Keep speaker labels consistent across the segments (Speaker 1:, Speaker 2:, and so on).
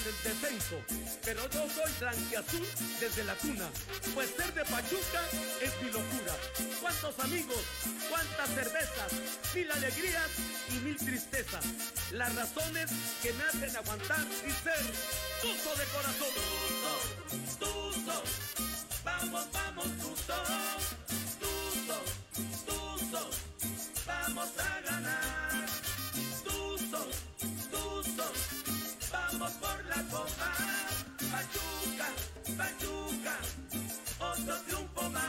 Speaker 1: en el descenso, pero yo soy blanquiazul desde la cuna, pues ser de Pachuca es mi locura. Cuántos amigos, cuántas cervezas, mil alegrías y mil tristezas. Las razones que me hacen aguantar y ser tuzo de corazón. Tuzo, tuzo, vamos, vamos, tuzo, tuzo, vamos a ganar. Por la copa. Pachuca, Pachuca, otro triunfo más.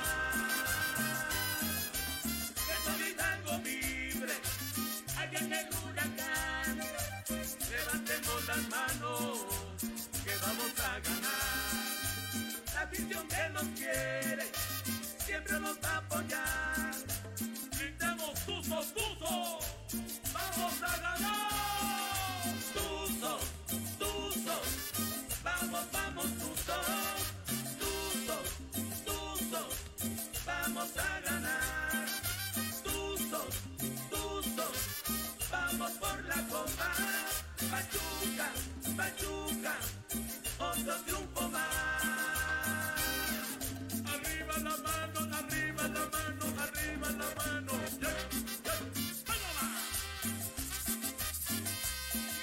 Speaker 1: Que Hidalgo libre, allá en el huracán. Levantemos las manos, que vamos a ganar. La afición que nos quiere, siempre nos va a apoyar. Gritemos Tuzo, Tuzo, vamos a ganar. Por la copa. Pachuca, Pachuca, otro triunfo más. Arriba la mano, arriba la mano, arriba la mano.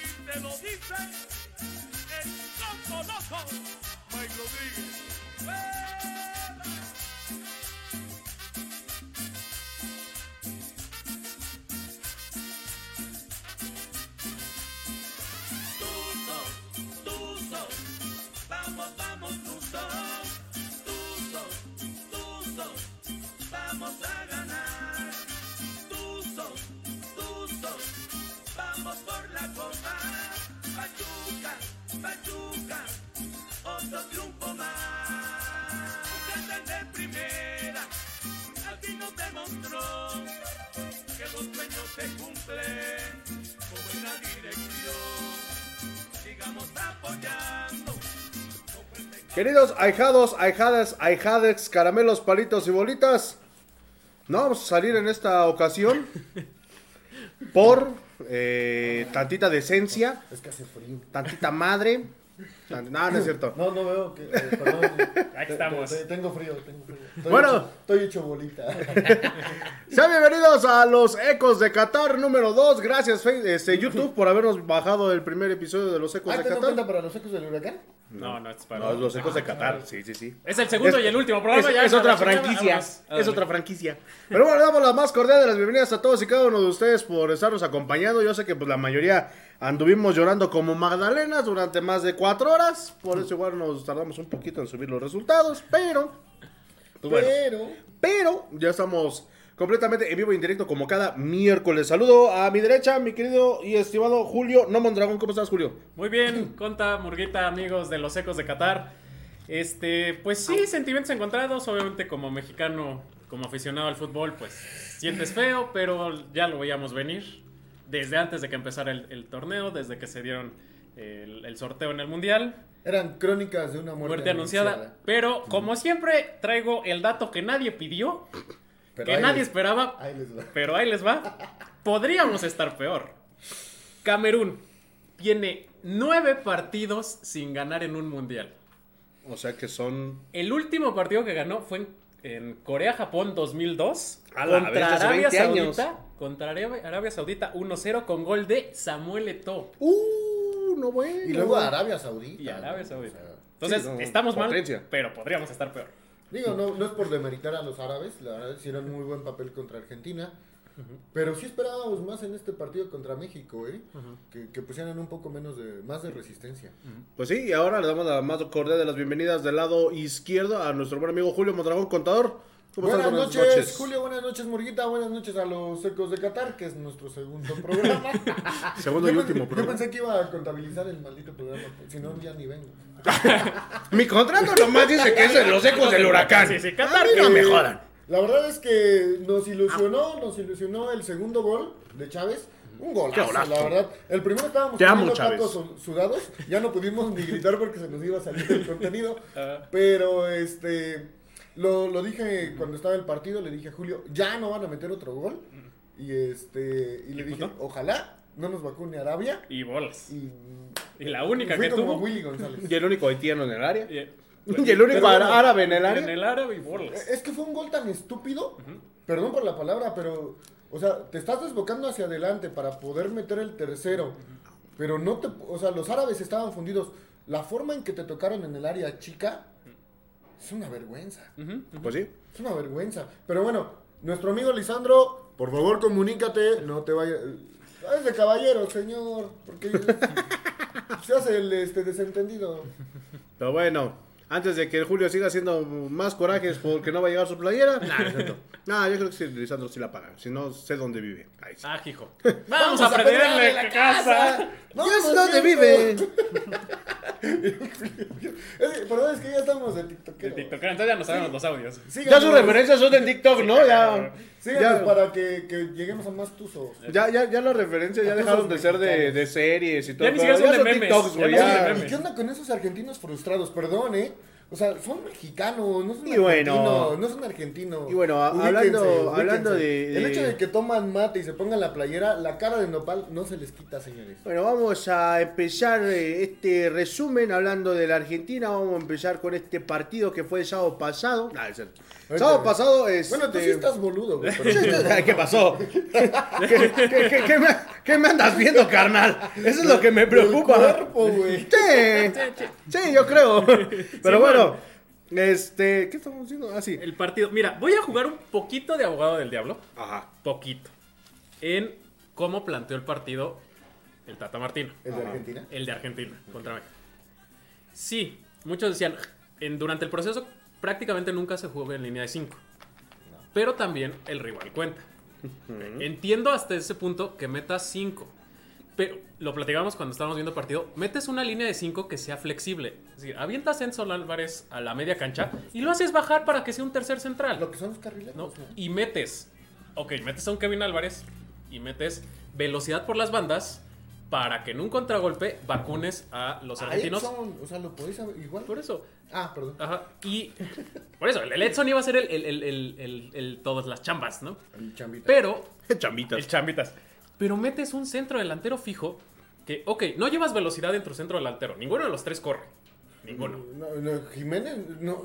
Speaker 1: Y te lo dice el campo loco, Mike. La copa. Pachuca, Pachuca, otro triunfo más. Desde de primera, al fin nos demostró que los sueños se cumplen con buena dirección. Sigamos apoyando.
Speaker 2: Queridos ahijados, ahijadas, ahijades, caramelos, palitos y bolitas, no vamos a salir en esta ocasión por eh, tantita decencia,
Speaker 3: Es que hace frío.
Speaker 2: tantita madre. No, no es cierto.
Speaker 3: No, no veo que. eh, perdón.
Speaker 4: Aquí estamos.
Speaker 3: Te- te- Tengo frío, tengo frío. Estoy
Speaker 2: Bueno.
Speaker 3: hecho- estoy hecho bolita.
Speaker 2: Sean bienvenidos a los Ecos de Qatar número 2. Gracias, este, YouTube, por habernos bajado el primer episodio de los Ecos
Speaker 3: ¿Ah,
Speaker 2: de
Speaker 3: te
Speaker 2: Qatar.
Speaker 3: cuenta para los ecos del huracán?
Speaker 4: No, no, es para.
Speaker 2: No, los Ecos de Qatar, sí, sí, sí.
Speaker 4: Es el segundo
Speaker 2: Es-
Speaker 4: y el último programa.
Speaker 2: Es,
Speaker 4: ya
Speaker 2: es otra franquicia. Es otra franquicia. Pero bueno, le damos la más cordial de las bienvenidas a todos y cada uno de ustedes por estarnos acompañando. Yo sé que pues la mayoría anduvimos llorando como magdalenas durante más de cuatro horas. Por eso igual nos tardamos un poquito en subir los resultados. Pero, pues bueno,
Speaker 3: Pero.
Speaker 2: pero ya estamos completamente en vivo y en directo como cada miércoles. Saludo a mi derecha, mi querido y estimado Julio No Mondragón. ¿Cómo estás, Julio?
Speaker 4: Muy bien, Conta, Murguita, amigos de los Ecos de Qatar. Este, pues sí, sentimientos encontrados. Obviamente, como mexicano, como aficionado al fútbol, pues sientes feo, pero ya lo veíamos venir. Desde antes de que empezara el, el torneo, desde que se dieron el, el sorteo en el mundial.
Speaker 3: Eran crónicas de una muerte,
Speaker 4: Muerte anunciada. Pero, como siempre, traigo el dato que nadie pidió,
Speaker 3: Pero
Speaker 4: que nadie
Speaker 3: les-
Speaker 4: esperaba,
Speaker 3: Ahí les va.
Speaker 4: pero ahí les va. Podríamos estar peor. Camerún tiene nueve partidos sin ganar en un mundial.
Speaker 2: O sea que son
Speaker 4: El último partido que ganó fue en, en Corea-Japón 2002
Speaker 2: A la
Speaker 4: contra Arabia
Speaker 2: 20 años.
Speaker 4: Saudita. Contra Arabia, Saudita 1-0 con gol de Samuel Eto'o.
Speaker 2: Uh, no bueno.
Speaker 3: Y luego Arabia Saudita.
Speaker 4: Y Arabia. Saudita.
Speaker 3: O sea,
Speaker 4: Entonces,
Speaker 2: Sí, no,
Speaker 4: estamos
Speaker 2: potencia.
Speaker 4: mal, pero podríamos estar peor.
Speaker 3: digo, no, no es por demeritar a los árabes. La verdad, hicieron un muy buen papel contra Argentina. Pero sí esperábamos más en este partido contra México, ¿eh? que, que pusieran un poco menos de, más de resistencia.
Speaker 2: Pues sí, y ahora le damos la más cordial de las bienvenidas del lado izquierdo a nuestro buen amigo Julio Mondragón, contador. ¿Cómo
Speaker 3: Buenas
Speaker 2: estás?
Speaker 3: noches, Julio, buenas noches, Murguita, buenas noches a los Ecos de Qatar, que es nuestro segundo programa.
Speaker 2: Segundo y último
Speaker 3: pensé-
Speaker 2: programa.
Speaker 3: Yo pensé que iba a contabilizar el maldito programa, si no, ya ni vengo.
Speaker 2: Mi contrato nomás dice que es de los ecos del huracán.
Speaker 4: Sí, sí, Qatar.
Speaker 3: mira,
Speaker 2: no me jodan.
Speaker 3: La verdad es que nos ilusionó, nos ilusionó el segundo gol de Chávez. Un
Speaker 2: Qué
Speaker 3: golazo, la verdad. El primero estábamos
Speaker 2: Te amo,
Speaker 3: tacos sudados. Ya no pudimos ni gritar porque se nos iba a salir el contenido.
Speaker 4: Ah.
Speaker 3: Pero este lo, lo dije cuando estaba el partido, le dije a Julio, ya no van a meter otro gol. Y este y le
Speaker 4: ¿Y
Speaker 3: dije, ojalá no nos vacune Arabia.
Speaker 4: Y bolas.
Speaker 3: Y
Speaker 4: Y la única que tuvo.
Speaker 3: Willy González.
Speaker 2: Y el único haitiano en el área.
Speaker 4: Y,
Speaker 2: Y el único
Speaker 3: bueno,
Speaker 2: árabe en el área.
Speaker 4: en el árabe y borlas.
Speaker 3: Es que fue un gol tan estúpido, perdón por la palabra, pero, o sea, te estás desbocando hacia adelante para poder meter el tercero, pero no te, o sea, los árabes estaban fundidos. La forma en que te tocaron en el área chica es una vergüenza,
Speaker 4: Ujú.
Speaker 2: Pues sí.
Speaker 3: es una vergüenza. Pero bueno, nuestro amigo Lisandro, por favor comunícate, no te vayas... Es de caballero, señor, porque se hace el este, desentendido.
Speaker 2: Pero bueno, antes de que el Julio siga haciendo más corajes porque no va a llegar su playera. Nah. Nah, yo creo que sí, Lisandro sí la paga. Si no, sé dónde vive. Ahí sí.
Speaker 4: Ah, hijo. Vamos, a prenderle la casa.
Speaker 3: No,
Speaker 2: ya
Speaker 3: no
Speaker 2: sé dónde vive.
Speaker 3: Perdón, es que ya estamos de
Speaker 4: De
Speaker 3: TikTokero.
Speaker 4: TikTok. Entonces ya no sabemos los audios.
Speaker 2: Ya
Speaker 3: Síganos,
Speaker 2: sus referencias son de TikTok, ¿no? Ya.
Speaker 3: Síganos
Speaker 2: Ya,
Speaker 3: para que, que lleguemos a más tuzos.
Speaker 2: ya, ya, ya las referencias ya dejaron de ser de, de series y todo.
Speaker 4: Ya ni siquiera son de memes,
Speaker 2: TikToks,
Speaker 4: ya
Speaker 2: güey.
Speaker 4: no son de
Speaker 2: Ya.
Speaker 4: memes.
Speaker 3: ¿Y qué onda con esos argentinos frustrados? Perdón, ¿eh? O sea, son mexicanos, no son
Speaker 2: Y bueno.
Speaker 3: argentinos, no son argentinos.
Speaker 2: Y bueno, a- hablando-
Speaker 3: ubíquense.
Speaker 2: hablando de-
Speaker 3: El
Speaker 2: de-
Speaker 3: hecho de que toman mate y se pongan la playera, la cara de nopal no se les quita, señores.
Speaker 2: Bueno, vamos a empezar eh, este resumen hablando de la Argentina. Vamos a empezar con este partido que fue el sábado pasado. Nah, es cierto. Sábado pasado es.
Speaker 3: Bueno, tú sí estás boludo, güey. pero-
Speaker 2: ¿Qué pasó? ¿Qué, qué- qué- qué me, qué me andas viendo, carnal? Eso es lo que me preocupa.
Speaker 3: El cuerpo, güey.
Speaker 2: Sí, sí, yo creo. Pero bueno, este. ¿Qué estamos haciendo? Ah, sí.
Speaker 4: El partido. Mira, voy a jugar un poquito de abogado del diablo.
Speaker 2: Ajá.
Speaker 4: Poquito. En cómo planteó el partido el Tata Martino.
Speaker 3: ¿El de Argentina?
Speaker 4: El de Argentina contra México. Sí, muchos decían, en, durante el proceso prácticamente nunca se jugó en línea de 5. Pero también el rival cuenta. Entiendo hasta ese punto que metas 5. Pero lo platicamos cuando estábamos viendo el partido. Metes una línea de 5 que sea flexible. Es decir, avientas a Enzo Álvarez a la media cancha y lo haces bajar para que sea un tercer central.
Speaker 3: Lo que son los carrileros.
Speaker 4: ¿no? Y metes, ok, metes a un Kevin Álvarez y metes velocidad por las bandas para que en un contragolpe vacunes a los argentinos.
Speaker 3: Edson, o sea, lo podéis igual.
Speaker 4: Por eso,
Speaker 3: Ah, perdón.
Speaker 4: ajá, y por eso, el Edson iba a ser el, el, el, el, el- el- todas las chambas, ¿no?
Speaker 3: El chambita.
Speaker 4: Pero,
Speaker 2: Chambitas.
Speaker 4: el chambitas, pero metes un centro delantero fijo que, ok, no llevas velocidad en tu centro delantero, ninguno de los tres corre, ninguno.
Speaker 3: No, no, Jiménez, no.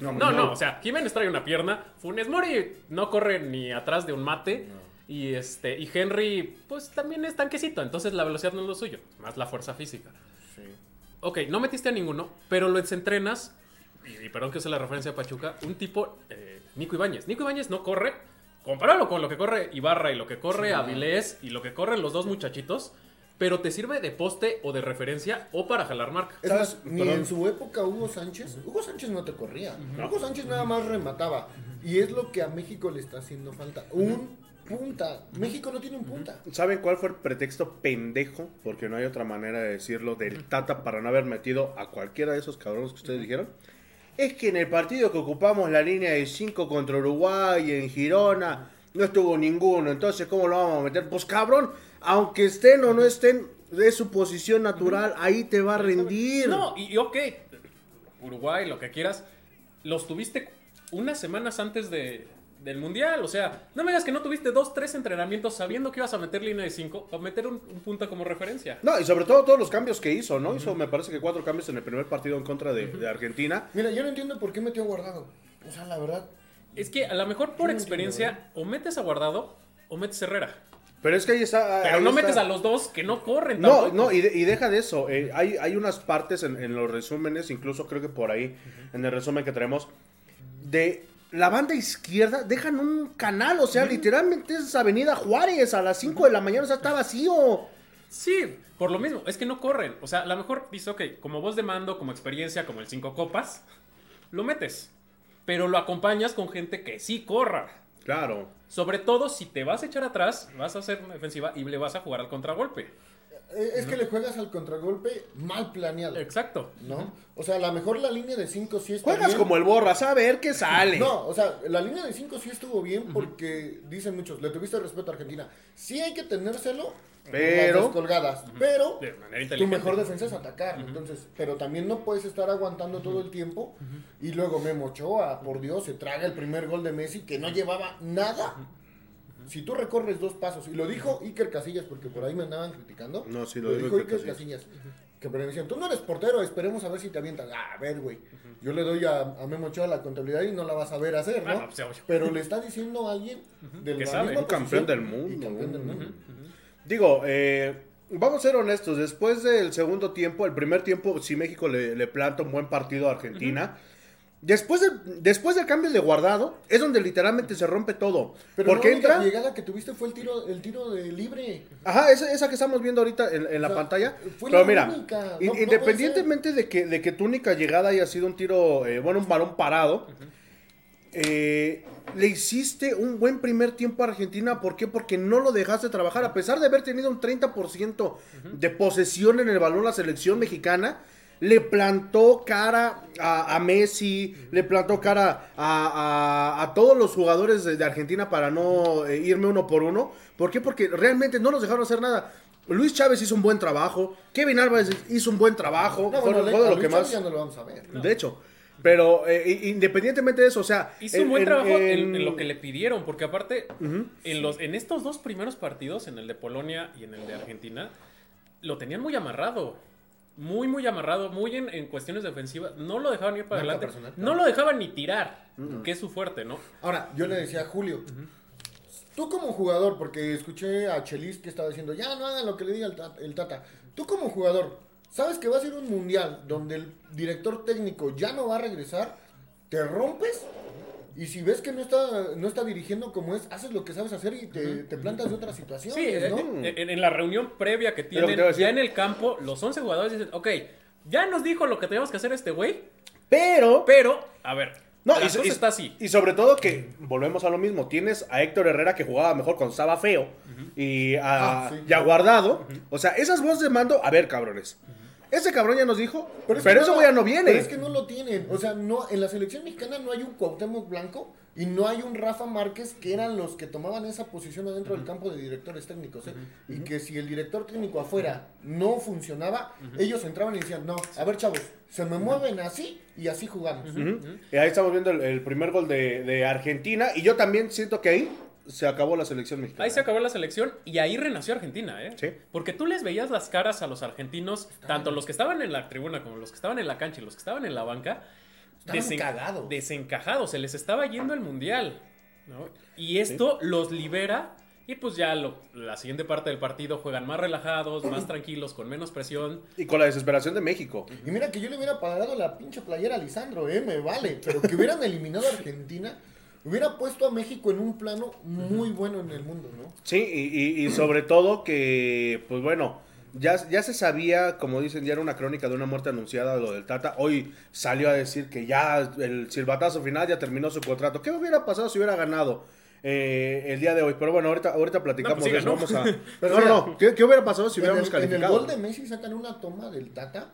Speaker 2: No,
Speaker 4: No, no, o sea, Jiménez trae una pierna, Funes Mori no corre ni atrás de un mate. Y este, y Henry, pues también es tanquecito, entonces la velocidad no es lo suyo, más la fuerza física.
Speaker 3: Sí.
Speaker 4: Ok, no metiste a ninguno, pero lo entrenas, y, y perdón que use la referencia de Pachuca, un tipo, eh, Nico Ibáñez. Nico Ibáñez no corre, compáralo con lo que corre Ibarra y lo que corre
Speaker 3: Sí.
Speaker 4: Avilés y lo que corren los dos muchachitos, pero te sirve de poste o de referencia o para jalar marca.
Speaker 3: Es más,
Speaker 2: ¿Sabes?
Speaker 3: ni
Speaker 2: Perdón.
Speaker 3: en su época Hugo Sánchez, Hugo Sánchez no te corría. Hugo Sánchez nada más remataba. Y es lo que a México le está haciendo falta. Un punta. México no tiene un punta.
Speaker 2: ¿Saben cuál fue el pretexto pendejo? Porque no hay otra manera de decirlo del Tata para no haber metido a cualquiera de esos cabrones que ustedes dijeron. Es que en el partido que ocupamos la línea de 5 contra Uruguay en Girona no estuvo ninguno. Entonces, ¿cómo lo vamos a meter? Pues cabrón, aunque estén o no estén de su posición natural, ahí te va a rendir.
Speaker 4: No, y, y ok, Uruguay, lo que quieras, los tuviste unas semanas antes de, del Mundial. O sea, no me digas que no tuviste dos, tres entrenamientos sabiendo que ibas a meter línea de cinco o meter un, un punta como referencia.
Speaker 2: No, y sobre todo todos los cambios que hizo, ¿no? Hizo, me parece que cuatro cambios en el primer partido en contra de, de Argentina.
Speaker 3: Mira, yo no entiendo por qué metió a guardado. O sea, la verdad.
Speaker 4: Es que a lo mejor por
Speaker 3: no
Speaker 4: experiencia o metes a Guardado o metes a Herrera.
Speaker 2: Pero es que ahí está.
Speaker 4: Pero
Speaker 2: ahí
Speaker 4: no
Speaker 2: está.
Speaker 4: metes a los dos que no corren
Speaker 2: No,
Speaker 4: tampoco.
Speaker 2: no, y, de- y deja de eso. eh, hay, hay unas partes en, en los resúmenes, incluso creo que por ahí, en el resumen que tenemos, de la banda izquierda, dejan un canal, o sea, literalmente es Avenida Juárez a las 5 de la mañana, o sea, está vacío.
Speaker 4: Sí, por lo mismo, es que no corren. O sea, a lo mejor dices, ok, como voz de mando, como experiencia, como el cinco copas, lo metes. Pero lo acompañas con gente que sí corra.
Speaker 2: Claro.
Speaker 4: Sobre todo si te vas a echar atrás, vas a hacer una defensiva y le vas a jugar al contragolpe.
Speaker 3: Eh, Es que le juegas al contragolpe mal planeado.
Speaker 4: Exacto.
Speaker 3: ¿No? O sea, a lo mejor la línea de 5 sí está
Speaker 2: Juegas
Speaker 3: bien.
Speaker 2: como el borras, a ver qué sale.
Speaker 3: No, o sea, la línea de 5 sí estuvo bien porque dicen muchos, le tuviste respeto a Argentina. Sí hay que tenérselo,
Speaker 2: Pero-
Speaker 3: las descolgadas, pero
Speaker 4: De manera
Speaker 3: tu
Speaker 4: inteligente.
Speaker 3: mejor defensa es atacar. Entonces, pero también no puedes estar aguantando todo el tiempo y luego Memo Ochoa, por Dios, se traga el primer gol de Messi que no llevaba nada. Si tú recorres dos pasos, y lo dijo Iker Casillas, porque por ahí me andaban criticando.
Speaker 2: No, sí, lo
Speaker 3: lo,
Speaker 2: dijo Iker
Speaker 3: Casillas. Que me decían, tú no eres portero, esperemos a ver si te avientas. Ah, a ver, güey. Yo le doy a, a Memo Ochoa la contabilidad y no la vas a ver hacer, ¿no?
Speaker 4: Pues.
Speaker 3: Pero le está diciendo a alguien de
Speaker 4: Que sabe.
Speaker 2: Un campeón del
Speaker 3: y
Speaker 2: mundo.
Speaker 3: campeón del mundo.
Speaker 2: Digo, eh, vamos a ser honestos. Después del segundo tiempo, el primer tiempo, si México le, le planta un buen partido a Argentina. Después, del- después del cambio de guardado, es donde literalmente se rompe todo.
Speaker 3: Pero
Speaker 2: Porque
Speaker 3: la única
Speaker 2: entra.
Speaker 3: llegada que tuviste fue el tiro, el tiro de libre.
Speaker 2: Ajá, esa, esa que estamos viendo ahorita en, en la
Speaker 3: O sea,
Speaker 2: pantalla.
Speaker 3: fue
Speaker 2: Pero
Speaker 3: la
Speaker 2: mira,
Speaker 3: única. no
Speaker 2: independientemente de que, de que tu única llegada haya sido un tiro, eh, bueno, un balón parado, eh, le hiciste un buen primer tiempo a Argentina. ¿Por qué? Porque no lo dejaste trabajar. A pesar de haber tenido un 30% de posesión en el balón la selección mexicana. Le plantó cara a, a Messi, le plantó cara a, a- a todos los jugadores de, de Argentina para no eh, irme uno por uno. ¿Por qué? Porque realmente no nos dejaron hacer nada. Luis Chávez hizo un buen trabajo, Kevin Álvarez hizo un buen trabajo,
Speaker 3: No, bueno,
Speaker 2: de
Speaker 3: a
Speaker 2: lo
Speaker 3: Luis
Speaker 2: que
Speaker 3: Chávez
Speaker 2: más...
Speaker 3: ya no lo vamos a ver.
Speaker 2: De hecho, pero eh, independientemente de eso, o sea...
Speaker 4: Hizo
Speaker 2: en-
Speaker 4: un buen
Speaker 2: en-
Speaker 4: trabajo en,
Speaker 2: en-
Speaker 4: en lo que le pidieron, porque aparte, en, los, en estos dos primeros partidos, en el de Polonia y en el de Argentina, lo tenían muy amarrado. Muy, muy amarrado, muy en, en cuestiones defensivas. No lo dejaban ir para
Speaker 3: Marca
Speaker 4: adelante.
Speaker 3: personal.
Speaker 4: No lo dejaban ni tirar, que es su fuerte, ¿no?
Speaker 3: Ahora, yo le decía a Julio, tú como jugador, porque escuché a Chelis que estaba diciendo, ya no hagan lo que le diga el, ta- el Tata. Tú como jugador, sabes que va a ser un mundial donde el director técnico ya no va a regresar, te rompes y si ves que no está, no está dirigiendo como es, haces lo que sabes hacer y te, te plantas de otras situaciones,
Speaker 4: Sí,
Speaker 3: ¿no?
Speaker 4: en, en la reunión previa que tienen,
Speaker 2: decir.
Speaker 4: ya en el campo, los 11 jugadores dicen, ok, ya nos dijo lo que teníamos que hacer este güey,
Speaker 2: Pero...
Speaker 4: pero, a ver,
Speaker 2: No,
Speaker 4: la
Speaker 2: y,
Speaker 4: cosa
Speaker 2: y-
Speaker 4: está así.
Speaker 2: y sobre todo que volvemos a lo mismo. Tienes a Héctor Herrera que jugaba mejor cuando estaba feo y, a,
Speaker 3: Ah, sí.
Speaker 2: y a Guardado. O sea, esas voces de mando, a ver, cabrones. Ese cabrón ya nos dijo, pero,
Speaker 3: es
Speaker 2: eso ya no viene.
Speaker 3: Pero es que no lo tienen. O sea, no, en la selección mexicana no hay un Cuauhtémoc Blanco y no hay un Rafa Márquez que eran los que tomaban esa posición adentro del campo de directores técnicos. ¿eh? Y que si el director técnico afuera no funcionaba, ellos entraban y decían, no, a ver chavos, se me mueven así y así jugamos.
Speaker 2: Y ahí estamos viendo el, el primer gol de, de Argentina. Y yo también siento que ahí se acabó la selección mexicana.
Speaker 4: Ahí se acabó la selección y ahí renació Argentina, ¿eh?
Speaker 2: Sí.
Speaker 4: Porque tú les veías las caras a los argentinos, tanto los que estaban en la tribuna como los que estaban en la cancha y los que estaban en la banca,
Speaker 3: Estaban cagados.
Speaker 4: desencajados, se les estaba yendo el mundial, ¿no? Y esto los libera y pues ya lo- la siguiente parte del partido juegan más relajados, más tranquilos, con menos presión.
Speaker 2: Y con la desesperación de México.
Speaker 3: Y mira que yo le hubiera pagado la pinche playera a Lisandro, eh, me vale. Pero que hubieran eliminado a Argentina, hubiera puesto a México en un plano muy bueno en el mundo, ¿no?
Speaker 2: Sí, y, y- y sobre todo que, pues bueno, ya, ya se sabía, como dicen, ya era una crónica de una muerte anunciada lo del Tata. Hoy salió a decir que ya el silbatazo final ya terminó su contrato. ¿Qué hubiera pasado si hubiera ganado eh, el día de hoy? Pero bueno, ahorita, ahorita platicamos
Speaker 4: No, pues
Speaker 2: de eso.
Speaker 4: ganó.
Speaker 2: Vamos a...
Speaker 3: Pero
Speaker 2: no, no, ¿qué, qué hubiera pasado si
Speaker 3: En el,
Speaker 2: hubiéramos
Speaker 3: en el
Speaker 2: calificado?
Speaker 3: gol de Messi sacan una toma del Tata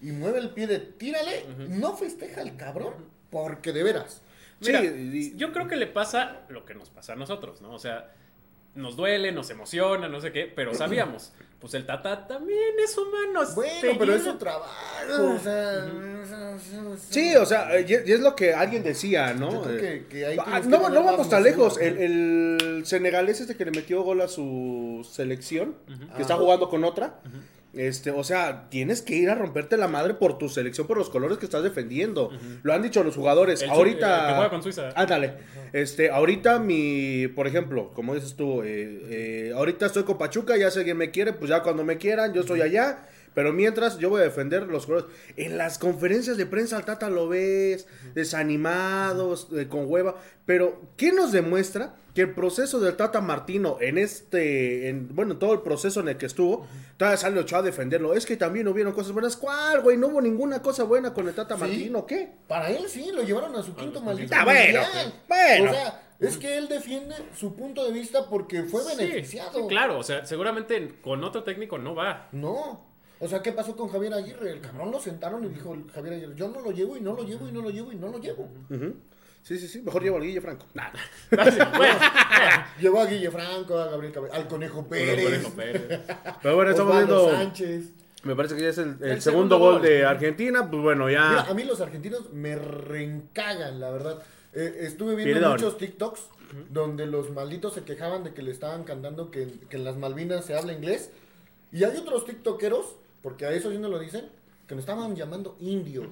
Speaker 3: y mueve el pie de tírale, no festeja el cabrón, porque de veras.
Speaker 4: Mira,
Speaker 2: Sí,
Speaker 4: yo creo que le pasa lo que nos pasa a nosotros, ¿no? O sea, nos duele, nos emociona, no sé qué, pero sabíamos, pues el Tata también es humano.
Speaker 3: Bueno, pero es su trabajo, o sea...
Speaker 2: Sí, o sea, y es lo que alguien decía, ¿no?
Speaker 3: Creo
Speaker 2: Eh,
Speaker 3: que- que
Speaker 2: ah,
Speaker 3: que
Speaker 2: no, vamos tan lejos. El, el senegalés este que le metió gol a su selección, que está
Speaker 3: Ah.
Speaker 2: jugando con otra. Este, o sea, tienes que ir a romperte la madre por tu selección, por los colores que estás defendiendo. Lo han dicho los jugadores.
Speaker 4: El
Speaker 2: ahorita.
Speaker 4: Chu- el que juega con Suiza.
Speaker 2: Ándale. Este, ahorita mi, por ejemplo, como dices tú, eh, eh, ahorita estoy con Pachuca, ya sé quién me quiere, pues ya cuando me quieran, yo estoy allá. Pero mientras yo voy a defender los colores. En las conferencias de prensa al Tata lo ves, desanimados, eh, con hueva. Pero, ¿qué nos demuestra? Que el proceso del Tata Martino en este, en, bueno, todo el proceso en el que estuvo, todavía sale Ochoa a defenderlo. Es que también hubieron cosas buenas. ¿Cuál, güey? No hubo ninguna cosa buena con el Tata
Speaker 3: Sí.
Speaker 2: Martino, ¿qué?
Speaker 3: Para él sí, lo llevaron a su quinto maldito
Speaker 2: Ah, bueno, bueno.
Speaker 3: O sea, es que él defiende su punto de vista porque fue
Speaker 4: Sí,
Speaker 3: beneficiado.
Speaker 4: sí, claro, o sea, seguramente con otro técnico no va.
Speaker 3: No. O sea, ¿qué pasó con Javier Aguirre? El cabrón lo sentaron y dijo Javier Aguirre, yo no lo llevo y no lo llevo y no lo llevo y no lo llevo.
Speaker 2: Sí, sí, sí. Mejor llevo al Guille Franco. Nah.
Speaker 4: Bueno,
Speaker 3: Llevó a Guille Franco, a Gabriel Cabello, al Conejo Pérez,
Speaker 4: Conejo Pérez.
Speaker 2: Pero bueno, estamos viendo.
Speaker 3: Sánchez.
Speaker 2: Me parece que ya es el, el
Speaker 4: El
Speaker 2: segundo
Speaker 4: segundo
Speaker 2: gol
Speaker 4: gol.
Speaker 2: de Argentina. Pues bueno, ya.
Speaker 3: Mira, a mí los argentinos me reencagan, la verdad. Eh, estuve viendo muchos TikToks donde los malditos se quejaban de que le estaban cantando que, que en las Malvinas se habla inglés. Y hay otros TikTokeros, porque a eso sí no lo dicen, que nos estaban llamando indios.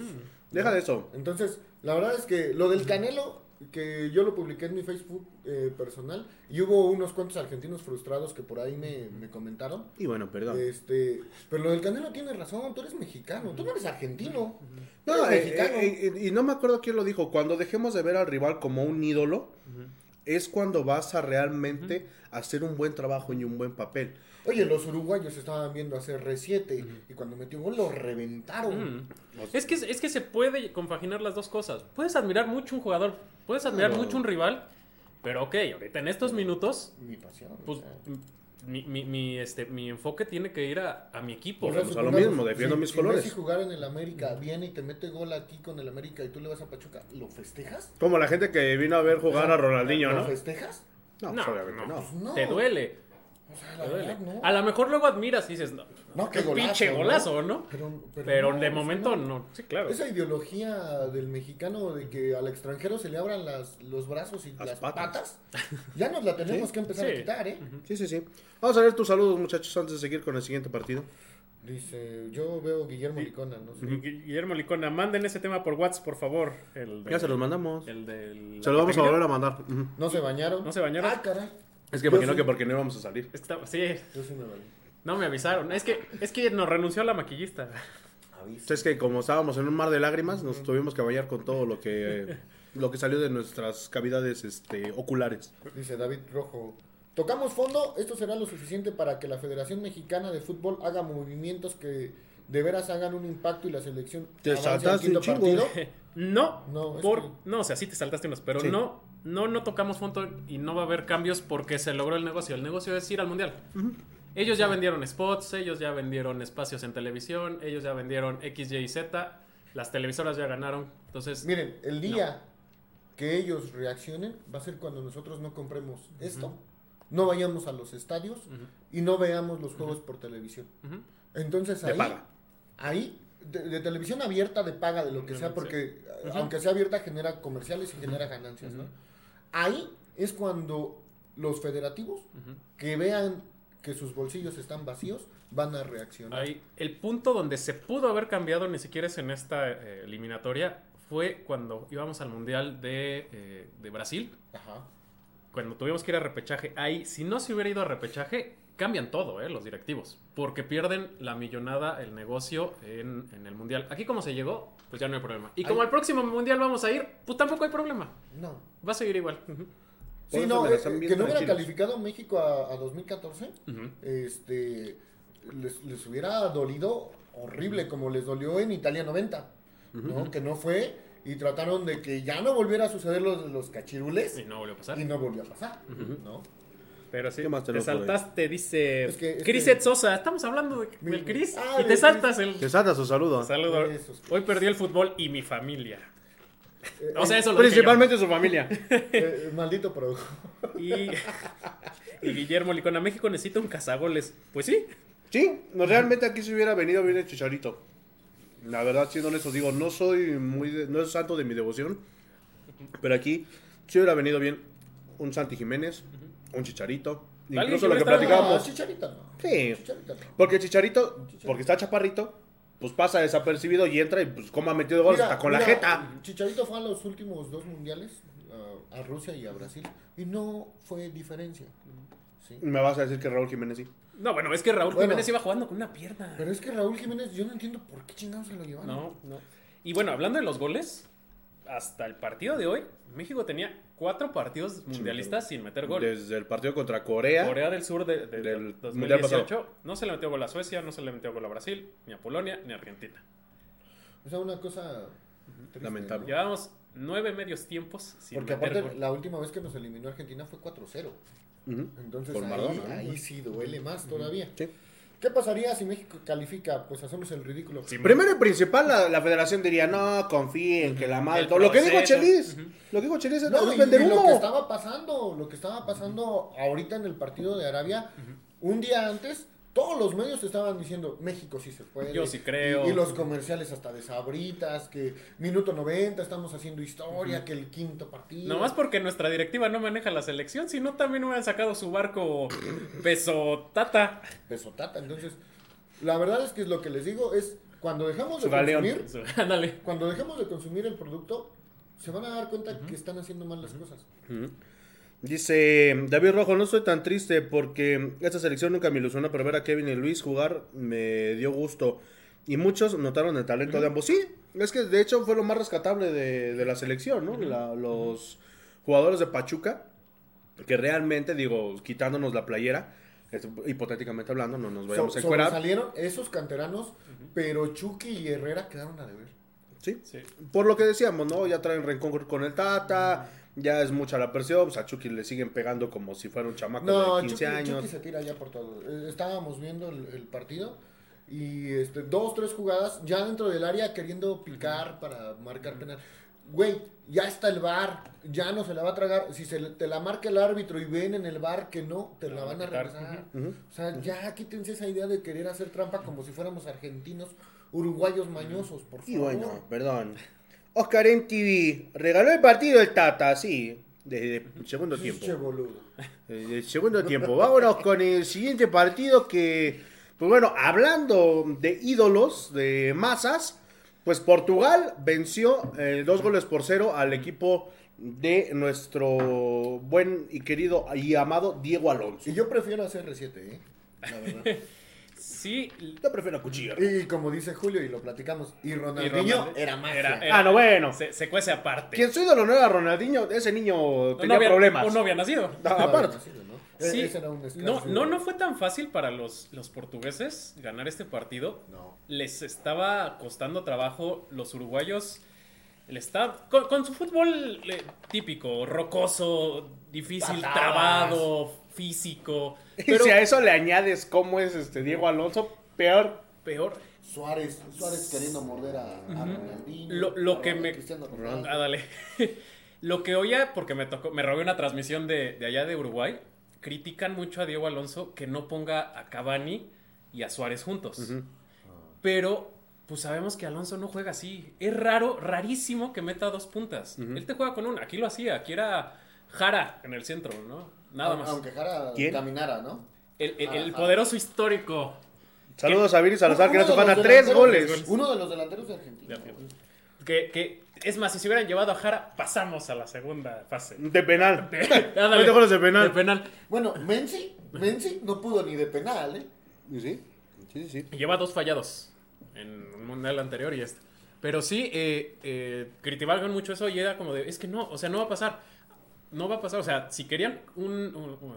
Speaker 2: Deja de eso.
Speaker 3: Entonces, la verdad es que lo del Canelo, que yo lo publiqué en mi Facebook eh, personal, y hubo unos cuantos argentinos frustrados que por ahí me, me comentaron.
Speaker 2: Y bueno, perdón.
Speaker 3: Este, pero lo del Canelo tiene razón, tú eres mexicano, tú no eres argentino.
Speaker 2: No,
Speaker 3: eres
Speaker 2: eh,
Speaker 3: mexicano.
Speaker 2: eh, eh, y no me acuerdo quién lo dijo. Cuando dejemos de ver al rival como un ídolo, es cuando vas a realmente hacer un buen trabajo y un buen papel.
Speaker 3: Oye, los uruguayos estaban viendo hacer R7 y cuando metió gol lo reventaron.
Speaker 4: Mm. Es que, es que se puede compaginar las dos cosas. Puedes admirar mucho un jugador, puedes admirar mucho un rival, pero ok, ahorita en estos minutos,
Speaker 3: Mi pasión.
Speaker 4: pues
Speaker 3: o sea.
Speaker 4: mi, mi, mi, este, mi enfoque tiene que ir a, a mi equipo.
Speaker 3: O sea,
Speaker 2: pues, a lo mismo, defiendo
Speaker 3: si-
Speaker 2: mis
Speaker 3: si
Speaker 2: colores.
Speaker 3: Messi jugar en el América viene y te mete gol aquí con el América y tú le vas a Pachuca, ¿lo festejas?
Speaker 2: Como la gente que vino a ver jugar a Ronaldinho,
Speaker 3: ¿Lo
Speaker 2: ¿no?
Speaker 3: festejas?
Speaker 2: No,
Speaker 4: No,
Speaker 2: pues, obviamente
Speaker 4: no.
Speaker 2: no.
Speaker 3: Pues no.
Speaker 4: Te duele,
Speaker 3: O sea, la verdad, no.
Speaker 4: A lo mejor luego admiras y dices, no,
Speaker 3: No,
Speaker 4: qué
Speaker 3: qué golazo,
Speaker 4: pinche
Speaker 3: ¿no?
Speaker 4: golazo, ¿no?
Speaker 3: Pero, pero
Speaker 4: Pero
Speaker 3: no,
Speaker 4: de momento no. Sí, claro.
Speaker 3: Esa ideología del mexicano de que al extranjero se le abran las, los brazos y
Speaker 2: Las
Speaker 3: las,
Speaker 2: patas.
Speaker 3: patas. ya nos la tenemos
Speaker 2: Sí.
Speaker 3: que empezar
Speaker 4: Sí.
Speaker 3: a quitar, ¿eh?
Speaker 2: Sí, sí, sí. Vamos a ver tus saludos, muchachos, antes de seguir con el siguiente partido.
Speaker 3: Dice, yo veo Guillermo Licona, no sé.
Speaker 4: Gu- Guillermo Licona, manden ese tema por WhatsApp, por favor. El
Speaker 2: Ya se los mandamos.
Speaker 4: El del.
Speaker 2: Se los vamos a volver a mandar.
Speaker 3: ¿No se bañaron?
Speaker 4: ¿No se bañaron?
Speaker 3: Ah, caray.
Speaker 2: Es que imagino
Speaker 3: sí.
Speaker 2: que porque no íbamos a salir.
Speaker 4: Está- sí,
Speaker 3: Yo sí me bañé.
Speaker 4: no me avisaron. Es que, es que nos renunció la maquillista.
Speaker 3: Aviso.
Speaker 2: Es que como estábamos en un mar de lágrimas, nos tuvimos que bañar con todo lo que lo que salió de nuestras cavidades este, oculares.
Speaker 3: Dice David Rojo. Tocamos fondo, esto será lo suficiente para que la Federación Mexicana de Fútbol haga movimientos que de veras hagan un impacto y la selección
Speaker 2: Te
Speaker 3: avance al
Speaker 2: saltaste
Speaker 3: quinto
Speaker 2: un chingo.
Speaker 3: partido.
Speaker 4: No,
Speaker 3: No, es
Speaker 4: por,
Speaker 3: que-
Speaker 4: no, o sea, sí te saltaste unos, pero
Speaker 2: Sí.
Speaker 4: no, no, no tocamos fondo y no va a haber cambios porque se logró el negocio. El negocio es ir al mundial. Ellos ya vendieron spots, ellos ya vendieron espacios en televisión, ellos ya vendieron X, Y y Z, las televisoras ya ganaron. Entonces,
Speaker 3: Miren, el día que ellos reaccionen va a ser cuando nosotros no compremos esto, no vayamos a los estadios y no veamos los juegos por televisión. Entonces
Speaker 2: De
Speaker 3: ahí,
Speaker 2: paga.
Speaker 3: ahí de, de televisión abierta, de paga, de lo que sea, porque aunque sea abierta genera comerciales y genera ganancias, ¿no? Ahí es cuando los federativos que vean que sus bolsillos están vacíos van a reaccionar.
Speaker 4: Ahí, el punto donde se pudo haber cambiado, ni siquiera es en esta eh, eliminatoria, fue cuando íbamos al Mundial de, eh, de Brasil,
Speaker 3: Ajá.
Speaker 4: cuando tuvimos que ir a repechaje. Ahí, si no se hubiera ido a repechaje, cambian todo, eh, los directivos, porque pierden la millonada, el negocio en, en el Mundial. Aquí como se llegó, pues ya no hay problema. Y como al próximo Mundial vamos a ir, pues tampoco hay problema.
Speaker 3: No.
Speaker 4: Va a seguir igual.
Speaker 3: Sí, no, eh, que no hubiera calificado México a, a 2014,
Speaker 4: Ujú.
Speaker 3: este, les, les hubiera dolido horrible como les dolió en Italia 90, ¿no? Que no fue y trataron de que ya no volviera a suceder los, los cachirules
Speaker 4: Y no volvió a pasar.
Speaker 3: y no volvió a pasar, ¿no?
Speaker 4: Pero sí,
Speaker 2: ¿Qué más
Speaker 4: te
Speaker 2: ahí?
Speaker 4: saltaste, dice
Speaker 3: Es que- es
Speaker 4: Chris
Speaker 3: que-
Speaker 4: Ed Sosa. Estamos hablando de-
Speaker 3: Mi-
Speaker 4: del Chris
Speaker 3: Ah,
Speaker 4: y te
Speaker 3: Chris.
Speaker 4: saltas el
Speaker 2: Que salta su saludo.
Speaker 4: saludo.
Speaker 3: Esos.
Speaker 4: Hoy perdió el fútbol y mi familia.
Speaker 3: Eh,
Speaker 4: O sea,
Speaker 3: eh,
Speaker 4: eso lo dije yo.
Speaker 2: Principalmente su familia.
Speaker 3: eh, maldito pro.
Speaker 4: Y, y Guillermo Licona, México necesita un cazagoles. Pues sí.
Speaker 2: Sí, no, realmente aquí se hubiera venido bien el chicharito. La verdad, siendo honesto, digo, no soy muy, de- no es santo de mi devoción, pero aquí sí hubiera venido bien un Santi Jiménez, un chicharito, incluso lo que platicamos.
Speaker 3: Chicharito no.
Speaker 2: Sí,
Speaker 3: Chicharito no.
Speaker 2: porque el chicharito, porque está chaparrito, pues pasa desapercibido y entra y pues como ha metido goles hasta con la
Speaker 3: mira,
Speaker 2: jeta.
Speaker 3: Chicharito fue a los últimos dos mundiales, a, a Rusia y a Brasil, y no fue diferencia. ¿sí?
Speaker 2: Me vas a decir que Raúl Jiménez sí.
Speaker 4: No, bueno, es que Raúl
Speaker 3: Bueno.
Speaker 4: Jiménez iba jugando con una pierna.
Speaker 3: Pero es que Raúl Jiménez, yo no entiendo por qué chingados se lo llevaron.
Speaker 4: No, no. Y bueno, hablando de los goles, hasta el partido de hoy, México tenía cuatro partidos mundialistas sin meter gol.
Speaker 2: Desde el partido contra Corea.
Speaker 4: Corea del Sur de, de-
Speaker 2: Del
Speaker 4: 2018 no se le metió gol a Suecia, no se le metió gol a Brasil, ni a Polonia, ni a Argentina.
Speaker 3: O sea, una cosa triste,
Speaker 2: Lamentable.
Speaker 3: ¿no?
Speaker 4: Llevamos nueve medios tiempos sin
Speaker 3: Porque
Speaker 4: meter
Speaker 3: aparte,
Speaker 4: gol.
Speaker 3: la última vez que nos eliminó Argentina fue 4-0.
Speaker 2: Ujú.
Speaker 3: Entonces
Speaker 2: Con
Speaker 3: ahí,
Speaker 2: Maradona, ¿no?
Speaker 3: ahí sí duele más todavía.
Speaker 2: Sí.
Speaker 3: ¿Qué pasaría si México califica? Pues hacemos el ridículo.
Speaker 4: Sí,
Speaker 2: Primero y principal, la, la federación diría, no, confíen, que la madre...
Speaker 4: El
Speaker 2: todo". Lo que dijo. Chelis, lo que dijo Chelis es
Speaker 3: No,
Speaker 2: es
Speaker 3: y,
Speaker 2: vender
Speaker 3: y lo que estaba pasando, lo que estaba pasando ahorita en el partido de Arabia, un día antes todos los medios te estaban diciendo, México sí se puede.
Speaker 4: Yo sí creo.
Speaker 3: Y, y los comerciales hasta de sabritas, que minuto 90 estamos haciendo historia, que el quinto partido.
Speaker 4: Nomás porque nuestra directiva no maneja la selección, si no también hubieran sacado su barco peso tata.
Speaker 3: Pesotata. Entonces, la verdad es que es lo que les digo, es cuando dejamos de consumir,
Speaker 4: Ándale.
Speaker 3: cuando dejemos de consumir el producto, se van a dar cuenta que están haciendo mal las cosas.
Speaker 2: Dice David Rojo, no estoy tan triste porque esta selección nunca me ilusionó, pero ver a Kevin y Luis jugar me dio gusto. Y muchos notaron el talento de ambos. Sí, es que de hecho fue lo más rescatable de, de la selección, ¿no? La- los jugadores de Pachuca, que realmente, digo, quitándonos la playera, es- hipotéticamente hablando, no nos vayamos
Speaker 3: So-
Speaker 2: a encuerar.
Speaker 3: sobresalieron esos canteranos, pero Chucky y Herrera quedaron a deber.
Speaker 2: Sí.
Speaker 4: Sí.
Speaker 2: Por lo que decíamos, ¿no? Ya traen rencor con el Tata, ya es mucha la presión, pues a Chucky le siguen pegando como si fuera un chamaco
Speaker 3: No,
Speaker 2: de 15
Speaker 3: Chucky,
Speaker 2: años.
Speaker 3: Chucky se tira ya por todo. Eh, Estábamos viendo el, el partido y este, dos, tres jugadas ya dentro del área queriendo picar para marcar penal. Güey, ya está el bar, ya no se la va a tragar. Si se le- te la marca el árbitro y ven en el bar que no, te la van a regresar. O sea, ya quítense esa idea de querer hacer trampa como si fuéramos argentinos, uruguayos mañosos, por favor.
Speaker 2: Y bueno, perdón. Oscar en TV regaló el partido el Tata, sí, desde el segundo tiempo. Desde el segundo tiempo. Vámonos con el siguiente partido que, pues bueno, hablando de ídolos, de masas, pues Portugal venció eh, dos goles por cero al equipo de nuestro buen y querido y amado Diego Alonso.
Speaker 3: Y yo prefiero hacer R7, ¿eh? La verdad.
Speaker 4: Sí,
Speaker 2: Yo prefiero Cuchillo.
Speaker 3: Y como dice Julio, y lo platicamos, y Ronaldinho era magia.
Speaker 4: era- era-
Speaker 2: Ah, no, bueno.
Speaker 4: se, se cuece aparte.
Speaker 2: Quien su ídolo no era Ronaldinho, ese niño
Speaker 4: No
Speaker 2: tenía
Speaker 4: había-
Speaker 2: problemas.
Speaker 4: O no había nacido.
Speaker 2: Aparte.
Speaker 3: E-
Speaker 4: Sí,
Speaker 3: ese era un
Speaker 4: no, no, no fue tan fácil para los, los portugueses ganar este partido.
Speaker 3: No.
Speaker 4: Les estaba costando trabajo los uruguayos. Le está, con, con su fútbol eh, típico, rocoso, difícil,
Speaker 3: Patadas.
Speaker 4: trabado, físico.
Speaker 2: Y
Speaker 4: Pero
Speaker 2: si a eso le añades cómo es este Diego Alonso, peor.
Speaker 4: peor,
Speaker 3: Suárez, Suárez queriendo morder a, a Ronaldinho.
Speaker 4: Lo- lo que me-. Ah, dale. Lo que oía, porque me tocó, me robé una transmisión de, de allá de Uruguay, critican mucho a Diego Alonso que no ponga a Cavani y a Suárez juntos. Pero, pues sabemos que Alonso no juega así. Es raro, rarísimo que meta dos puntas. Él te juega con una. Aquí lo hacía. Aquí era Jara en el centro, ¿no? Nada más.
Speaker 3: Aunque Jara
Speaker 2: ¿Quién?
Speaker 3: caminara, ¿no?
Speaker 4: El, el- el poderoso histórico.
Speaker 2: Saludos a Viri Salazar, que nos
Speaker 3: de
Speaker 2: van a tres goles.
Speaker 3: Uno de los delanteros de Argentina.
Speaker 4: De Argentina. Que, que, es más, si se hubieran llevado a Jara, pasamos a la segunda fase.
Speaker 2: De penal.
Speaker 4: Ándale.
Speaker 2: Mete goles de penal.
Speaker 4: De penal.
Speaker 3: Bueno, Menzi, Menzi no pudo ni de penal, ¿eh?
Speaker 2: Sí, sí, sí.
Speaker 4: Lleva dos fallados en un mundial anterior y este. Pero sí, eh, eh, criticaban mucho eso y era como de, es que no, o sea, no va a pasar. No va a pasar. O sea, si querían un, un- un-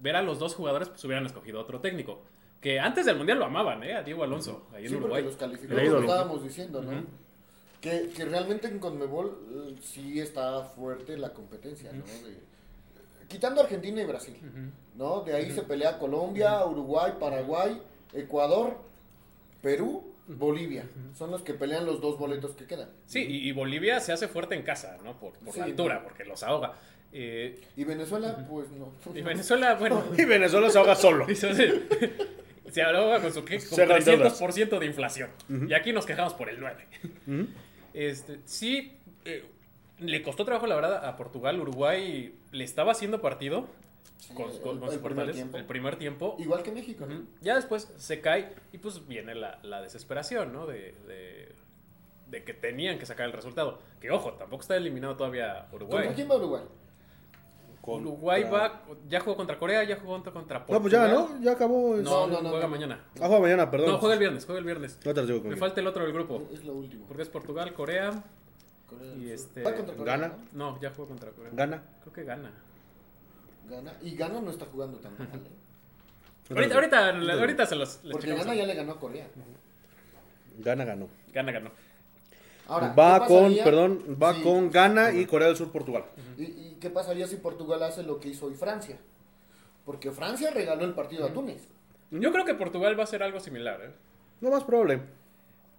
Speaker 4: ver a los dos jugadores, pues hubieran escogido otro técnico. Que antes del mundial lo amaban, ¿eh? A Diego Alonso, ahí en
Speaker 3: Sí,
Speaker 4: Uruguay.
Speaker 3: los calificadores lo estábamos diciendo, ¿no? que, que realmente en Conmebol eh, sí está fuerte la competencia, ¿no? De- quitando Argentina y Brasil, ¿no? De ahí se pelea Colombia, Uruguay, Paraguay, Ecuador, Perú, Bolivia. Son los que pelean los dos boletos que quedan.
Speaker 4: Sí, y, y Bolivia se hace fuerte en casa, ¿no? Por, por la altura, porque los ahoga. Eh,
Speaker 3: Y Venezuela, pues no.
Speaker 4: y Venezuela, bueno,
Speaker 2: Y Venezuela se ahoga solo.
Speaker 4: se, se ahoga con su ¿qué? Con
Speaker 2: Se hagan
Speaker 4: 300% de inflación. Y aquí nos quejamos por el 9. Este, sí, eh, le costó trabajo, la verdad, a Portugal. Uruguay le estaba haciendo partido
Speaker 3: Sí,
Speaker 4: con,
Speaker 3: el-
Speaker 4: con- con
Speaker 3: el
Speaker 4: sus
Speaker 3: primer
Speaker 4: portales
Speaker 3: tiempo.
Speaker 4: el primer tiempo.
Speaker 3: Igual que México, ¿no?
Speaker 4: Ya después se cae y pues viene la, la desesperación, ¿no? De, de- de que tenían que sacar el resultado. Que ojo, tampoco está eliminado todavía Uruguay.
Speaker 3: ¿Contra quién va Uruguay?
Speaker 4: Uruguay va, ya jugó contra Corea, ya jugó contra, contra Portugal.
Speaker 2: No, pues ya, ¿no? Ya acabó.
Speaker 4: No,
Speaker 3: No, no, no,
Speaker 4: juega
Speaker 3: no.
Speaker 4: mañana.
Speaker 2: Ah, juega mañana, perdón.
Speaker 4: No, juega el viernes, juega el viernes.
Speaker 2: Ahorita les digo con
Speaker 4: Me falta el otro del grupo.
Speaker 3: Es lo último.
Speaker 4: Porque es Portugal, Corea.
Speaker 3: Corea
Speaker 4: y este-
Speaker 3: Va contra Corea,
Speaker 2: Gana.
Speaker 3: ¿no?
Speaker 4: No, ya jugó contra Corea.
Speaker 2: Gana.
Speaker 4: Creo que gana.
Speaker 3: Gana. Y Gana no está jugando tan mal, ¿eh?
Speaker 4: Ahorita, ahorita, ahorita se los
Speaker 3: Porque
Speaker 4: checamos.
Speaker 3: Gana ya le ganó a Corea.
Speaker 2: Gana, ganó.
Speaker 4: Gana, ganó.
Speaker 3: Ahora,
Speaker 2: va
Speaker 3: ¿qué
Speaker 2: con, perdón, va con Ghana y Corea del Sur, Portugal.
Speaker 3: ¿Y, y qué pasaría si Portugal hace lo que hizo hoy Francia? Porque Francia regaló el partido a Túnez.
Speaker 4: Yo creo que Portugal va a hacer algo similar. ¿eh?
Speaker 2: No más probable.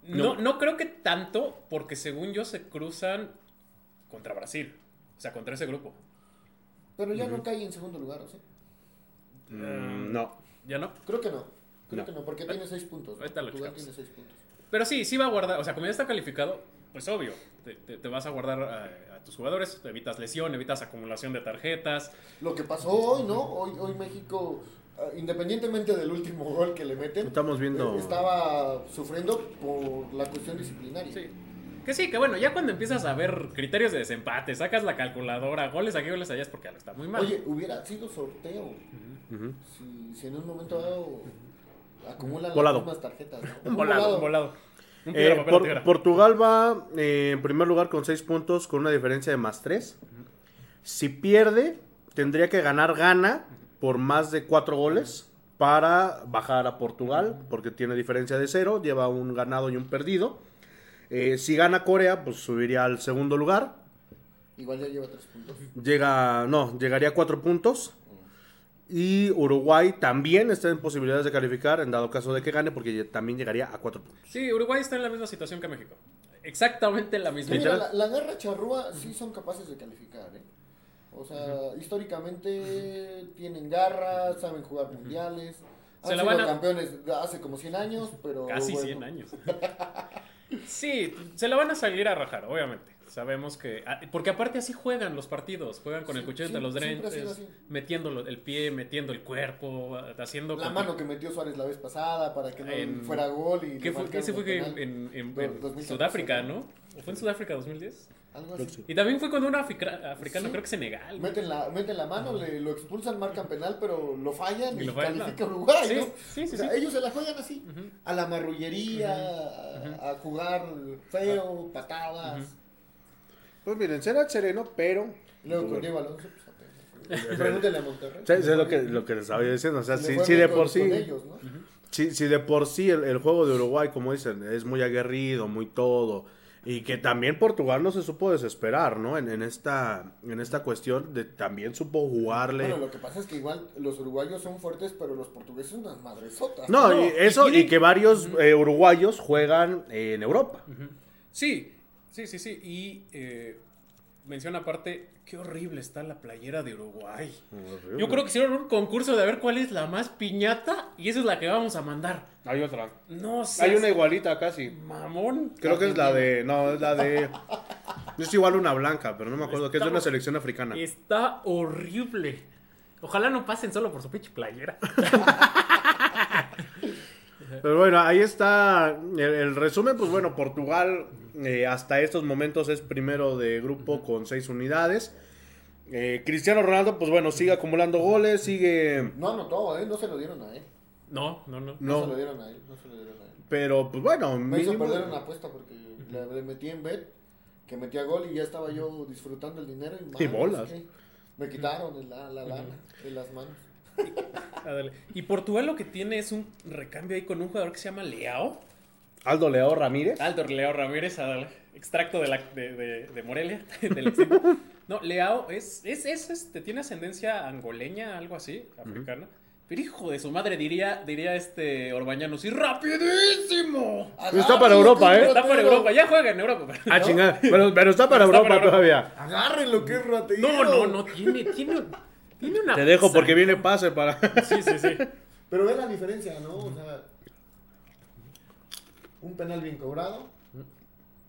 Speaker 4: No, no creo que tanto, porque según yo se cruzan contra Brasil. O sea, contra ese grupo.
Speaker 3: Pero ya no cae en segundo lugar, ¿o sí?
Speaker 2: Mm, no.
Speaker 4: ¿Ya no?
Speaker 3: Creo que no. Creo
Speaker 2: No.
Speaker 3: que no, porque tiene seis puntos. ¿no?
Speaker 4: Ahorita lo
Speaker 3: tiene seis puntos.
Speaker 4: Pero sí, sí va a guardar. O sea, como ya está calificado, pues obvio. Te, te- te vas a guardar a, a tus jugadores. Evitas lesión, evitas acumulación de tarjetas.
Speaker 3: Lo que pasó hoy, ¿no? Hoy, hoy México, ah, independientemente del último gol que le meten,
Speaker 2: Estamos viendo-
Speaker 3: eh, estaba sufriendo por la cuestión disciplinaria.
Speaker 4: Sí. Que sí, que bueno, ya cuando empiezas a ver criterios de desempate, sacas la calculadora, goles aquí, goles allá, es porque algo está muy mal.
Speaker 3: Oye, hubiera sido sorteo si, si en un momento dado acumulan las mismas tarjetas. ¿no?
Speaker 4: un volado, un volado.
Speaker 2: Eh,
Speaker 4: piedra, papel o
Speaker 2: Por-
Speaker 4: tijera.
Speaker 2: Portugal va eh, en primer lugar con 6 puntos con una diferencia de más 3. Si pierde, tendría que ganar gana por más de 4 goles para bajar a Portugal, porque tiene diferencia de 0, lleva un ganado y un perdido. Eh, si gana Corea, pues subiría al segundo lugar.
Speaker 3: Igual ya lleva tres puntos.
Speaker 2: Llega, no, llegaría a 4 puntos. Y Uruguay también está en posibilidades de calificar en dado caso de que gane, porque también llegaría a 4 puntos.
Speaker 4: Sí, Uruguay está en la misma situación que México. Exactamente la misma.
Speaker 3: Mira, la, la garra charrúa sí son capaces de calificar, ¿eh? O sea, históricamente tienen garra, saben jugar mundiales. Han
Speaker 4: Se la
Speaker 3: sido
Speaker 4: van a-
Speaker 3: campeones hace como 100 años, pero...
Speaker 4: Casi
Speaker 3: bueno.
Speaker 4: 100 años. Sí, se la van a salir a rajar, obviamente. Sabemos que. ah, Porque aparte así juegan los partidos. Juegan con el cuchillo
Speaker 3: sí,
Speaker 4: entre los
Speaker 3: así.
Speaker 4: metiendo el pie, metiendo el cuerpo, haciendo.
Speaker 3: La mano que metió Suárez la vez pasada para que no
Speaker 4: En-
Speaker 3: fuera gol y...
Speaker 4: ¿Qué fue, ese fue en, en-
Speaker 3: Do-
Speaker 4: en
Speaker 3: 2014,
Speaker 4: Sudáfrica,
Speaker 3: ¿no?
Speaker 4: ¿O fue en Sudáfrica 2010?
Speaker 3: Algo así.
Speaker 4: Y también fue con un africa- africano,
Speaker 3: Sí.
Speaker 4: creo que Senegal. ¿no?
Speaker 3: Meten la, meten la mano, le, lo expulsan, marcan penal, pero lo fallan
Speaker 4: Y
Speaker 3: y,
Speaker 4: lo fallan,
Speaker 3: califica
Speaker 4: no.
Speaker 3: Uruguay,
Speaker 4: Sí,
Speaker 3: ¿no?
Speaker 4: sí, sí,
Speaker 3: O sea,
Speaker 4: sí.
Speaker 3: ellos se la juegan así, a la marrullería, a, a jugar feo, patadas.
Speaker 2: Pues miren, será sereno, pero...
Speaker 3: Luego con Diego Alonso, pues. Pregúntale a Monterrey.
Speaker 2: Sí, es lo que, lo que les estaba diciendo. O sea, si, si de por sí,
Speaker 3: con ellos, ¿no?
Speaker 2: si, si de por sí el, el juego de Uruguay, como dicen, es muy aguerrido, muy todo, y que también Portugal no se supo desesperar, ¿no? En, en esta, en esta cuestión de también supo jugarle.
Speaker 3: Bueno, lo que pasa es que igual los uruguayos son fuertes, pero los portugueses son unas madresotas.
Speaker 2: no,
Speaker 4: no,
Speaker 2: y
Speaker 4: y
Speaker 2: eso, y,
Speaker 4: tienen-
Speaker 2: que varios eh, uruguayos juegan en Europa.
Speaker 4: Sí, sí, sí, sí. Y eh, menciona aparte, qué horrible está la playera de Uruguay. Yo creo que hicieron un concurso de a ver cuál es la más piñata y esa es la que vamos a mandar.
Speaker 2: Hay otra.
Speaker 4: No sé.
Speaker 2: Hay una igualita casi.
Speaker 4: Mamón.
Speaker 2: Creo que es la de. No, es la de. Es igual una blanca, pero no me acuerdo, que es de una selección africana.
Speaker 4: Está horrible. Ojalá no pasen solo por su pinche playera.
Speaker 2: Pero bueno, ahí está el, el resumen. Pues bueno, Portugal eh, hasta estos momentos es primero de grupo con seis unidades. Eh, Cristiano Ronaldo, pues bueno, sigue acumulando goles, sigue...
Speaker 3: No anotó, ¿eh? No se lo dieron a él.
Speaker 4: No, no, no.
Speaker 3: No, se lo dieron a él, no se lo dieron a él.
Speaker 2: pero pues bueno,
Speaker 3: Me hizo
Speaker 2: mínimo-
Speaker 3: perder una apuesta porque le, le metí en bet, que metía gol y ya estaba yo disfrutando el dinero. Y,
Speaker 2: Y bolas.
Speaker 3: que Me quitaron la, la lana de las manos.
Speaker 4: Y Portugal lo que tiene es un recambio ahí con un jugador que se llama Leao.
Speaker 2: Aldo Leo Ramírez.
Speaker 4: Aldo Leao Ramírez, al extracto de, la, de, de- de Morelia. del extremo. no, Leao es, es, es, este, tiene ascendencia angoleña, algo así, africana. Pero hijo de su madre, diría, diría este Orbañano, sí, rapidísimo.
Speaker 2: Está para Europa, ¿eh?
Speaker 4: Está para Europa, ya juega en Europa.
Speaker 2: Ah, chingada. Pero, pero está para
Speaker 4: Está
Speaker 2: Europa
Speaker 4: para
Speaker 2: todavía.
Speaker 3: Agarren lo que es ratero.
Speaker 4: No, no, no, tiene, tiene, tiene una...
Speaker 2: Te dejo porque
Speaker 4: sa-
Speaker 2: viene pase para...
Speaker 4: Sí, sí, sí.
Speaker 3: Pero ve la diferencia, ¿no? O sea, un penal bien cobrado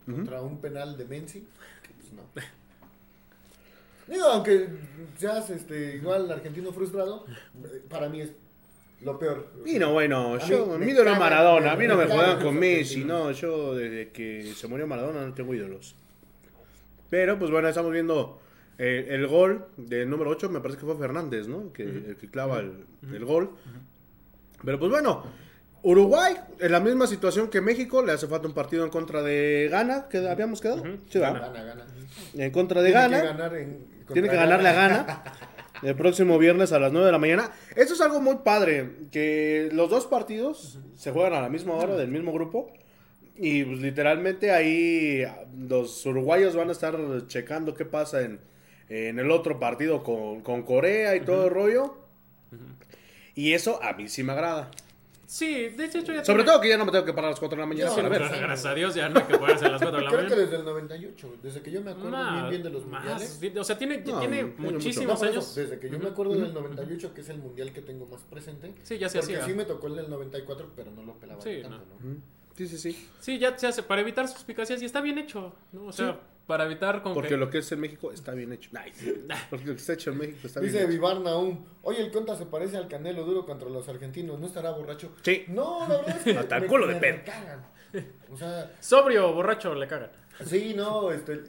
Speaker 3: contra un penal de Menzi. que, pues, no. Digo, aunque seas este, igual argentino frustrado, para mí es lo peor.
Speaker 2: Y no, bueno,
Speaker 3: A
Speaker 2: yo mi ídolo es Maradona, a mí no me
Speaker 3: me
Speaker 2: juegan con Messi, no, yo desde que se murió Maradona no tengo ídolos. Pero pues bueno, estamos viendo eh, el gol del número 8, me parece que fue Fernández, ¿no? Que, El que clava el, el gol. Pero pues bueno, Uruguay en la misma situación que México, le hace falta un partido en contra de Ghana, que habíamos quedado. Sí.
Speaker 3: Gana, gana.
Speaker 2: En contra de
Speaker 3: Tiene
Speaker 2: Ghana.
Speaker 3: que ganar en-
Speaker 2: Tiene que
Speaker 3: contra
Speaker 2: ganarle a Gana el próximo viernes a las 9 de la mañana. Esto es algo muy padre, que los dos partidos se juegan a la misma hora del mismo grupo. Y pues, literalmente ahí los uruguayos van a estar checando qué pasa en, en el otro partido con, con Corea y todo el rollo. Y eso a mí sí me agrada.
Speaker 4: Sí, de hecho ya
Speaker 2: Sobre todo que ya no me tengo que parar a las 4 de la mañana
Speaker 3: No,
Speaker 2: para ver.
Speaker 4: Gracias, gracias a Dios ya no hay que ponerse a las 4 de la
Speaker 3: Creo que
Speaker 4: mañana.
Speaker 3: desde el 98, desde que yo me acuerdo
Speaker 4: Nah,
Speaker 3: bien, bien de los
Speaker 4: más,
Speaker 3: mundiales.
Speaker 4: O sea, tiene,
Speaker 2: No,
Speaker 4: tiene
Speaker 2: tiene mucho.
Speaker 3: No,
Speaker 4: muchísimos
Speaker 3: por eso,
Speaker 4: años.
Speaker 3: desde que yo me acuerdo del 98, que es el mundial que tengo más presente.
Speaker 4: Sí, ya se
Speaker 3: Porque
Speaker 4: hacía.
Speaker 3: sí me tocó el del 94, pero no lo pelaba
Speaker 4: Sí,
Speaker 3: tanto,
Speaker 4: no.
Speaker 3: ¿no?
Speaker 2: Sí, sí, sí.
Speaker 4: Sí, ya se hace para evitar suspicacias y está bien hecho. ¿no? O sea, para evitar con
Speaker 2: Porque
Speaker 4: que-
Speaker 2: lo que es en México está bien hecho. Nice. Porque lo que está hecho en México está bien
Speaker 3: Dice
Speaker 2: hecho.
Speaker 3: Vivar Naum, oye, el Conta se parece al Canelo duro contra los argentinos, ¿no estará borracho?
Speaker 2: Sí.
Speaker 3: No, la verdad es que
Speaker 2: Hasta el
Speaker 3: me-
Speaker 2: culo de
Speaker 3: me
Speaker 2: pedo.
Speaker 3: recagan. O sea,
Speaker 4: Sobrio borracho le cagan.
Speaker 3: sí, no, este,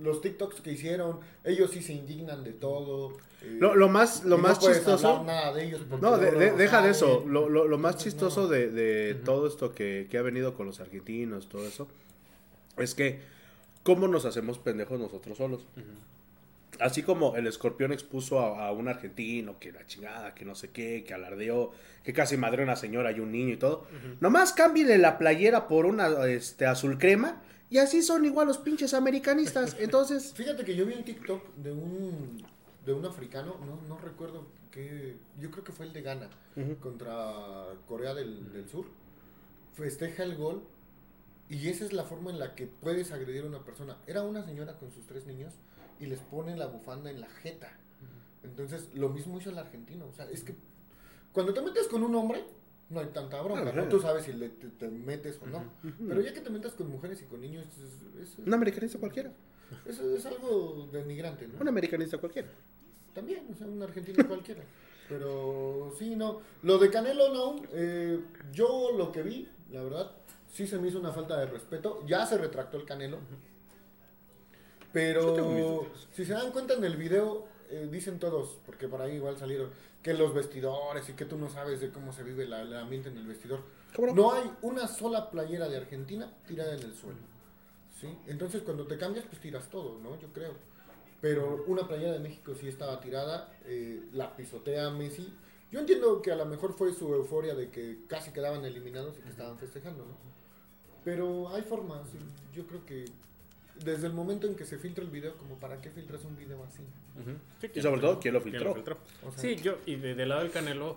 Speaker 3: los TikToks que hicieron, ellos sí se indignan de todo. eh,
Speaker 2: Lo, lo más, lo
Speaker 3: y no
Speaker 2: más
Speaker 3: puedes
Speaker 2: chistoso.
Speaker 3: hablar nada de ellos porque
Speaker 2: No, de- deja de eso. Lo, lo- lo más chistoso
Speaker 3: no.
Speaker 2: de, de todo esto que, que ha venido con los argentinos, todo eso, es que cómo nos hacemos pendejos nosotros solos. Así como el escorpión expuso a, a un argentino que la chingada, que no sé qué, que alardeó, que casi madre a una señora y un niño y todo. Nomás cambien la playera por una este, azul crema y así son igual los pinches americanistas. Entonces,
Speaker 3: Fíjate que yo vi un TikTok de un de un africano, no, no recuerdo qué, yo creo que fue el de Ghana contra Corea del, del Sur. Festeja el gol y esa es la forma en la que puedes agredir a una persona. Era una señora con sus tres niños y les pone la bufanda en la jeta. Entonces, lo mismo hizo el argentino. O sea, es que cuando te metes con un hombre, no hay tanta bronca, ¿no? Tú sabes si le- te, te metes o no. Pero ya que te metas con mujeres y con niños, es, es-
Speaker 2: un americanista cualquiera.
Speaker 3: eso es algo denigrante, ¿no?
Speaker 2: Un americanista cualquiera.
Speaker 3: También, o sea, un argentino cualquiera. Pero sí, no. Lo de Canelo, no. eh, yo lo que vi, la verdad, sí se me hizo una falta de respeto. Ya se retractó el Canelo. Pero si se dan cuenta en el video, eh, dicen todos, porque por ahí igual salieron, que los vestidores y que tú no sabes de cómo se vive la- el ambiente en el vestidor.
Speaker 2: No
Speaker 3: hay una sola playera de Argentina tirada en el suelo. ¿sí? Entonces cuando te cambias, pues tiras todo, ¿no? Yo creo. Pero una playera de México sí estaba tirada, eh, la pisotea Messi. Yo entiendo que a lo mejor fue su euforia de que casi quedaban eliminados y que estaban festejando, ¿no? Pero hay formas, yo creo que desde el momento en que se filtra el video, como para qué filtras un video así.
Speaker 4: Sí,
Speaker 2: Y sobre todo, ¿quién lo filtró?
Speaker 3: O sea,
Speaker 4: Sí, yo, y de- del lado del Canelo,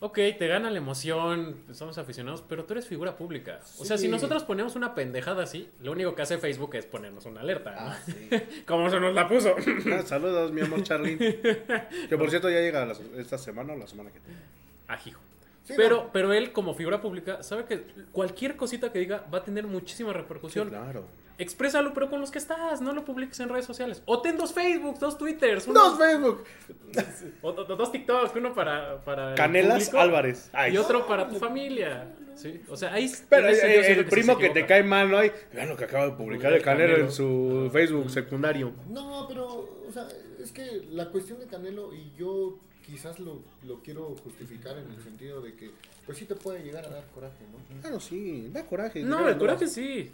Speaker 4: ok, te gana la emoción, somos aficionados, pero tú eres figura pública. O sea,
Speaker 3: Sí.
Speaker 4: si nosotros ponemos una pendejada así, lo único que hace Facebook es ponernos una alerta. ¿no?
Speaker 3: Ah, sí.
Speaker 4: Como se nos la puso.
Speaker 2: Ah, Saludos, mi amor Charly. Que por cierto ya llega la- esta semana o la semana que viene.
Speaker 4: Ajijo.
Speaker 3: Sí,
Speaker 4: pero,
Speaker 3: no.
Speaker 4: pero él, como figura pública, sabe que cualquier cosita que diga va a tener muchísima repercusión.
Speaker 2: claro.
Speaker 4: Exprésalo, pero con los que estás, no lo publiques en redes sociales. O ten dos Facebook, dos Twitters, uno-
Speaker 2: Dos Facebook.
Speaker 4: o, o- dos TikToks, uno para, para el
Speaker 2: Canelas
Speaker 4: público
Speaker 2: Álvarez. Ay,
Speaker 4: y otro para tu familia. Sí, o sea, ahí
Speaker 2: Pero eh, el
Speaker 4: sí
Speaker 2: primo que te cae mal, ¿no? hay Vean lo que acaba de publicar el Canelo
Speaker 4: Canelo.
Speaker 2: en su Facebook secundario.
Speaker 3: No, pero, o sea, es que la cuestión de Canelo, y yo quizás lo, lo quiero justificar en el sentido de que, pues sí te puede llegar a dar coraje, ¿no?
Speaker 2: Claro, sí, da coraje.
Speaker 4: No, el coraje sí.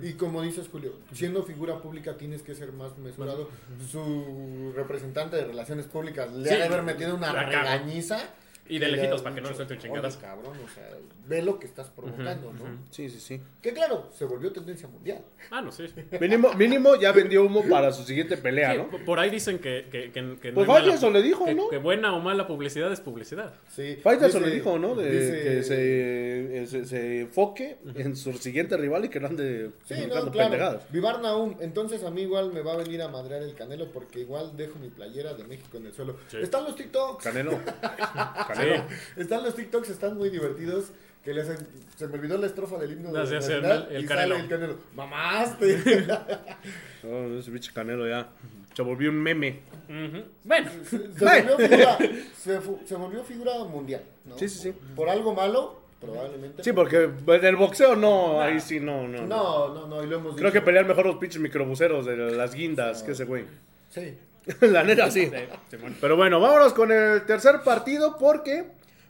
Speaker 3: Y como dices, Julio, siendo figura pública tienes que ser más mesurado. Su representante de relaciones públicas le
Speaker 4: Sí,
Speaker 3: ha de haber metido una regañiza.
Speaker 4: Y de lejitos, para que no le
Speaker 3: dicho,
Speaker 4: suelten chingadas.
Speaker 3: "Oye, cabrón, o sea, ve lo que estás provocando, ¿no?
Speaker 2: Sí, sí, sí.
Speaker 3: Que claro, se volvió tendencia mundial.
Speaker 4: Ah, no, sí.
Speaker 2: Mínimo, mínimo ya vendió humo para su siguiente pelea,
Speaker 4: Sí,
Speaker 2: ¿no?
Speaker 4: Por ahí dicen que, que, que, que
Speaker 2: Pues
Speaker 4: mala-
Speaker 2: Faitelson le dijo,
Speaker 4: que-
Speaker 2: ¿no?
Speaker 4: Que buena o mala publicidad es publicidad.
Speaker 3: Sí. Dice-
Speaker 2: le dijo, ¿no? De
Speaker 3: dice-
Speaker 2: que se, eh, se, se enfoque en su siguiente rival y que no ande
Speaker 3: Sí, no, claro.
Speaker 2: pendejadas.
Speaker 3: Vivar Naum, entonces a mí igual me va a venir a madrear el Canelo porque igual dejo mi playera de México en el suelo.
Speaker 4: Sí.
Speaker 3: Están los TikToks.
Speaker 2: Canelo. Canelo.
Speaker 3: Están los TikToks, están muy divertidos. Que les, se me olvidó la estrofa del himno
Speaker 4: No,
Speaker 3: de nacional
Speaker 4: el- el
Speaker 3: y
Speaker 4: Canelo.
Speaker 3: sale el Canelo. ¡Mamaste!
Speaker 2: No, ese bicho Canelo ya se volvió un meme.
Speaker 4: Ujú. Bueno,
Speaker 3: se, se volvió figura, se, se volvió figura mundial. ¿no?
Speaker 2: Sí, sí, sí.
Speaker 3: Por algo malo, probablemente.
Speaker 2: Sí, porque en el boxeo no, ahí sí no, no.
Speaker 3: No, no, no, y lo hemos
Speaker 2: Creo que
Speaker 3: dicho.
Speaker 2: pelean mejor los pinches microbuseros de las guindas que ese güey.
Speaker 3: Sí.
Speaker 2: La neta sí. Pero bueno, vámonos con el tercer partido porque,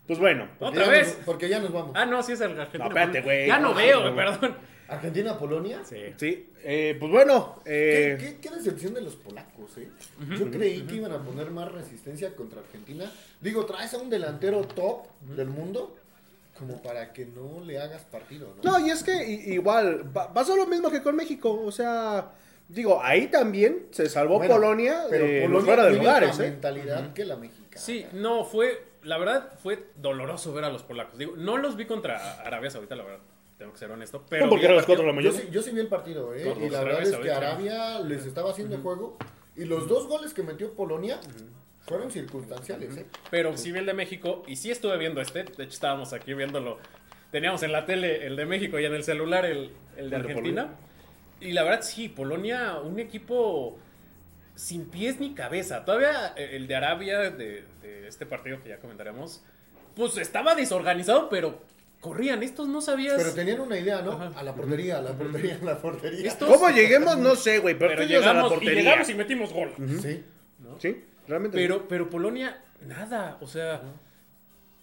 Speaker 2: pues bueno,
Speaker 3: Porque
Speaker 4: ¿Otra vez?
Speaker 3: nos- porque ya nos vamos.
Speaker 4: Ah, no, sí es el Argentina.
Speaker 2: No, espérate, güey.
Speaker 4: Ya no
Speaker 2: No,
Speaker 4: veo,
Speaker 2: no,
Speaker 4: perdón.
Speaker 3: Argentina-Polonia.
Speaker 4: Sí.
Speaker 2: sí, eh, pues bueno,
Speaker 3: ¿Qué,
Speaker 2: eh,
Speaker 3: qué, qué decepción de los polacos, ¿eh? Yo creí que iban a poner más resistencia contra Argentina. Digo, traes a un delantero top del mundo como para que no le hagas partido, ¿no?
Speaker 2: no, y es que igual pa- pasó lo mismo que con México, o sea, digo, ahí también se salvó
Speaker 3: Bueno,
Speaker 2: Polonia
Speaker 3: pero
Speaker 2: los
Speaker 3: Polonia
Speaker 2: fuera de lugares,
Speaker 3: otra
Speaker 2: ¿eh?
Speaker 3: mentalidad que la mexicana.
Speaker 4: Sí, no, fue la verdad fue doloroso ver a los polacos. Digo, no los vi contra Arabia Saudita, la verdad. Tengo que ser honesto. Pero
Speaker 2: porque eran las 4 de la
Speaker 3: Yo
Speaker 2: mañana.
Speaker 3: sí, yo sí vi el partido, ¿eh? Y la verdad es que. Arabia les estaba haciendo juego. Y los dos goles que metió Polonia fueron circunstanciales, ¿eh?
Speaker 4: Pero sí vi el de México y sí estuve viendo este. De hecho, estábamos aquí viéndolo. Teníamos en la tele el de México y en el celular el, el de
Speaker 2: El de
Speaker 4: Argentina. Y la verdad, sí, Polonia, un equipo sin pies ni cabeza. Todavía eh, el de Arabia, de, de este partido que ya comentaremos, pues estaba desorganizado, pero corrían. Estos no sabías.
Speaker 3: Pero tenían una idea, ¿no?
Speaker 4: Ajá.
Speaker 3: A la portería, a la portería, a la portería.
Speaker 4: Estos-
Speaker 2: ¿Cómo lleguemos? No sé, güey. Pero, llegas a la
Speaker 4: llegamos, y
Speaker 2: portería.
Speaker 4: llegamos y metimos gol.
Speaker 3: Sí.
Speaker 2: Sí, realmente.
Speaker 4: Pero, pero Polonia, nada. O sea,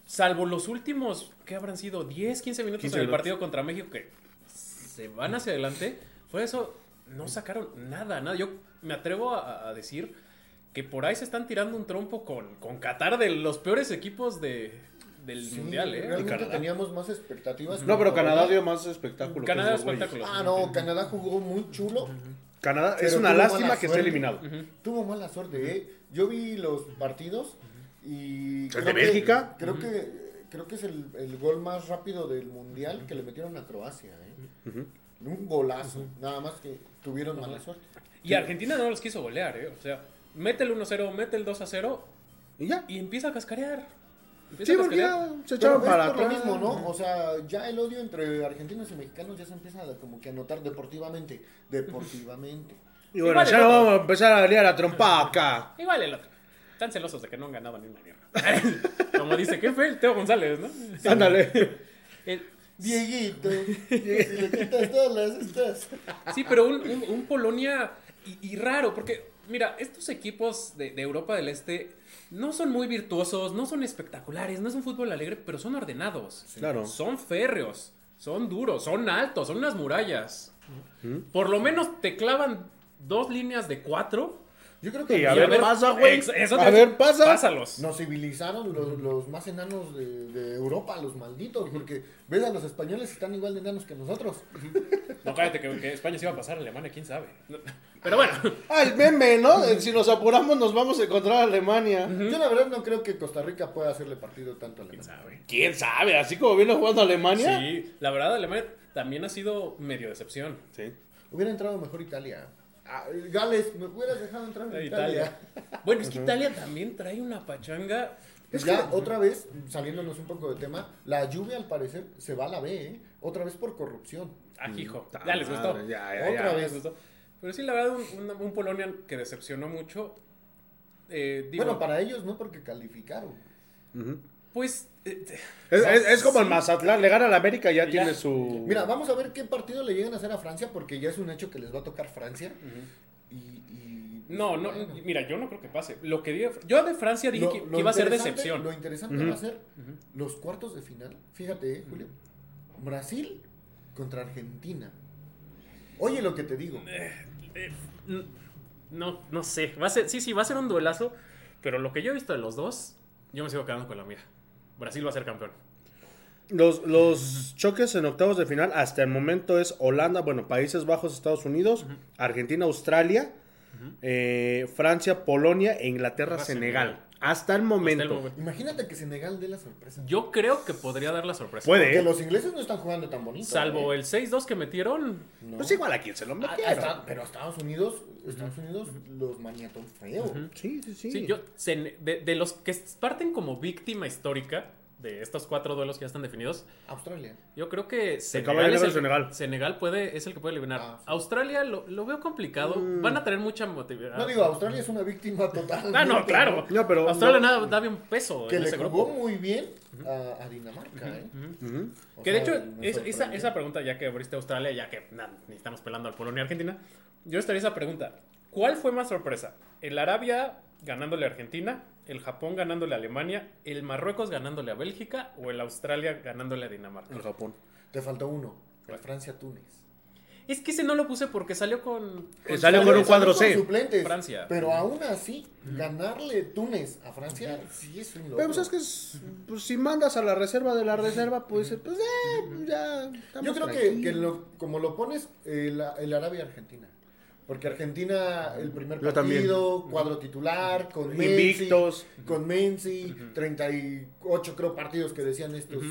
Speaker 4: salvo los últimos, ¿qué habrán sido? 10, 15 minutos
Speaker 2: 15
Speaker 4: en el partido contra México que se van hacia adelante. Fue eso, no sacaron nada, nada. Yo me atrevo a, a decir que por ahí se están tirando un trompo con, con Qatar de los peores equipos de, del
Speaker 3: Sí,
Speaker 4: Mundial, ¿eh?
Speaker 3: Realmente
Speaker 2: Canadá.
Speaker 3: teníamos más expectativas.
Speaker 2: No, pero
Speaker 3: que
Speaker 2: Canadá dio más espectáculo. que
Speaker 4: Canadá espectáculo.
Speaker 3: Ah, no, Canadá jugó muy chulo.
Speaker 2: Canadá
Speaker 3: Pero
Speaker 2: es una lástima que esté eliminado.
Speaker 3: Tuvo mala suerte, ¿eh? Yo vi los partidos y...
Speaker 2: ¿El
Speaker 3: creo
Speaker 2: de
Speaker 3: que-
Speaker 2: Bélgica?
Speaker 3: Creo que creo que es el, el gol más rápido del Mundial que le metieron a Croacia, ¿eh? Un golazo. Nada más que tuvieron mala suerte.
Speaker 4: Y Argentina no los quiso golear, ¿eh? O sea, mete el 1-0, mete el 2-0
Speaker 2: Y ya.
Speaker 4: y empieza a cascarear. Empieza
Speaker 2: Sí,
Speaker 4: a
Speaker 2: porque ya se echaron
Speaker 3: es
Speaker 2: para
Speaker 3: por lo mismo, ¿no? O sea, ya el odio entre argentinos y mexicanos ya se empieza a, como que a notar deportivamente. Deportivamente.
Speaker 2: Y bueno,
Speaker 4: Igual
Speaker 2: ya no
Speaker 4: otro.
Speaker 2: vamos a empezar a liar a trompa acá.
Speaker 4: Igual el otro. Están celosos de que no han ganado ni una mierda. Como dice, ¿qué fue el Teo González, no?
Speaker 2: Ándale.
Speaker 3: Dieguito, si le quitas todas las estas.
Speaker 4: sí, pero un, un- un Polonia y, y raro, porque mira, estos equipos de, de Europa del Este no son muy virtuosos, no son espectaculares, no es un fútbol alegre, pero son ordenados.
Speaker 2: Claro.
Speaker 4: Son férreos, son duros, son altos, son unas murallas. Por lo menos te clavan dos líneas de cuatro.
Speaker 3: Yo creo que
Speaker 2: Sí, a ver, pasa, güey.
Speaker 4: ex- eso
Speaker 2: A ver, pasa.
Speaker 4: Pásalos.
Speaker 3: nos civilizaron los, los más enanos de, de Europa, los malditos, porque ves a los españoles están igual de enanos que nosotros.
Speaker 4: No, cállate, que, que España se iba a pasar a Alemania, quién sabe. Pero bueno,
Speaker 2: Ah, el meme, ¿no? Si nos apuramos nos vamos a encontrar a Alemania.
Speaker 3: Yo la verdad no creo que Costa Rica pueda hacerle partido tanto a la
Speaker 4: quién sabe.
Speaker 2: ¿Quién sabe? Así como viene jugando Alemania.
Speaker 4: Sí, la verdad, Alemania también ha sido medio decepción.
Speaker 2: Sí.
Speaker 3: Hubiera entrado mejor Italia. Ah, Gales, me hubieras dejado entrar en
Speaker 4: Italia.
Speaker 3: Italia.
Speaker 4: Bueno, es que Italia también trae una pachanga.
Speaker 3: Es ya otra vez, saliéndonos un poco de tema, la lluvia al parecer se va a la B, ¿eh? Otra vez por corrupción.
Speaker 4: Ah, hijo.
Speaker 2: Ta
Speaker 4: Ya les gustó.
Speaker 2: madre, Ya, ya,
Speaker 3: Otra vez.
Speaker 4: les gustó. Pero sí, la verdad, un, un, un Polonia que decepcionó mucho. Eh, digo,
Speaker 3: bueno, para ellos no porque calificaron.
Speaker 4: Pues. eh,
Speaker 2: Es, es- es como el Mazatlán, le gana a la América y ya
Speaker 4: Ya.
Speaker 2: tiene su.
Speaker 3: Mira, vamos a ver qué partido le llegan a hacer a Francia porque ya es un hecho que les va a tocar Francia. y, y-
Speaker 4: no, no,
Speaker 3: bueno.
Speaker 4: mira, yo no creo que pase. Lo que diga- yo de Francia dije
Speaker 3: Lo-
Speaker 4: que,
Speaker 3: lo
Speaker 4: que iba a ser
Speaker 3: interesante-
Speaker 4: decepción.
Speaker 3: Lo interesante va a ser los cuartos de final. Fíjate, eh, Julio. Brasil contra Argentina. Oye lo que te digo.
Speaker 4: Eh, n- no, no sé. Va a ser, sí, sí, va a ser un duelazo. Pero lo que yo he visto de los dos, yo me sigo quedando con la mía. Brasil va a ser campeón.
Speaker 2: Los, los choques en octavos de final hasta el momento es Holanda, bueno, Países Bajos, Estados Unidos, Argentina, Australia, eh, Francia, Polonia e Inglaterra,
Speaker 4: Inglaterra,
Speaker 2: Senegal.
Speaker 4: Senegal.
Speaker 2: Hasta el momento.
Speaker 4: Hasta el momento.
Speaker 3: Imagínate que Senegal dé la sorpresa.
Speaker 4: Yo creo que podría dar la sorpresa.
Speaker 2: Puede,
Speaker 3: Porque
Speaker 2: ¿eh?
Speaker 3: los ingleses no están jugando tan bonito.
Speaker 4: Salvo
Speaker 3: ¿eh?
Speaker 4: el 6-2 que metieron.
Speaker 3: No.
Speaker 2: Pues igual a quien se lo
Speaker 3: Ah,
Speaker 2: metieron.
Speaker 3: pero Estados Unidos, Estados Unidos los maniató feo.
Speaker 2: Sí, sí, sí.
Speaker 4: Sí, yo, Sene- de, de los que parten como víctima histórica de estos cuatro duelos que ya están definidos,
Speaker 3: Australia.
Speaker 4: yo creo que Senegal, es el,
Speaker 2: Senegal.
Speaker 4: Senegal puede, es el que puede eliminar.
Speaker 3: Ah, sí.
Speaker 4: Australia lo, lo veo complicado. Van a tener mucha motivación.
Speaker 3: No digo, Australia es una víctima total.
Speaker 4: Ah, no, claro.
Speaker 2: No, pero-
Speaker 4: Australia
Speaker 2: no.
Speaker 4: nada, da bien peso
Speaker 3: Que
Speaker 4: en
Speaker 3: le
Speaker 4: ese
Speaker 3: jugó
Speaker 4: grupo.
Speaker 3: muy bien a, a Dinamarca, ¿eh?
Speaker 4: Que de hecho, es- esa, esa pregunta, ya que abriste Australia, ya que ni estamos pelando al Polonia y Argentina, yo estaría esa pregunta. ¿Cuál fue más sorpresa? ¿El Arabia ganándole a Argentina? ¿El Japón ganándole a Alemania? ¿El Marruecos ganándole a Bélgica? ¿O el Australia ganándole a Dinamarca?
Speaker 2: El Japón.
Speaker 3: Te faltó uno. El Francia-Túnez.
Speaker 4: Es que ese no lo puse porque salió con...
Speaker 2: Eh, salió con un cuadro C.
Speaker 3: suplentes.
Speaker 4: Francia.
Speaker 3: Pero aún así, ganarle Túnez a Francia sí es un logro.
Speaker 2: Pero pues es que es- pues, si mandas a la reserva de la reserva, pues, pues eh, ya.
Speaker 3: Yo creo que,
Speaker 2: tranquilos.
Speaker 3: que lo- como lo pones, el, el Arabia-Argentina. Porque Argentina, el primer partido, cuadro titular, con Messi,
Speaker 2: Invictos.
Speaker 3: con Menzi, 38 creo partidos que decían estos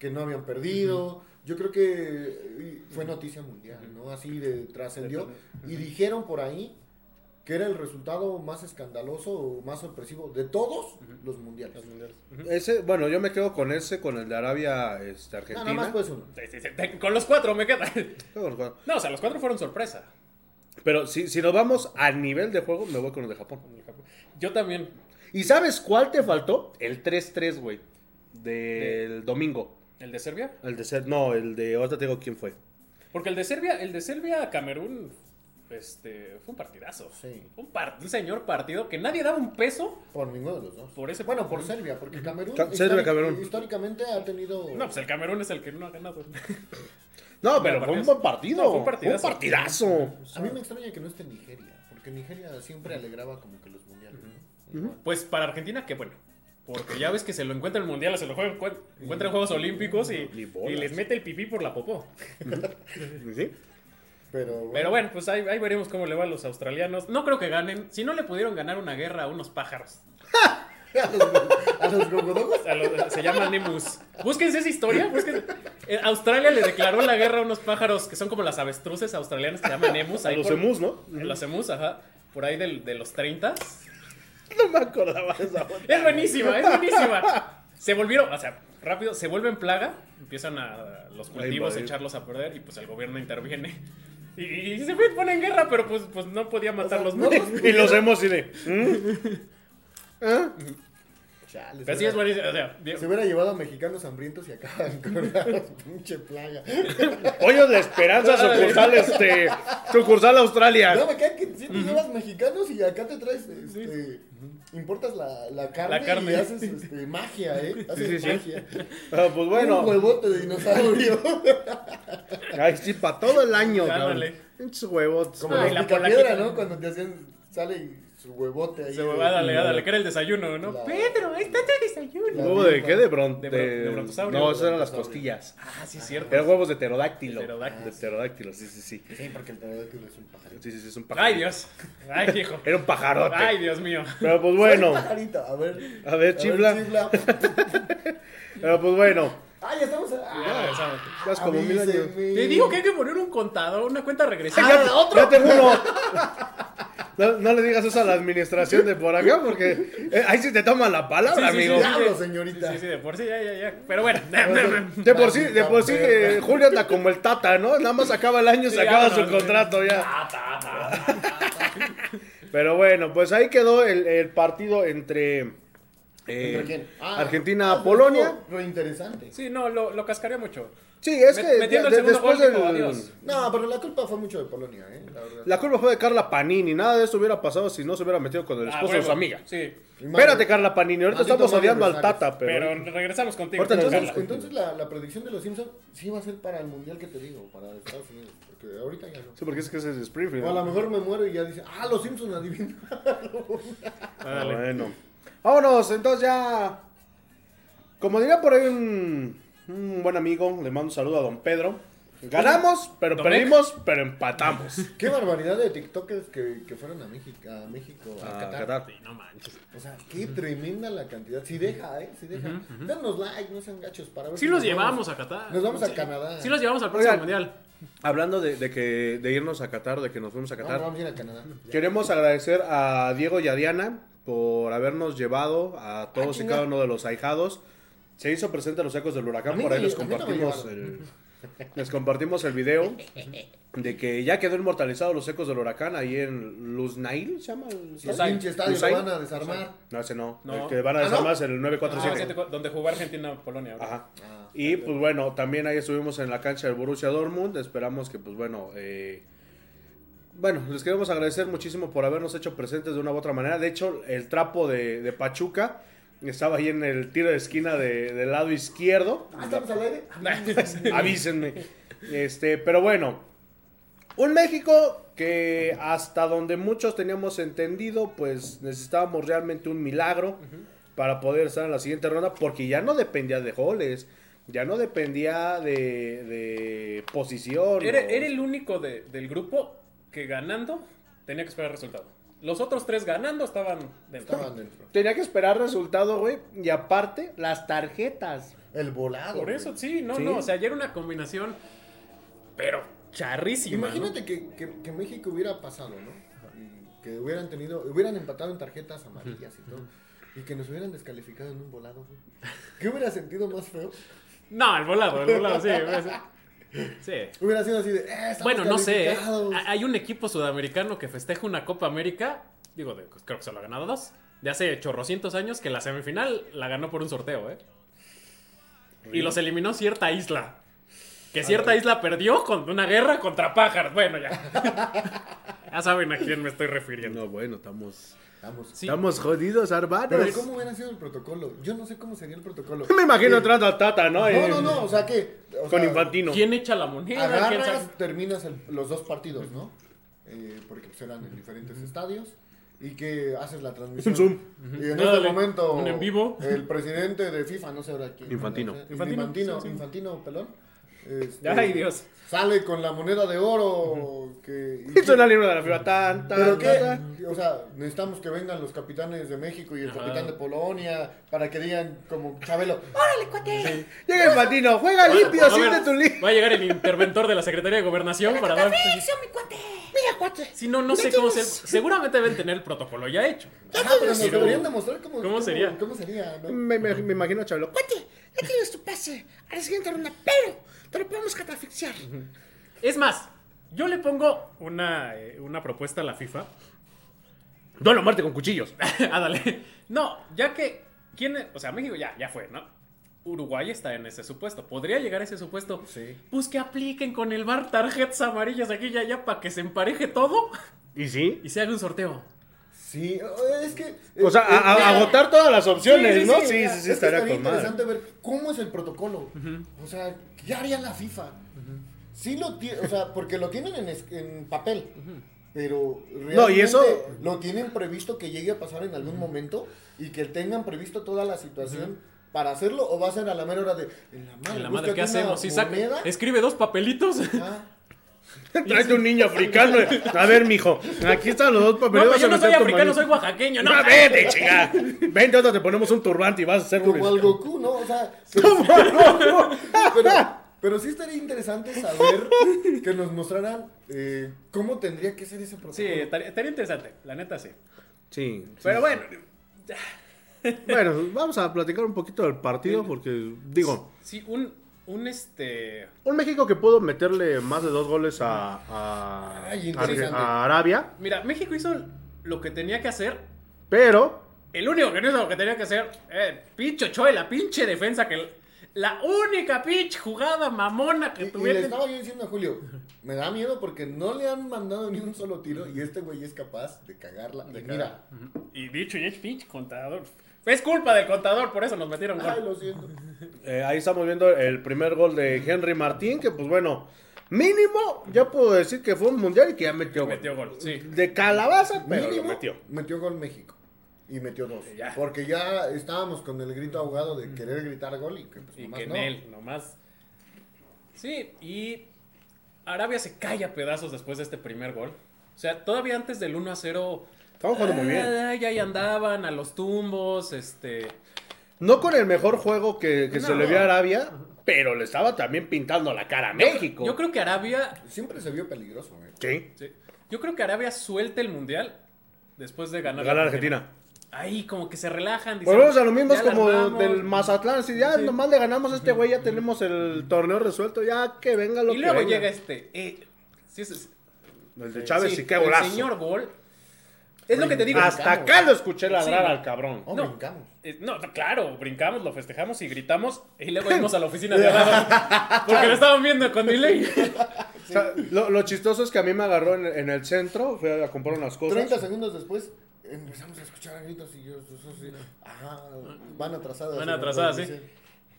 Speaker 3: que no habían perdido. Yo creo que fue noticia mundial, ¿no? Así de trascendió. Y dijeron por ahí que era el resultado más escandaloso o más sorpresivo de todos los mundiales.
Speaker 2: Ese, bueno, yo me quedo con ese, con el de Arabia, este,
Speaker 3: No,
Speaker 2: Argentina.
Speaker 3: nada más pues uno.
Speaker 4: Sí, sí, sí, te- Con los cuatro me queda. No, o sea, los cuatro fueron sorpresa.
Speaker 2: Pero si, si nos vamos a nivel de juego, me voy con el de Japón.
Speaker 4: Yo también.
Speaker 2: ¿Y sabes cuál te faltó? El 3-3, güey. Del domingo.
Speaker 4: ¿El de Serbia?
Speaker 2: El de ser, no, el de ahorita te digo quién fue.
Speaker 4: Porque el de Serbia, el de Serbia a Camerún, este, fue un partidazo.
Speaker 3: Sí.
Speaker 4: Un, par- un señor partido que nadie daba un peso.
Speaker 3: Por ninguno de los dos.
Speaker 4: Por ese-
Speaker 3: bueno, por Serbia, porque Camerún,
Speaker 2: Ca- Serbia,
Speaker 3: históric-
Speaker 2: Camerún.
Speaker 3: históricamente ha tenido...
Speaker 4: No, pues el Camerún es el que no ha ganado.
Speaker 2: No, pero fue un buen partido.
Speaker 4: No, fue un
Speaker 2: fue un
Speaker 4: partidazo.
Speaker 3: A mí me extraña que no esté Nigeria, porque Nigeria siempre alegraba como que los mundiales, ¿no?
Speaker 4: Pues para Argentina, que bueno. Porque ya ves que se lo encuentra en el mundial, se lo juega, encuent- encuentra en Juegos Olímpicos y, les mete el pipí por la popó.
Speaker 2: ¿Sí?
Speaker 3: Pero, bueno,
Speaker 4: Pero bueno, pues ahí, ahí veremos cómo le va a los australianos. No creo que ganen. Si no le pudieron ganar una guerra a unos pájaros.
Speaker 3: a los, a los gogodogos,
Speaker 4: A los- se llaman Nemus. Búsquense esa historia. búsquense. Eh, Australia le declaró la guerra a unos pájaros que son como las avestruces australianas que se llaman Nemus.
Speaker 2: A los
Speaker 4: por-
Speaker 2: emus, ¿no?
Speaker 4: Los emus, ajá. Por ahí del- de los 30.
Speaker 2: No me acordaba de esa
Speaker 4: Es buenísima, es buenísima. Se volvieron, o sea, rápido, se vuelven plaga, empiezan a los cultivos a echarlos a perder y pues el gobierno interviene. Y, y se pone en guerra, pero pues, pues no podía matarlos.
Speaker 3: ¿no? los-
Speaker 2: Y los hemos y de. ¿mm? ¿Ah?
Speaker 3: chale,
Speaker 4: Pero
Speaker 3: se
Speaker 4: sí es
Speaker 3: hubiera-
Speaker 4: buenísimo. O sea, bien-
Speaker 3: Se hubiera llevado a mexicanos hambrientos y acaban con la pinche plaga.
Speaker 2: Hoyos de Esperanza, sucursal, este. Sucursal Australia.
Speaker 3: No, me cae que si te llevas mexicanos y acá te traes, este, importas la, la carne,
Speaker 4: La carne.
Speaker 3: y haces este, magia, ¿eh? Haces
Speaker 2: sí, sí.
Speaker 3: magia.
Speaker 2: Ah, pues
Speaker 3: Un
Speaker 2: bueno.
Speaker 3: huevote de dinosaurio.
Speaker 2: Ay, sí, para todo el año, cabrón.
Speaker 4: Ándale.
Speaker 2: Pinches huevotes.
Speaker 3: Como los
Speaker 4: la
Speaker 3: picapiedra,
Speaker 4: polaquita.
Speaker 3: ¿no? Cuando te hacían, sale su huevote ahí.
Speaker 4: se
Speaker 3: de-
Speaker 4: va, dale, dale, que era el desayuno, ¿no?
Speaker 3: La-
Speaker 4: Pedro, ahí está tu desayuno.
Speaker 3: La-
Speaker 2: ¿Huevo de qué? De, bron
Speaker 4: De
Speaker 2: de,
Speaker 4: bron- de brontosaurio.
Speaker 2: No, esas eran las costillas.
Speaker 4: Ah, sí, es cierto.
Speaker 2: Eran huevos de pterodáctilo.
Speaker 4: Pterodáctilo.
Speaker 2: De pterodáctilo, sí, sí, sí.
Speaker 3: Sí, porque el pterodáctilo es un pajarito.
Speaker 2: Sí, sí, sí, es un pajarito.
Speaker 4: Ay, Dios. Ay, hijo.
Speaker 2: Era un pajarote.
Speaker 4: Ay, Dios mío.
Speaker 2: Pero pues bueno.
Speaker 3: Soy pajarito, a ver.
Speaker 2: A ver, chifla.
Speaker 3: chifla.
Speaker 2: Pero pues bueno.
Speaker 3: Ah, ya estamos.
Speaker 4: Ya
Speaker 3: Ah.
Speaker 2: Ya es como mil años.
Speaker 4: Te digo que hay que poner un contador, una cuenta regresiva.
Speaker 2: Ya, ya tengo uno. No, no le digas eso a la administración de por acá porque eh, ahí sí te toman la palabra,
Speaker 4: Sí, sí, sí,
Speaker 2: amigo.
Speaker 3: Diablo,
Speaker 4: Sí,
Speaker 3: señorita.
Speaker 4: Sí, sí, de por sí, ya, ya, ya. Pero bueno.
Speaker 2: De por sí, de por sí, eh, Julio anda como el Tata, ¿no? Nada más acaba el año y
Speaker 4: Sí,
Speaker 2: se acaba su contrato ya.
Speaker 4: Ta, ta, ta.
Speaker 2: Pero bueno, pues ahí quedó el, el partido entre, eh.
Speaker 3: Ah,
Speaker 2: Argentina
Speaker 3: ah,
Speaker 2: Polonia.
Speaker 3: Re interesante.
Speaker 4: Sí, no, lo, lo cascaría mucho.
Speaker 2: Sí, es
Speaker 4: Met-
Speaker 2: que
Speaker 4: metiendo
Speaker 2: de-
Speaker 4: el
Speaker 2: después
Speaker 4: gol,
Speaker 2: del-
Speaker 4: adiós.
Speaker 3: No, pero la culpa fue mucho de Polonia, ¿eh? La verdad.
Speaker 2: la culpa fue de Carla Panini. Nada de eso hubiera pasado si no se hubiera metido con el
Speaker 4: Ah,
Speaker 2: esposo de su amiga.
Speaker 4: Sí.
Speaker 2: Espérate, Carla Panini. Ahorita
Speaker 3: Maldito
Speaker 2: estamos odiando al. Tata, pero.
Speaker 4: Pero regresamos contigo.
Speaker 2: Ahorita
Speaker 3: Entonces, entonces la, la predicción de los Simpsons sí va a ser para el mundial que te digo, para Estados Unidos, porque ahorita ya no.
Speaker 2: Sí, porque es que ese es Springfield.
Speaker 3: O a lo mejor me muero y ya dice, ah, los Simpsons adivinan.
Speaker 4: Ah.
Speaker 2: Bueno. Vámonos, entonces ya. Como diría por ahí un, un buen amigo, le mando un saludo a don Pedro. Ganamos, pero perdimos, pero empatamos.
Speaker 3: Qué barbaridad de TikTokers que, que fueron a México, a México, a
Speaker 2: A
Speaker 3: Qatar.
Speaker 2: Qatar.
Speaker 4: Sí, no manches.
Speaker 3: O sea, qué tremenda la cantidad. Si deja, ¿eh? Si deja. Danos like, no sean gachos para ver
Speaker 4: Sí
Speaker 3: si
Speaker 4: los
Speaker 3: nos
Speaker 4: llevamos
Speaker 3: vamos-
Speaker 4: a Qatar.
Speaker 3: Nos vamos a. Canadá.
Speaker 4: Sí los llevamos al próximo
Speaker 2: Oigan.
Speaker 4: mundial.
Speaker 2: Hablando de, de que de irnos a Qatar, de que nos fuimos a
Speaker 3: No,
Speaker 2: Qatar,
Speaker 3: no vamos a ir a Canadá.
Speaker 2: queremos agradecer a Diego y a Diana por habernos llevado a todos y
Speaker 3: chinga.
Speaker 2: cada uno de los ahijados. Se hizo presente a los ecos del huracán, por ahí les compartimos el, les compartimos el video de que ya quedó inmortalizado los ecos del huracán ahí en Luznail, ¿se llama? estadio?
Speaker 3: pinche estadio van a desarmar.
Speaker 2: No, ese no.
Speaker 4: No.
Speaker 2: El que van a
Speaker 3: ¿Ah, no?
Speaker 2: desarmar es el
Speaker 4: Ah,
Speaker 2: 947.
Speaker 4: que te- donde jugó Argentina-Polonia.
Speaker 2: Ajá.
Speaker 3: Ah,
Speaker 2: Y pues bueno, también ahí estuvimos en la cancha del Borussia Dortmund. Esperamos que pues bueno, eh, bueno, les queremos agradecer muchísimo por habernos hecho presentes de una u otra manera. De hecho, el trapo de, de Pachuca estaba ahí en el tiro de esquina de- del lado izquierdo.
Speaker 3: Ah, ¿estamos al aire?
Speaker 2: Avísenme. Este, pero bueno, un México que hasta donde muchos teníamos entendido, pues necesitábamos realmente un milagro para poder estar en la siguiente ronda, porque ya no dependía de goles, ya no dependía de, de posición.
Speaker 4: Era,
Speaker 2: o-
Speaker 4: era el único de- del grupo que ganando tenía que esperar resultado. Los otros tres ganando estaban dentro.
Speaker 3: Estaban dentro.
Speaker 2: Tenía que esperar resultado, güey. Y aparte, las tarjetas.
Speaker 3: El volado.
Speaker 4: Por
Speaker 3: güey.
Speaker 4: eso, sí, no,
Speaker 2: Sí.
Speaker 4: no. O sea, ya era una combinación, pero charrísima. ¿no?
Speaker 3: Imagínate que, que, que México hubiera pasado, ¿no? Que hubieran tenido, hubieran empatado en tarjetas amarillas y todo. Y que nos hubieran descalificado en un volado, güey. ¿Qué hubiera sentido más feo?
Speaker 4: No, el volado, el volado, sí. Hubiera sido- Sí.
Speaker 3: Hubiera sido así de, eh,
Speaker 4: Bueno, no sé, ¿eh? Hay un equipo sudamericano que festeja una Copa América, digo, de- creo que solo ha ganado dos, de hace chorrocientos años, que la semifinal la ganó por un sorteo, ¿eh? Y los eliminó cierta isla. Que cierta isla perdió con una guerra contra pájaros. Bueno, ya. ya saben a quién me estoy refiriendo.
Speaker 2: No, bueno, estamos.
Speaker 3: Estamos.
Speaker 4: Sí.
Speaker 2: Estamos jodidos, hermanos.
Speaker 3: Pero ¿cómo hubiera sido el protocolo? Yo no sé cómo sería el protocolo.
Speaker 2: Me imagino
Speaker 3: Eh,
Speaker 2: entrando al Tata, ¿no?
Speaker 3: No,
Speaker 2: Eh,
Speaker 3: no, no, o sea que... o
Speaker 2: Con
Speaker 3: sea,
Speaker 2: Infantino.
Speaker 4: ¿Quién echa la moneda? ¿Quién
Speaker 3: Agarras,
Speaker 4: sabe?
Speaker 3: terminas el- los dos partidos, ¿no? Eh, porque pues, eran en diferentes estadios. Y que haces la transmisión.
Speaker 2: Un Zoom.
Speaker 3: Y en
Speaker 4: Dale,
Speaker 3: este momento.
Speaker 4: un en vivo.
Speaker 3: El presidente de FIFA, no sé ahora quién.
Speaker 2: Infantino.
Speaker 4: Infantino,
Speaker 3: Infantino,
Speaker 4: sí, sí.
Speaker 3: Infantino, pelón. este,
Speaker 4: Ay, Dios.
Speaker 3: Sale con la moneda de oro. que, y
Speaker 2: suena el libro de la FIFA. Tan, tan,
Speaker 3: ¿Pero qué? O sea, necesitamos que vengan los capitanes de México y el
Speaker 4: Ajá.
Speaker 3: capitán de Polonia para que digan como Chabelo,
Speaker 2: Llega Infantino, juega limpio,
Speaker 4: ver,
Speaker 2: siente tu li.
Speaker 4: Va a llegar el interventor de la Secretaría de Gobernación para dar. Si no, no sé cómo se. Seguramente deben tener el protocolo ya hecho.
Speaker 3: Ah, pero nos deberían demostrar cómo,
Speaker 4: ¿Cómo sería?
Speaker 3: ¿Cómo sería? ¿no?
Speaker 2: Me, me- me imagino a Chabelo.
Speaker 5: Cuate, ya tienes tu pase a la siguiente ronda, pero te lo podemos catafixiar.
Speaker 4: Es más, yo le pongo una, eh, una propuesta a la FIFA.
Speaker 2: Duelo a muerte con cuchillos.
Speaker 4: Ándale. No, ya que. ¿Quién? O sea, México ya, ya fue, ¿no? Uruguay está en ese supuesto. ¿Podría llegar a ese supuesto?
Speaker 3: Sí.
Speaker 4: Pues que apliquen con el bar tarjetas amarillas aquí ya, ya para que se empareje todo
Speaker 2: ¿Y sí?
Speaker 4: y se haga un sorteo.
Speaker 3: Sí, es que...
Speaker 2: O sea, a- a-
Speaker 3: eh,
Speaker 2: agotar todas las opciones,
Speaker 4: Sí, sí,
Speaker 2: ¿no?
Speaker 4: sí,
Speaker 2: Sí, sí, sí,
Speaker 3: es
Speaker 2: estaría
Speaker 3: interesante ver cómo es el protocolo. O sea, ¿qué haría la FIFA? Sí lo tiene, o sea, porque lo tienen en, es- en papel. Pero realmente
Speaker 2: No, y eso-
Speaker 3: lo tienen previsto que llegue a pasar en algún momento y que tengan previsto toda la situación para hacerlo o va a ser a la mera hora de en la madre,
Speaker 4: En la madre, ¿qué hacemos? Sí, saca-
Speaker 3: moneda.
Speaker 4: escribe dos papelitos.
Speaker 3: Ah,
Speaker 2: Tráete un niño africano. A ver, mijo. Aquí están los dos
Speaker 4: No,
Speaker 2: papeles.
Speaker 4: pero
Speaker 2: vas
Speaker 4: yo no soy africano, soy oaxaqueño. No,
Speaker 2: No, vete, chica. Vente, ahora te ponemos un turbante y vas a ser un.
Speaker 3: como al Goku, ¿no? O sea, pero, pero, pero sí estaría interesante saber que nos mostraran eh, cómo tendría que ser ese protocolo.
Speaker 4: Sí, estaría, estaría interesante, la neta sí.
Speaker 2: Sí.
Speaker 4: Pero bueno,
Speaker 2: Bueno, vamos a platicar un poquito del partido porque, digo,
Speaker 4: sí, un, un este...
Speaker 2: un México que pudo meterle más de dos goles a, a,
Speaker 3: Ay,
Speaker 2: a-
Speaker 3: interesante.
Speaker 2: a Arabia,
Speaker 4: Mira, México hizo lo que tenía que hacer.
Speaker 2: pero
Speaker 4: El único que no hizo lo que tenía que hacer, eh, pinche Ochoa, la pinche defensa que... La única pinche jugada mamona
Speaker 3: Y,
Speaker 4: que
Speaker 3: y le
Speaker 4: tuviera.
Speaker 3: estaba yo diciendo a Julio, me da miedo porque no le han mandado ni un solo tiro y este güey es capaz de cagarla. y mira,
Speaker 4: Y dicho y hecho, pinche contador. Es culpa del contador, por eso nos metieron
Speaker 3: ay,
Speaker 4: gol.
Speaker 3: lo siento.
Speaker 2: eh, ahí estamos viendo el primer gol de Henry Martín, que pues bueno, mínimo ya puedo decir que fue un mundial y que ya metió gol.
Speaker 4: Metió gol, sí.
Speaker 2: De calabaza, pero
Speaker 3: Mínimo,
Speaker 2: lo metió.
Speaker 3: metió gol México. Y metió dos.
Speaker 4: Ya.
Speaker 3: Porque ya estábamos con el grito ahogado de querer gritar gol y que pues
Speaker 4: Y
Speaker 3: nomás
Speaker 4: que en
Speaker 3: no.
Speaker 4: él, nomás. Sí, y Arabia se cae a pedazos después de este primer gol. O sea, todavía antes del 1 a 0.
Speaker 2: Estamos jugando muy bien.
Speaker 4: ay, ahí andaban a los tumbos, este.
Speaker 2: No con el mejor juego que, que se le vio a Arabia, pero le estaba también pintando la cara a México.
Speaker 4: Yo creo que Arabia.
Speaker 3: Siempre se vio peligroso, güey.
Speaker 2: Sí.
Speaker 4: sí, yo creo que Arabia suelta el mundial después de ganar.
Speaker 2: Ganar Argentina.
Speaker 4: Ahí como que se relajan. dicen,
Speaker 2: Volvemos a lo mismo, es
Speaker 4: "Ya
Speaker 2: como
Speaker 4: armamos".
Speaker 2: del Mazatlán. Si ya
Speaker 4: Sí.
Speaker 2: nomás le ganamos a este güey, ya tenemos el torneo resuelto. Ya que venga lo
Speaker 4: Y
Speaker 2: que
Speaker 4: luego
Speaker 2: venga.
Speaker 4: llega este. eh, sí, es- es-
Speaker 2: El de Chávez
Speaker 4: sí,
Speaker 2: y qué
Speaker 4: el
Speaker 2: golazo.
Speaker 4: señor gol. Es lo que te digo.
Speaker 2: Hasta acá lo escuché ladrar
Speaker 4: Sí.
Speaker 2: al cabrón.
Speaker 3: Oh,
Speaker 4: No.
Speaker 3: brincamos.
Speaker 4: Eh, No, no, claro, brincamos, lo festejamos y gritamos y luego fuimos a la oficina de lado porque lo estaban viendo con delay.
Speaker 2: O sea, lo, lo chistoso es que a mí me agarró en, en el centro, fui a comprar unas cosas.
Speaker 3: 30 segundos después empezamos a escuchar gritos y yo, yo, yo, sí, ajá, van atrasadas.
Speaker 4: Van atrasadas, sí.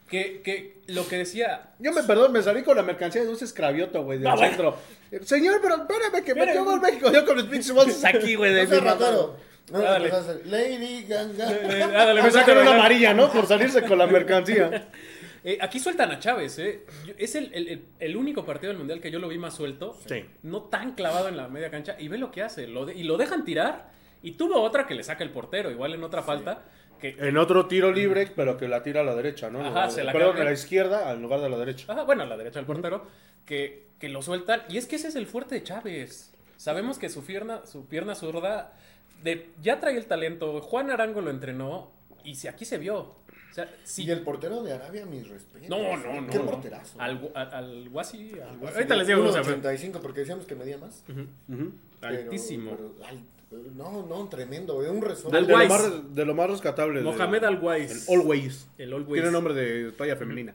Speaker 4: Que, que lo que decía.
Speaker 2: Yo me perdón, me salí con la mercancía de un escravioto, güey, del
Speaker 4: No, bueno.
Speaker 2: centro. Señor, pero espérame que
Speaker 4: Espérame.
Speaker 2: metió gol México. Yo con mis pinches bolsas aquí, güey. de
Speaker 3: No
Speaker 2: mi-
Speaker 3: ratero. No,
Speaker 4: Dale.
Speaker 3: Lady Ganga.
Speaker 4: eh, ah, dale,
Speaker 2: Me sacaron una amarilla, ¿no? Por salirse con la mercancía.
Speaker 4: Eh, aquí sueltan a Chávez, ¿eh? Yo- Es el, el- el- el único partido del Mundial que yo lo vi más suelto.
Speaker 2: Sí.
Speaker 4: No tan clavado en la media cancha. Y ve lo que hace. Lo de- y lo dejan tirar. Y tuvo otra que le saca el portero, igual en otra falta. Que,
Speaker 2: En otro tiro libre, pero que la tira a la derecha, ¿no?
Speaker 4: Ajá, se la
Speaker 2: Perdón, a la izquierda en lugar de la derecha.
Speaker 4: Ajá, bueno, a la derecha del portero. Que, que lo sueltan. Y es que ese es el fuerte de Chávez. Sabemos que su pierna, su pierna zurda de, ya trae el talento. Juan Arango lo entrenó. Y si aquí se vio. O sea, sí.
Speaker 3: Y el portero de Arabia, mis respetos.
Speaker 4: No, no, no.
Speaker 3: Qué
Speaker 4: no.
Speaker 3: porterazo.
Speaker 4: Al, al, al Guasi. al-
Speaker 3: Algo así
Speaker 4: ahorita les digo cómo se llama.
Speaker 3: 1.85, porque decíamos que medía más.
Speaker 2: Ujú.
Speaker 3: Pero-
Speaker 4: Altísimo.
Speaker 3: pero al- pero no, no, tremendo. Es un resorte.
Speaker 2: De,
Speaker 4: Al
Speaker 2: de lo más, de lo más rescatable. de-
Speaker 4: Mohamed
Speaker 2: El. Always.
Speaker 4: El Always.
Speaker 2: Tiene nombre de toalla femenina.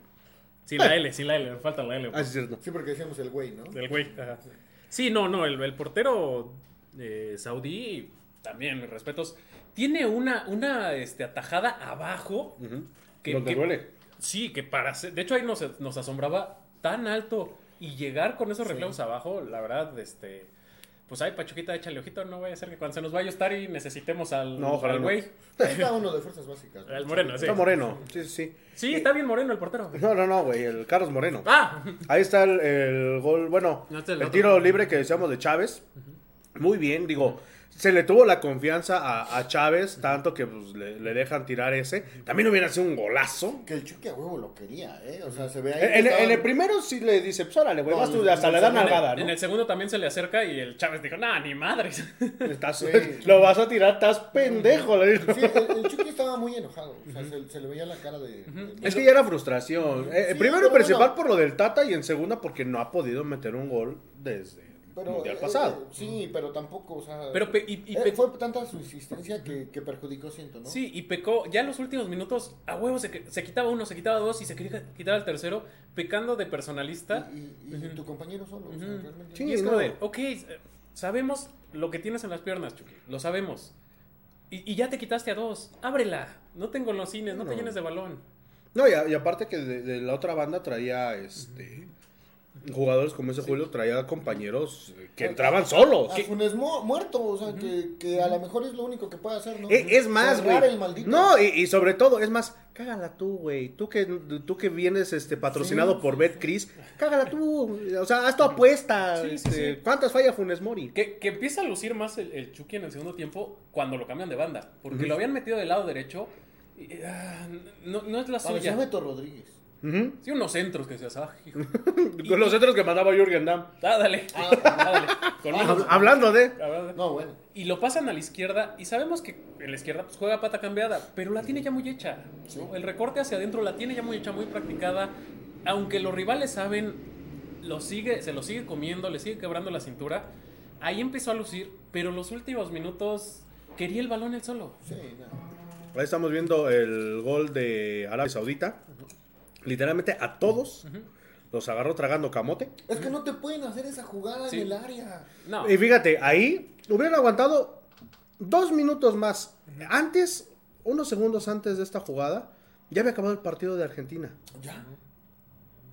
Speaker 4: Sin la L, sin la L, me falta la L.
Speaker 2: Ah, sí, es cierto.
Speaker 3: Sí, porque decíamos el güey, ¿no?
Speaker 4: Del güey. ajá. Sí, no, no, el, el portero eh, saudí, también, mis respetos, tiene una, una este, atajada abajo.
Speaker 2: Ujú.
Speaker 4: que,
Speaker 2: Donde
Speaker 4: que-
Speaker 2: duele.
Speaker 4: Sí, que para ser- De hecho, ahí nos, nos asombraba tan alto y llegar con esos
Speaker 3: Sí.
Speaker 4: reflejos abajo, la verdad, este. Pues ay, Pachuquita, échale ojito, no vaya a ser que cuando se nos vaya a estar y necesitemos al,
Speaker 2: No,
Speaker 4: al
Speaker 2: no.
Speaker 4: güey.
Speaker 3: Está uno de fuerzas básicas.
Speaker 4: Al moreno, sí.
Speaker 2: Está moreno. Sí, sí, sí.
Speaker 4: Sí, está bien moreno el portero.
Speaker 2: No, no, no, güey. El Carlos Moreno.
Speaker 4: ¡Ah!
Speaker 2: Ahí está el, el gol. Bueno,
Speaker 4: No, este es el
Speaker 2: tiro libre que decíamos de Chávez. Muy bien, digo. Se le tuvo la confianza a, a Chávez, tanto que pues, le, le dejan tirar ese. También hubiera sido un golazo.
Speaker 3: Que el Chucky a huevo lo quería, ¿eh? O sea, se ve ahí.
Speaker 2: En,
Speaker 3: estaba-
Speaker 2: el primero sí le dice, pues órale, güey,
Speaker 3: No,
Speaker 2: vas tú, hasta le dan nalgada, ¿no?
Speaker 4: En el segundo también se le acerca y el Chávez dijo, nah, ni madres.
Speaker 2: Estás-
Speaker 3: Sí.
Speaker 2: lo vas a tirar, estás pendejo, le dijo.
Speaker 3: Sí, el, el Chucky estaba muy enojado. O sea, se, se le veía la cara de. de-
Speaker 2: Es que ya era frustración. Eh,
Speaker 3: Sí,
Speaker 2: primero principal
Speaker 3: bueno.
Speaker 2: por lo del Tata y en segunda porque no ha podido meter un gol desde
Speaker 3: Pero,
Speaker 2: mundial
Speaker 3: eh,
Speaker 2: pasado.
Speaker 3: eh, sí, pero tampoco, o sea.
Speaker 4: Pero pe- y- y
Speaker 3: eh, fue tanta su insistencia que, que perjudicó, siento, ¿no?
Speaker 4: Sí, y pecó, ya en los últimos minutos, a huevo se, se quitaba uno, se quitaba dos y se quería quitar al tercero, pecando de personalista.
Speaker 3: Y, y- y tu compañero solo. o sea, realmente.
Speaker 2: Sí,
Speaker 4: y es
Speaker 2: no.
Speaker 4: como de, ok, sabemos lo que tienes en las piernas, Chucky, lo sabemos. Y, y ya te quitaste a dos, ábrela, no tengo los cines, no, te llenes de balón.
Speaker 2: No, y, a- y aparte que de, de la otra banda traía este jugadores como ese Julio, traía compañeros que entraban solos.
Speaker 3: A Funes muerto, o sea, que, que a lo mejor es lo único que puede hacer, ¿no?
Speaker 2: Eh, es más, güey. No, y, y sobre todo, es más, cágala tú, güey. Tú que, tú que vienes este, patrocinado
Speaker 3: Sí,
Speaker 2: por
Speaker 3: sí,
Speaker 2: BetCris, cágala tú. O sea, haz tu apuesta. Este. ¿Cuántas falla Funes Mori?
Speaker 4: Que, que empieza a lucir más el, el Chucky en el segundo tiempo cuando lo cambian de banda, porque lo habían metido del lado derecho. y, ah, no, no es la
Speaker 3: Parecía
Speaker 4: suya.
Speaker 3: Beto Rodríguez.
Speaker 2: Ujú.
Speaker 4: Sí, unos centros que decías, ah, hijo.
Speaker 2: Con los centros que mandaba Jürgen Damm.
Speaker 4: Ah, dale, ah, dale. Con
Speaker 3: Ah,
Speaker 4: unos-
Speaker 2: Hablando de.
Speaker 3: No, bueno.
Speaker 4: Y lo pasan a la izquierda y sabemos que en la izquierda pues, juega pata cambiada, pero la tiene ya muy hecha. ¿no? El recorte hacia adentro la tiene ya muy hecha, muy practicada. Aunque los rivales saben, lo sigue, se lo sigue comiendo, le sigue quebrando la cintura. Ahí empezó a lucir, pero los últimos minutos quería el balón él solo.
Speaker 3: Sí, no.
Speaker 2: Ahí estamos viendo el gol de Arabia Saudita. Literalmente a todos los agarró tragando camote.
Speaker 3: Es que no te pueden hacer esa jugada
Speaker 4: Sí.
Speaker 3: en el área.
Speaker 4: No,
Speaker 2: Y fíjate, ahí hubieran aguantado dos minutos más. Antes, unos segundos antes de esta jugada, ya había acabado el partido de Argentina.
Speaker 3: Ya.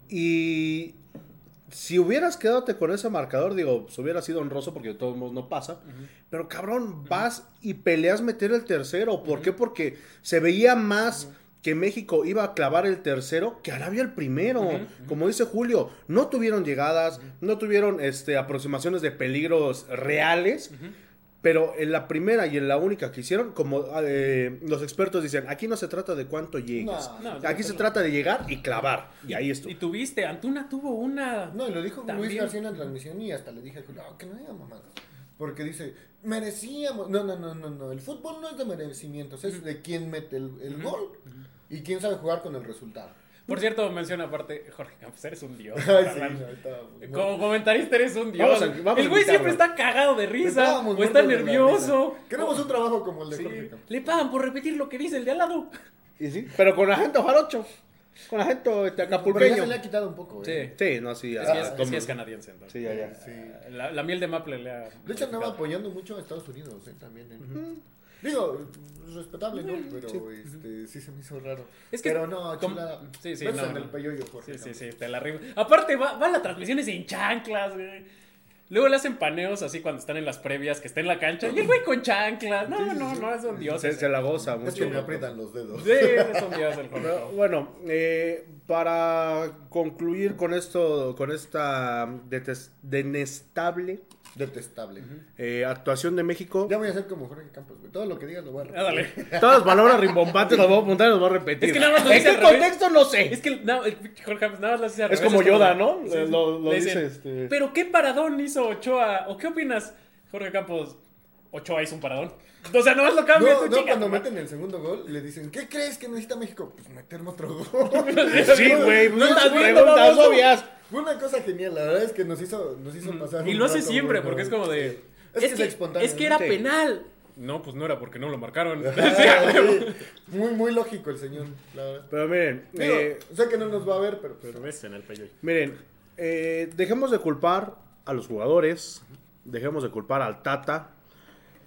Speaker 2: Y si hubieras quedado con ese marcador, digo, pues hubiera sido honroso porque de todos modos no pasa. Pero cabrón, vas y peleas meter el tercero. ¿Por qué? Porque se veía más que México iba a clavar el tercero que Arabia el primero. Como dice Julio, no tuvieron llegadas, no tuvieron este, aproximaciones de peligros reales. Pero en la primera y en la única que hicieron, como eh, los expertos dicen, aquí no se trata de cuánto llegues.
Speaker 3: No,
Speaker 4: no,
Speaker 2: aquí se
Speaker 4: no.
Speaker 2: trata de llegar y clavar. Y ahí estuvo.
Speaker 4: Y tuviste, Antuna tuvo una.
Speaker 3: No, y lo dijo Luis
Speaker 4: También.
Speaker 3: García en la transmisión y hasta le dije a Julio, "Ah, que no diga mamadas. Porque dice, merecíamos. No, no, no, no, no. El fútbol no es de merecimientos, es de quién mete el, el gol y quién sabe jugar con el resultado.
Speaker 4: Por cierto, menciona aparte, Jorge Campos, eres un dios.
Speaker 3: Ay, sí, no, estaba- no.
Speaker 4: Como comentarista eres un dios.
Speaker 2: Vamos a- vamos
Speaker 4: el güey siempre está cagado de risa o está nervioso.
Speaker 3: Queremos un trabajo como el de
Speaker 4: Sí,
Speaker 3: Jorge Campos.
Speaker 4: Le pagan por repetir lo que dice el de al lado.
Speaker 2: Y sí, pero con acento jarocho. Con acento este,
Speaker 3: Pero ya
Speaker 2: acapulqueño.
Speaker 3: se le ha quitado un poco, ¿eh?
Speaker 4: Sí.
Speaker 2: Sí, no, sí.
Speaker 4: Es que es, es que es canadiense. entonces.
Speaker 2: Sí, ya, ya.
Speaker 3: Sí.
Speaker 4: La, la miel de maple le ha.
Speaker 3: De hecho, andaba apoyando mucho a Estados Unidos, ¿eh? También. ¿eh? Digo, respetable, ¿no? Pero sí. Este, sí se me hizo raro.
Speaker 4: Es que-
Speaker 3: Pero no, chulada.
Speaker 4: sí, sí, no,
Speaker 3: en el peyoyo, Jorge
Speaker 4: Sí, sí, sí, te la arriba. Aparte, va, va las transmisiones en chanclas, güey. Luego le hacen paneos así cuando están en las previas, que está en la cancha. Y el güey con chanclas. No, no, no, es un dios.
Speaker 2: Se, la goza
Speaker 3: Es
Speaker 2: mucho.
Speaker 3: que me aprietan los dedos.
Speaker 4: Sí, es un dios el
Speaker 2: Pero, bueno, eh, para concluir con esto, con esta detes- denestable
Speaker 3: Detestable.
Speaker 2: eh, actuación de México,
Speaker 3: Ya voy a ser como Jorge Campos, güey. Todo lo que digas lo voy a repetir.
Speaker 4: Ah, dale.
Speaker 2: todas las palabras rimbombantes las voy a apuntar y las voy a repetir.
Speaker 4: Es que nada más lo
Speaker 2: ¿En
Speaker 4: dice
Speaker 2: qué
Speaker 4: revés.
Speaker 2: contexto? No sé.
Speaker 4: Es que no, Jorge Campos nada más lo hace al
Speaker 2: Es
Speaker 4: revés,
Speaker 2: como Yoda, ¿no?
Speaker 4: Sí, sí.
Speaker 2: Lo- dice, este-
Speaker 4: Pero qué paradón hizo Ochoa. ¿O qué opinas, Jorge Campos? Ochoa hizo un paradón. O sea, no es lo cambia.
Speaker 3: No, no, cuando meten el segundo gol, le dicen, ¿qué crees que necesita México? Pues meterme otro gol.
Speaker 2: Sí, güey.
Speaker 4: No estás viendo, baboso.
Speaker 2: obvias.
Speaker 3: Fue una cosa genial, la verdad es que nos hizo, nos hizo pasar.
Speaker 4: Y
Speaker 3: un
Speaker 4: lo hace
Speaker 3: rato
Speaker 4: siempre, porque es como de.
Speaker 3: Es que es espontáneo,
Speaker 4: es que era
Speaker 2: Sí.
Speaker 4: penal. No, pues no era porque no lo marcaron.
Speaker 3: muy, muy lógico el señor, la verdad.
Speaker 2: Pero miren,
Speaker 3: Digo,
Speaker 2: eh,
Speaker 3: sé que no nos va a ver, pero,
Speaker 4: Pero ves en el pello.
Speaker 2: miren, eh, dejemos de culpar a los jugadores, dejemos de culpar al Tata,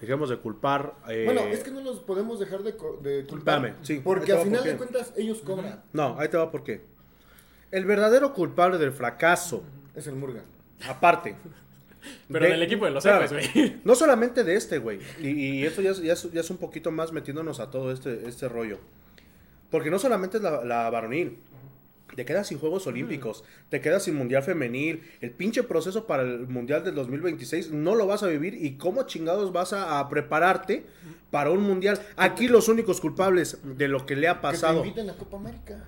Speaker 2: dejemos de culpar... eh,
Speaker 3: Bueno, es que no los podemos dejar de, co- de culpar.
Speaker 2: Espérame, sí,
Speaker 3: Porque al final
Speaker 2: por
Speaker 3: de cuentas ellos cobran.
Speaker 2: No, ahí te va por qué. El verdadero culpable del fracaso,
Speaker 3: Es el Murga.
Speaker 2: aparte...
Speaker 4: Pero del equipo de los héroes, güey.
Speaker 2: No solamente de este, güey. Y, y eso ya es, ya, es, ya es un poquito más metiéndonos a todo este, este rollo. Porque no solamente es la, la varonil. Te quedas sin Juegos Olímpicos, te quedas sin Mundial Femenil, el pinche proceso para el Mundial del 2026 no lo vas a vivir y cómo chingados vas a, a prepararte para un Mundial. Aquí los únicos culpables de lo que le ha
Speaker 3: Que te
Speaker 2: pasado.
Speaker 3: inviten a Copa América.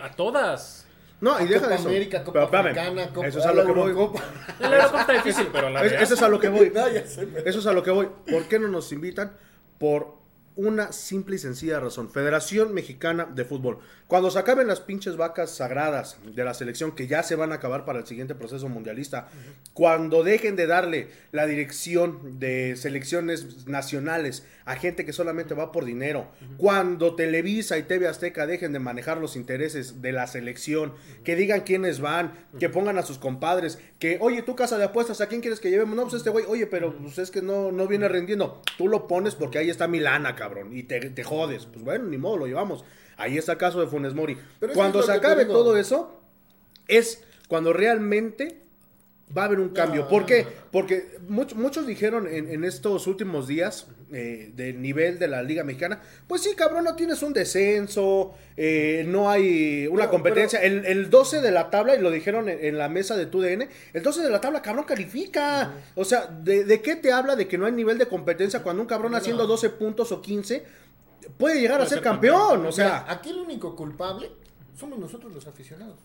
Speaker 4: A todas.
Speaker 2: No, y deja
Speaker 3: Copa
Speaker 2: de eso.
Speaker 3: América, Copa
Speaker 2: Pero espérame,
Speaker 3: Africana, Copa
Speaker 2: eso es a lo que voy.
Speaker 3: Eurocopa
Speaker 4: está difícil, pero la
Speaker 2: Es- eso es a lo que voy.
Speaker 3: No, ya sé, pero-
Speaker 2: Eso es a lo que voy. ¿Por qué no nos invitan? Por una simple y sencilla razón. Federación Mexicana de Fútbol. Cuando se acaben las pinches vacas sagradas de la selección, que ya se van a acabar para el siguiente proceso mundialista, cuando dejen de darle la dirección de selecciones nacionales a gente que solamente va por dinero, cuando Televisa y TV Azteca dejen de manejar los intereses de la selección, que digan quiénes van, que pongan a sus compadres, que, oye, tu casa de apuestas, ¿a quién quieres que llevemos? No, pues este güey, oye, pero pues, es que no, no viene rendiendo. Tú lo pones porque ahí está mi lana, cabrón, y te, te jodes. Pues bueno, ni modo, lo llevamos. Ahí está el caso de Funes Mori.
Speaker 3: Pero
Speaker 2: Cuando se acabe todo eso, es cuando realmente va a haber un cambio. ¿Por
Speaker 3: no,
Speaker 2: qué?
Speaker 3: no, no.
Speaker 2: Porque much- muchos dijeron en, en estos últimos días eh, del nivel de la Liga Mexicana, pues sí, cabrón, no tienes un descenso, eh, no hay una competencia. El, el 12 de la tabla, y lo dijeron en, en la mesa de TUDN, el 12 de la tabla, cabrón, califica. O sea, ¿de, de qué te habla de que no hay nivel de competencia cuando un cabrón haciendo 12 puntos o 15 puede llegar a ser
Speaker 4: ser
Speaker 2: campeón?
Speaker 4: campeón.
Speaker 2: O sea,
Speaker 3: Mira, aquí el único culpable somos nosotros los aficionados.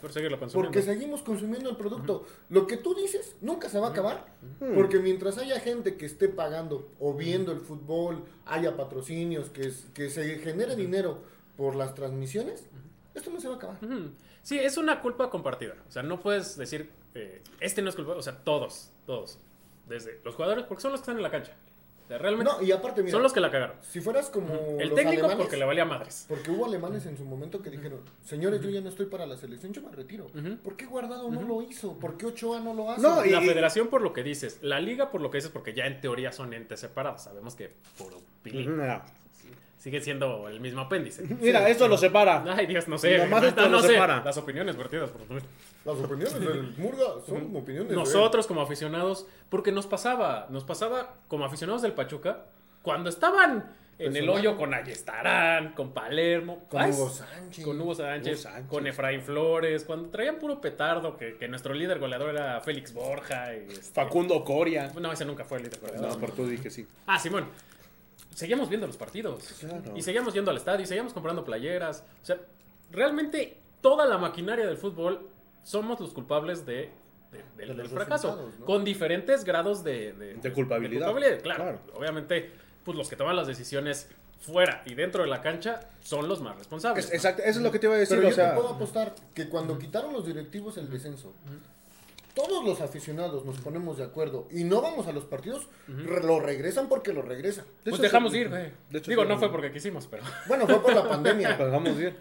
Speaker 4: Por seguirlo consumiendo.
Speaker 3: Porque seguimos consumiendo el producto. Lo que tú dices nunca se va a acabar. Porque mientras haya gente que esté pagando o viendo el fútbol, haya patrocinios, que, es- que se genere dinero por las transmisiones, esto no se va a acabar.
Speaker 4: Sí, es una culpa compartida. O sea, no puedes decir, eh, este no es culpable. O sea, todos, todos. Desde los jugadores, porque son los que están en la cancha. O sea, realmente
Speaker 3: No, y aparte, mira,
Speaker 4: son los que la cagaron.
Speaker 3: si fueras como
Speaker 4: El
Speaker 3: los
Speaker 4: técnico
Speaker 3: alemanes,
Speaker 4: porque le valía madres.
Speaker 3: Porque hubo alemanes en su momento que dijeron, señores, yo ya no estoy para la selección, yo me retiro. ¿Por qué Guardado no lo hizo? ¿Por qué Ochoa no lo hace?
Speaker 2: No, y-
Speaker 4: La federación por lo que dices, la liga por lo que dices, porque ya en teoría son entes separados. Sabemos que puro pilín. Sigue siendo el mismo apéndice.
Speaker 2: mira, esto lo separa.
Speaker 4: Ay, Dios, no sé.
Speaker 2: Nomás
Speaker 4: no,
Speaker 2: esto
Speaker 4: no
Speaker 2: lo
Speaker 4: sé.
Speaker 2: separa.
Speaker 4: Las opiniones vertidas por supuesto.
Speaker 3: Las opiniones del Murga son opiniones de.
Speaker 4: Nosotros como aficionados, porque nos pasaba, nos pasaba como aficionados del Pachuca, cuando estaban en el hoyo con Ayestarán, con Palermo,
Speaker 3: Con Hugo Sánchez.
Speaker 4: con Hugo Sánchez,
Speaker 2: Hugo Sánchez.
Speaker 4: con Efraín Flores, cuando traían puro petardo, que, que nuestro líder goleador era Félix Borja. Y este-
Speaker 2: Facundo Coria.
Speaker 4: No, ese nunca fue el líder goleador.
Speaker 2: No, por tú dije sí.
Speaker 4: Ah, Simón. Seguíamos viendo los partidos.
Speaker 2: Claro.
Speaker 4: Y seguíamos yendo al estadio, y seguíamos comprando playeras. O sea, realmente toda la maquinaria del fútbol somos los culpables de, de- del,
Speaker 3: De los
Speaker 4: del fracaso. Con diferentes grados de, de-
Speaker 2: De culpabilidad.
Speaker 4: claro.
Speaker 2: Claro.
Speaker 4: Obviamente, pues los que toman las decisiones fuera y dentro de la cancha son los más responsables.
Speaker 2: Es-
Speaker 4: ¿no?
Speaker 2: exacto, eso es lo que te iba a decir.
Speaker 3: Pero
Speaker 2: o
Speaker 3: yo
Speaker 2: sea,
Speaker 3: te puedo apostar que cuando quitaron los directivos el descenso, todos los aficionados nos ponemos de acuerdo y no vamos a los partidos, re- lo regresan porque lo regresan.
Speaker 4: Pues
Speaker 2: hecho,
Speaker 4: dejamos
Speaker 2: sí.
Speaker 4: ir.
Speaker 2: De hecho,
Speaker 4: Digo,
Speaker 2: sí.
Speaker 4: no fue porque quisimos, pero...
Speaker 3: Bueno, fue por la pandemia,
Speaker 2: pues vamos bien.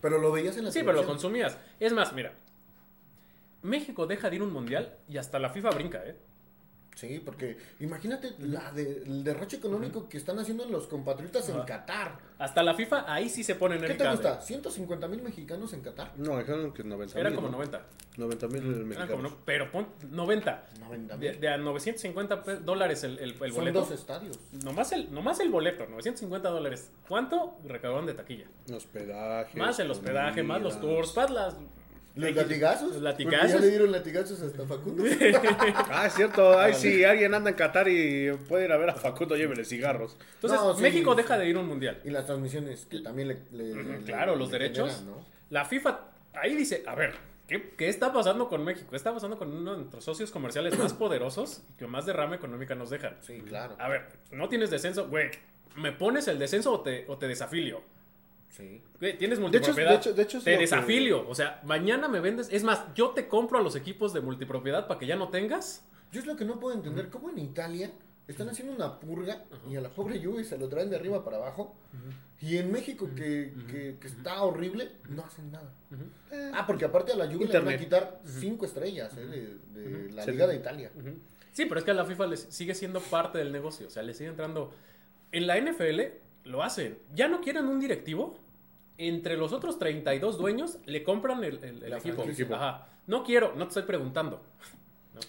Speaker 3: pero lo veías en la
Speaker 4: Sí, pero lo
Speaker 3: televisión. Sí, porque imagínate la de- el derroche económico que están haciendo los compatriotas en. Qatar.
Speaker 4: Hasta la FIFA, ahí sí se pone
Speaker 3: ¿Qué te gusta? ¿150 mil mexicanos en Qatar?
Speaker 2: No, dijeron que 90
Speaker 4: Eran
Speaker 2: mil,
Speaker 4: como
Speaker 2: ¿no?
Speaker 4: 90.
Speaker 2: 90 mil mexicanos.
Speaker 4: como no- pero pon 90.
Speaker 3: 90
Speaker 4: De,
Speaker 3: mil.
Speaker 4: de a 950 pe- dólares el, el, el
Speaker 3: Son
Speaker 4: boleto.
Speaker 3: dos estadios.
Speaker 4: Nomás el, nomás el boleto, 950 dólares. ¿Cuánto recaudaron de taquilla?
Speaker 2: Hospedaje.
Speaker 4: Más el hospedaje, más los tours, más las...
Speaker 3: ¿Los latigazos?
Speaker 4: Los
Speaker 3: Porque ya
Speaker 4: latigazos.
Speaker 3: le dieron latigazos hasta Facundo.
Speaker 2: Ah, es cierto. Ay, si alguien anda en Qatar y puede ir a ver a Facundo, llévele cigarros.
Speaker 4: Entonces,
Speaker 3: No, sí,
Speaker 4: México
Speaker 3: sí.
Speaker 4: deja de ir a un mundial.
Speaker 3: y las transmisiones que también le... le- le-
Speaker 4: Claro,
Speaker 3: le
Speaker 4: los derechos.
Speaker 3: generan, ¿no?
Speaker 4: La FIFA ahí dice, a ver, ¿qué, qué está pasando con México? ¿Qué está pasando con uno de nuestros socios comerciales más poderosos y que más derrama económica nos dejan?
Speaker 3: Sí, claro.
Speaker 4: A ver, no tienes descenso, güey. ¿Me pones el descenso o te, o te desafilio?
Speaker 3: Sí.
Speaker 4: Tienes
Speaker 2: De hecho,
Speaker 4: multipropiedad.
Speaker 2: de hecho- de hecho es
Speaker 4: te
Speaker 2: que-
Speaker 4: desafilio. O sea, mañana me vendes. Es más, yo te compro a los equipos de multipropiedad para que ya no tengas.
Speaker 3: Yo es lo que no puedo entender, ¿cómo en Italia están haciendo una purga y a la pobre Juve se lo traen de arriba para abajo? Y en México, que, que- que está horrible, no hacen nada. Ah, porque aparte a la Juve le van a quitar cinco estrellas eh, de, de la
Speaker 2: Sí.
Speaker 3: Liga de Italia.
Speaker 4: Sí, pero es que a la FIFA les sigue siendo parte del negocio. O sea, le sigue entrando. En la NFL lo hacen. Ya no quieren un directivo. Entre los otros 32 dueños le compran el, el- el
Speaker 3: La
Speaker 4: equipo. Ajá. No quiero, no te estoy preguntando.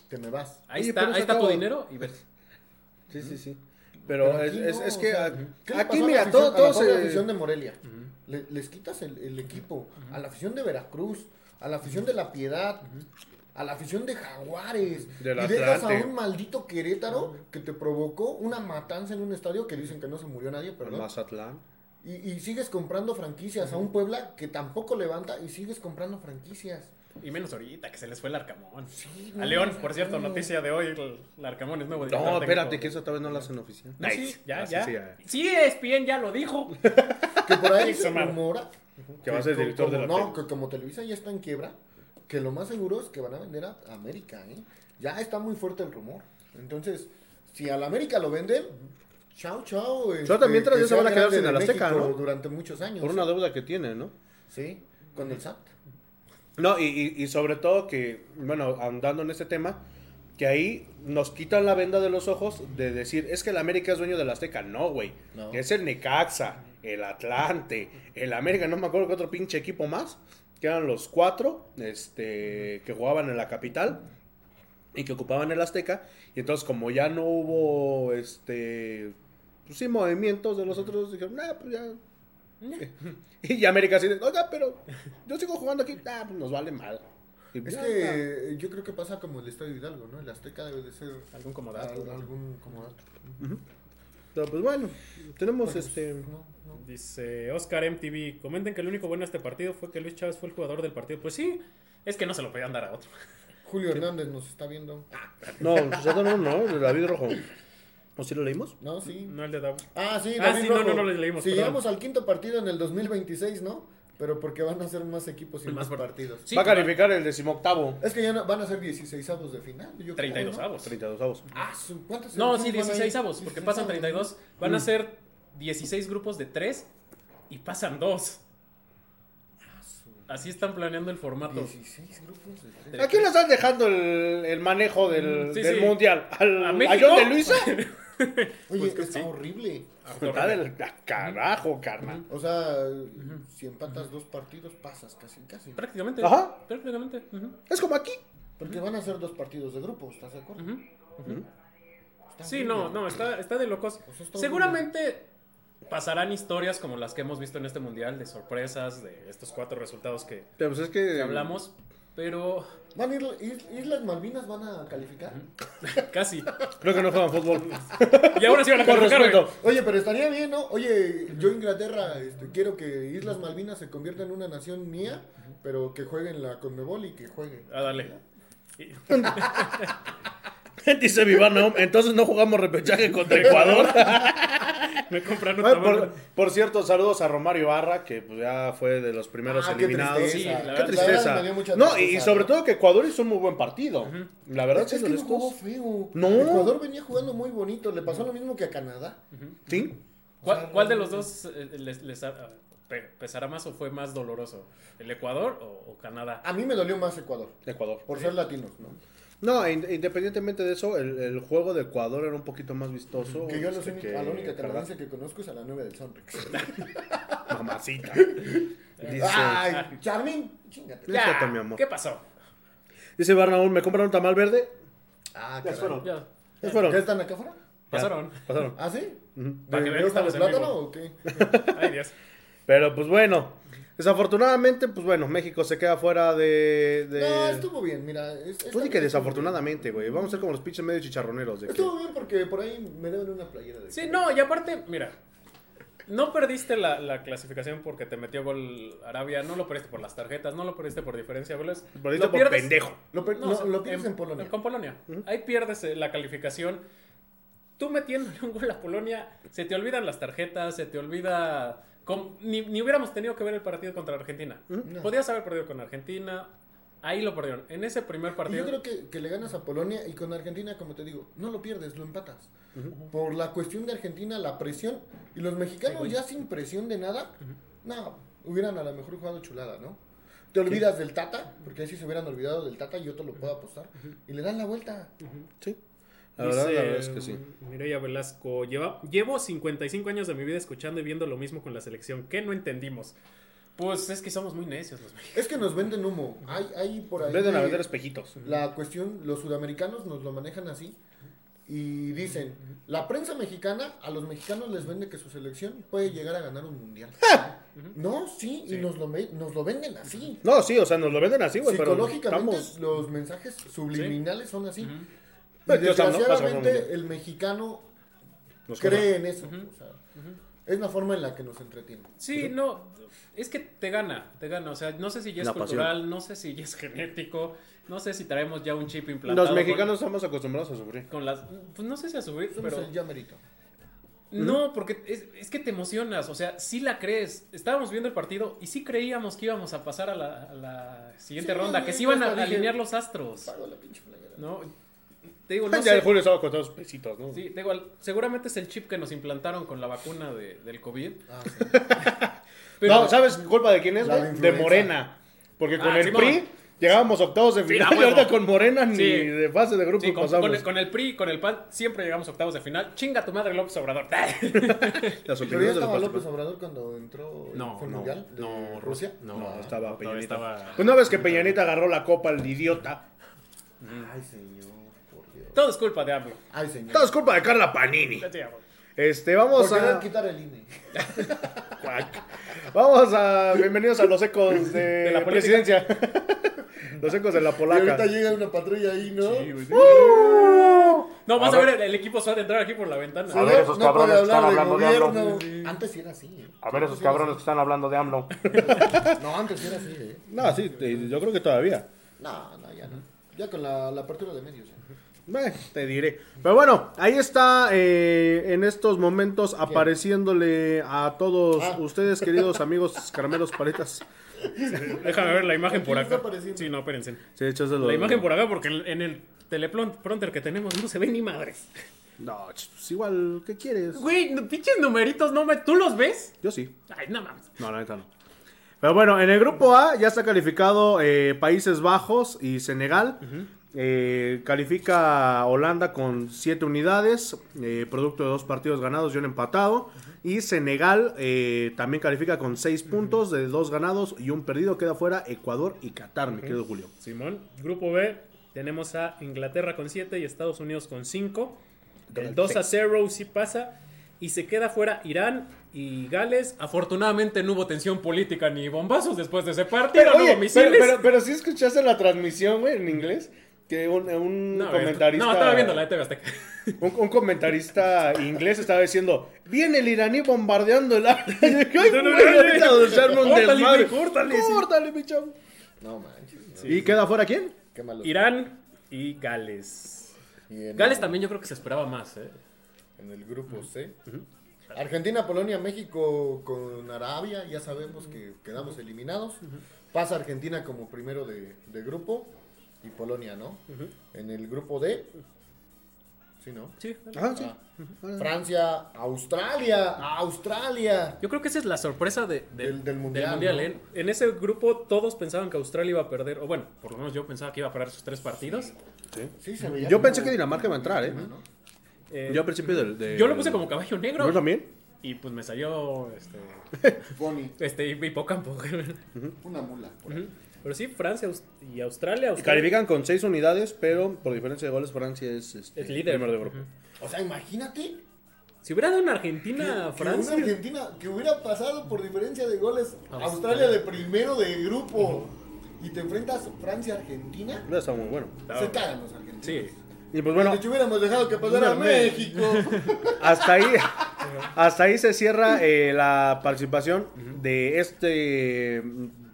Speaker 3: Que me vas.
Speaker 4: Ahí
Speaker 2: Oye,
Speaker 4: está, ahí está tu dinero y ves.
Speaker 2: Sí, sí, sí. Pero,
Speaker 3: Pero
Speaker 2: es, es-
Speaker 3: no, o
Speaker 2: que
Speaker 3: sea,
Speaker 2: a-
Speaker 3: ¿qué le
Speaker 2: aquí,
Speaker 3: la
Speaker 2: mira,
Speaker 3: afición-
Speaker 2: todo,
Speaker 3: a la
Speaker 2: todo se...
Speaker 3: afición de Morelia. Le- les quitas el, el equipo. A la afición de Veracruz, a la afición de La Piedad, a la afición de Jaguares.
Speaker 2: Del
Speaker 3: y dejas a un maldito Querétaro que te provocó una matanza en un estadio que dicen que no se murió nadie, perdón.
Speaker 2: Mazatlán.
Speaker 3: Y, y sigues comprando franquicias a un Puebla que tampoco levanta y sigues comprando franquicias.
Speaker 4: Y menos ahorita, que se les fue el Arcamón.
Speaker 3: Sí,
Speaker 4: a León, por cierto,
Speaker 3: no.
Speaker 4: noticia de hoy, el, el Arcamón es nuevo.
Speaker 2: No, espérate, que eso todavía no lo hacen oficial.
Speaker 4: No, sí, ya,
Speaker 2: Ah,
Speaker 4: ya.
Speaker 2: sí, ya.
Speaker 4: Sí, ESPN ya lo dijo.
Speaker 3: Que por ahí se rumora
Speaker 2: Que va a ser director
Speaker 3: como,
Speaker 2: de la
Speaker 3: No, que como Televisa ya está en quiebra, que lo más seguro es que van a vender a América, ¿eh? Ya está muy fuerte el rumor. Entonces, si a la América lo venden, chao, chao. este,
Speaker 2: también tras eso van a quedar sin Azteca, ¿no?
Speaker 3: Durante muchos años.
Speaker 2: Por una deuda que tiene, ¿no?
Speaker 3: Sí, con el SAT.
Speaker 2: No, y, y- y sobre todo que, bueno, andando en este tema, que ahí nos quitan la venda de los ojos de decir, es que el América es dueño del Azteca. No, güey.
Speaker 3: No.
Speaker 2: Es el Necaxa, el Atlante, el América, no me acuerdo qué otro pinche equipo más, que eran los cuatro este, que jugaban en la capital y que ocupaban el Azteca. Y entonces, como ya no hubo, este, pues sí, movimientos de los otros, dijeron, nah, pues ya. Y América así de, oiga, pero yo sigo jugando aquí, ah, pues nos vale mal. Y
Speaker 3: Es
Speaker 2: ya,
Speaker 3: que yo creo que pasa como el Estadio Hidalgo, ¿no? El Azteca debe de ser
Speaker 4: Algún comodato.
Speaker 3: al- algún comodato.
Speaker 2: Pero pues bueno, tenemos
Speaker 3: Pues,
Speaker 2: este.
Speaker 3: no, no.
Speaker 4: Dice Oscar MTV, comenten que el único bueno de este partido fue que Luis Chávez fue el jugador del partido. Pues sí, es que no se lo podían dar a otro.
Speaker 3: Julio Hernández nos está viendo.
Speaker 2: No, pues no, no, de David Rojo. ¿O sí lo leímos?
Speaker 3: No, sí.
Speaker 4: No el de David.
Speaker 3: Ah, sí,
Speaker 4: Ah,
Speaker 3: David
Speaker 4: sí, no,
Speaker 3: Rojo.
Speaker 4: no, no lo leímos,
Speaker 3: Si
Speaker 4: perdón.
Speaker 3: llegamos al quinto partido en el 2026, ¿no? Pero porque van a ser más equipos y
Speaker 4: Más
Speaker 3: más,
Speaker 4: par-
Speaker 3: partidos.
Speaker 4: Sí,
Speaker 2: Va a calificar el decimoctavo.
Speaker 3: Es que ya no- van a ser 16 avos de final. Yo creo,
Speaker 4: 32
Speaker 3: ¿no?
Speaker 4: avos.
Speaker 2: 32 avos.
Speaker 3: Ah, ¿cuántas
Speaker 4: No, sí,
Speaker 3: van a ir?
Speaker 4: 16 avos, porque
Speaker 3: 16
Speaker 4: pasan
Speaker 3: avos,
Speaker 4: 32. Van a ser 16 grupos de 3 y pasan 2. Así están planeando el formato.
Speaker 3: 16 grupos de tres.
Speaker 2: ¿A quién le están dejando el, el manejo del,
Speaker 4: Sí,
Speaker 2: del
Speaker 4: sí.
Speaker 2: mundial? ¿Al,
Speaker 4: ¿A.
Speaker 2: John de Luisa?
Speaker 3: Oye,
Speaker 4: Pues que
Speaker 3: está
Speaker 4: sí.
Speaker 3: horrible.
Speaker 2: Está del carajo, carnal.
Speaker 3: O sea, si empatas dos partidos, pasas casi, casi.
Speaker 4: Prácticamente.
Speaker 2: Ajá.
Speaker 4: Prácticamente.
Speaker 2: Es como aquí.
Speaker 3: Porque van a ser dos partidos de grupo, ¿estás de acuerdo?
Speaker 4: Sí, no, no, está, está de locos.
Speaker 3: Pues está
Speaker 4: Seguramente pasarán historias como las que hemos visto en este mundial, de sorpresas, de estos cuatro resultados que,
Speaker 2: Pero pues es
Speaker 4: que
Speaker 2: que.
Speaker 4: hablamos, pero
Speaker 3: ¿Van a ir, is- Islas Malvinas van a calificar?
Speaker 4: casi.
Speaker 2: Creo que no juegan fútbol.
Speaker 4: Y ahora sí van a calificar.
Speaker 3: Oye, pero estaría bien, ¿no? Oye, yo Inglaterra, este, quiero que Islas Malvinas se convierta en una nación mía, pero que juegue en la Conmebol y que juegue.
Speaker 4: Ah, dale.
Speaker 2: Dice Vivano, entonces no jugamos repechaje contra Ecuador.
Speaker 4: Me compraron un
Speaker 2: por, por cierto, saludos a Romario Barra, que pues, ya fue de los primeros
Speaker 3: Ah, qué
Speaker 2: eliminados.
Speaker 3: tristeza.
Speaker 4: Sí, la
Speaker 2: Qué
Speaker 4: verdad,
Speaker 2: tristeza.
Speaker 3: me dio mucha
Speaker 2: No, y,
Speaker 3: tristeza,
Speaker 2: y sobre
Speaker 3: ¿no?
Speaker 2: todo que Ecuador hizo un muy buen partido. La verdad,
Speaker 3: Es que
Speaker 2: siendo
Speaker 3: no jugó feo.
Speaker 2: No.
Speaker 3: Ecuador venía jugando muy bonito. Le pasó lo mismo que a Canadá.
Speaker 2: Sí.
Speaker 4: ¿Cuál, cuál de los dos eh, les, les ha- pe- pesará más o fue más doloroso? ¿El Ecuador o, o Canadá?
Speaker 3: A mí me dolió más Ecuador,
Speaker 2: Ecuador.
Speaker 3: por ser latinos, ¿no?
Speaker 2: No, in- independientemente de eso, el, el juego de Ecuador era un poquito más vistoso.
Speaker 3: Que yo
Speaker 2: este,
Speaker 3: única- a la única canadiense que conozco es a la novia del Sonrix.
Speaker 2: Mamacita. Dice,
Speaker 3: ¡Ay! ¡Charmin! Chingate.
Speaker 2: Ya. Mi amor.
Speaker 4: ¿Qué pasó?
Speaker 2: dice Barnaúl, ¿me compraron un tamal verde?
Speaker 3: Ah,
Speaker 2: Ya
Speaker 3: caray.
Speaker 2: fueron.
Speaker 4: Ya.
Speaker 2: Ya fueron.
Speaker 3: ¿Qué están acá afuera?
Speaker 4: Pasaron.
Speaker 2: Pasaron.
Speaker 3: ¿Ah, sí?
Speaker 4: Para que
Speaker 3: ¿De
Speaker 4: vean que estamos
Speaker 3: plátano o qué?
Speaker 4: Ay, Dios.
Speaker 2: Pero pues bueno, desafortunadamente, pues bueno, México se queda fuera de... de...
Speaker 3: No, estuvo bien, mira. es-
Speaker 2: Pues
Speaker 3: esta
Speaker 2: di que desafortunadamente, güey. Vamos a ser como los pinches medio chicharroneros. De que...
Speaker 3: Estuvo bien porque por ahí me deben una playera de.
Speaker 4: Sí, no, y aparte, mira, no perdiste la, la clasificación porque te metió gol Arabia, no lo perdiste por las tarjetas, no lo perdiste por diferencia de goles.
Speaker 2: Perdiste
Speaker 4: Lo
Speaker 2: por
Speaker 4: pierdes-
Speaker 2: pendejo.
Speaker 3: Lo, per-
Speaker 4: No,
Speaker 3: no,
Speaker 4: o sea,
Speaker 3: lo pierdes en, Polonia.
Speaker 4: Con Polonia. Ahí pierdes eh, la calificación. Tú metiéndole un gol a Polonia, se te olvidan las tarjetas, se te olvida... Ni, ni hubiéramos tenido que ver el partido contra Argentina.
Speaker 3: No.
Speaker 4: Podías haber perdido con Argentina. Ahí lo perdieron. En ese primer
Speaker 3: Y
Speaker 4: partido...
Speaker 3: yo creo que, que le ganas a Polonia y con Argentina, como te digo, no lo pierdes, lo empatas. Por la cuestión de Argentina, la presión. Y los mexicanos ya sin presión de nada, no, hubieran a lo mejor jugado chulada, ¿no? Te olvidas del Tata, porque ahí sí se hubieran olvidado del Tata y yo te lo puedo apostar. Y le dan la vuelta.
Speaker 2: Sí. La verdad,
Speaker 4: Dice,
Speaker 2: la verdad es que sí.
Speaker 4: Mireya Velasco, lleva, llevo 55 años de mi vida escuchando y viendo lo mismo con la selección. ¿Qué no entendimos? Pues es que somos muy necios los mexicanos.
Speaker 3: Es que nos venden humo. Hay, hay por ahí.
Speaker 2: Venden a
Speaker 3: de-
Speaker 2: vender espejitos.
Speaker 3: La cuestión, los sudamericanos nos lo manejan así. Y dicen, la prensa mexicana a los mexicanos les vende que su selección puede llegar a ganar un mundial. No, sí, y nos lo, nos lo venden así.
Speaker 2: No, sí, o sea, nos lo venden así, güey. Pero
Speaker 3: Psicológicamente
Speaker 2: estamos...
Speaker 3: los mensajes subliminales son así.
Speaker 2: Pues, no,
Speaker 3: desgraciadamente el mexicano
Speaker 2: nos
Speaker 3: cree en eso. o sea, Es la forma en la que nos entretienen.
Speaker 4: Sí, no, es que te gana, te gana. O sea, no sé si ya es
Speaker 2: La pasión.
Speaker 4: cultural, no sé si ya es genético, no sé si traemos ya un chip implantado.
Speaker 2: Los
Speaker 4: con-
Speaker 2: mexicanos estamos acostumbrados a sufrir.
Speaker 4: Con, las, pues no sé si a subir,
Speaker 3: Somos
Speaker 4: pero...
Speaker 3: el ya merito.
Speaker 4: No, porque es, es que te emocionas, o sea, sí la crees. Estábamos viendo el partido y sí creíamos que íbamos a pasar a la, a la siguiente
Speaker 3: Sí,
Speaker 4: ronda, que se iban a
Speaker 3: dije-
Speaker 4: alinear los astros.
Speaker 3: Pago la pinche playera.
Speaker 4: ¿No? Te digo, no
Speaker 2: ya
Speaker 4: sé.
Speaker 2: el Julio estaba con todos pesitos, ¿no?
Speaker 4: Sí, te digo, seguramente es el chip que nos implantaron con la vacuna de- del COVID.
Speaker 3: Ah, sí.
Speaker 4: Pero,
Speaker 2: no, ¿sabes culpa de quién es, güey?
Speaker 3: de.
Speaker 2: Morena. Porque con
Speaker 4: Ah,
Speaker 2: el. PRI llegábamos octavos de
Speaker 4: Sí,
Speaker 2: final
Speaker 4: a
Speaker 2: y ahorita con Morena ni
Speaker 4: Sí.
Speaker 2: de fase de grupo
Speaker 4: Sí, con,
Speaker 2: pasamos.
Speaker 4: con el, con el PRI y con el PAN siempre llegamos octavos de final. Chinga tu madre López Obrador.
Speaker 2: Las
Speaker 3: Pero ya
Speaker 2: opiniones de los
Speaker 3: estaba López. Obrador cuando entró
Speaker 4: No,
Speaker 3: el
Speaker 4: no,
Speaker 3: mundial de
Speaker 4: no,
Speaker 3: Rusia.
Speaker 4: no,
Speaker 2: No, estaba Peñanita.
Speaker 4: estaba-
Speaker 2: Pues no ves que Peñanita agarró la copa, el idiota.
Speaker 3: Ay, señor.
Speaker 4: Todo es culpa de AMLO.
Speaker 3: Ay, señor.
Speaker 2: Todo es culpa de Carla Panini.
Speaker 4: Sí.
Speaker 2: Este, vamos
Speaker 3: Por querer
Speaker 2: a...
Speaker 3: quitar el INE.
Speaker 2: Vamos a... Bienvenidos a los ecos de,
Speaker 4: De la
Speaker 2: presidencia. los ecos de la
Speaker 3: Y ahorita
Speaker 2: polaca.
Speaker 3: llega una patrulla ahí, ¿no?
Speaker 4: No, vas
Speaker 2: A
Speaker 4: a,
Speaker 2: ver.
Speaker 4: ver, el, el equipo suele entrar aquí por la ventana.
Speaker 3: Señor,
Speaker 2: ver, esos
Speaker 3: no
Speaker 2: cabrones que están
Speaker 3: de
Speaker 2: hablando de
Speaker 3: gobierno. Antes sí era así. ¿eh?
Speaker 2: A ver esos
Speaker 3: sí
Speaker 2: cabrones que están hablando de AMLO.
Speaker 3: No, antes sí era así, ¿eh?
Speaker 2: No, sí, te- yo creo que todavía.
Speaker 3: No, no, ya no. Ya con la, la apertura de medios. ¿eh?
Speaker 2: Eh, te diré. Pero bueno, ahí está eh, en estos momentos apareciéndole a todos
Speaker 3: Ah.
Speaker 2: ustedes, queridos amigos caramelos paletas.
Speaker 4: Déjame ver la imagen por acá. Sí, no, espérense.
Speaker 2: Sí.
Speaker 4: La imagen por acá porque en en el teleprompter que tenemos no se ve ni madres.
Speaker 2: No, pues igual, ¿qué quieres?
Speaker 4: Güey, no- pinches numeritos, no me... ¿Tú los ves?
Speaker 2: Yo sí.
Speaker 4: Ay, no mames.
Speaker 2: No, la neta no. Pero bueno, en el grupo A ya está calificado eh, Países Bajos y Senegal. Eh, califica Holanda con 7 unidades, eh, producto de dos partidos ganados y un empatado. Y Senegal eh, también califica con 6 puntos de dos ganados y un perdido. Queda fuera Ecuador y Qatar, mi querido Julio.
Speaker 4: Simón, grupo B, tenemos a Inglaterra con 7 y Estados Unidos con 5. El 2 a 0 sí pasa. Y se queda fuera Irán y Gales. Afortunadamente no hubo tensión política ni bombazos después de ese partido. no
Speaker 2: oye,
Speaker 4: hubo misiles.
Speaker 2: pero, pero, pero sí escuchaste la transmisión, güey, en inglés. Que un, un
Speaker 4: no,
Speaker 2: comentarista.
Speaker 4: No, estaba viendo la de TV Azteca.
Speaker 2: Un, un comentarista inglés estaba diciendo, viene el iraní bombardeando el área. "Ay,
Speaker 4: No, no,
Speaker 2: güey,
Speaker 4: no, Córtale,
Speaker 2: desmadre".
Speaker 4: güey, córtale,
Speaker 2: mi chavo.
Speaker 3: No manches. no.
Speaker 2: ¿Y queda fuera quién?
Speaker 3: Qué malo.
Speaker 4: Irán y Gales.
Speaker 3: Y
Speaker 4: Gales también yo creo que se esperaba más, ¿eh?
Speaker 3: En el grupo C. Argentina, Polonia, México con Arabia. Ya sabemos que quedamos eliminados. Pasa Argentina como primero de, de grupo. Y Polonia, ¿no? En el grupo D. Sí, ¿no?
Speaker 4: Sí.
Speaker 2: Ah, sí.
Speaker 3: Ah. Francia, Australia, Australia.
Speaker 4: Yo creo que esa es la sorpresa de- de-
Speaker 3: Del- del mundial, ¿no?
Speaker 4: ¿eh? En ese grupo todos pensaban que Australia iba a perder, o bueno, por lo menos yo pensaba que iba a perder sus tres partidos.
Speaker 3: Sí, se veía
Speaker 2: Yo pensé que Dinamarca iba a entrar, ¿eh?
Speaker 3: ¿no?
Speaker 4: Eh,
Speaker 2: Yo al principio del. del-
Speaker 4: yo lo puse como caballo negro.
Speaker 2: ¿No también?
Speaker 4: Y pues me salió este,
Speaker 3: Bonnie,
Speaker 4: este hipocampo.
Speaker 3: una mula. por ahí.
Speaker 4: Pero sí, Francia y Australia. Australia
Speaker 2: califican con 6 unidades, pero por diferencia de goles, Francia es, este,
Speaker 4: es líder.
Speaker 2: primero de grupo.
Speaker 3: O sea, imagínate
Speaker 4: Si hubiera dado una
Speaker 3: que,
Speaker 4: Argentina,
Speaker 3: que una
Speaker 4: Francia.
Speaker 3: Argentina que hubiera pasado por diferencia de goles
Speaker 4: Australia.
Speaker 3: Australia de primero de grupo y te enfrentas Francia-Argentina,
Speaker 2: Ya está muy bueno.
Speaker 4: No.
Speaker 3: se cagan los argentinos.
Speaker 4: Sí.
Speaker 2: Y pues bueno,
Speaker 3: hecho, hubiéramos dejado que pasara
Speaker 2: Una
Speaker 3: México.
Speaker 2: hasta ahí, hasta ahí se cierra eh, la participación de este,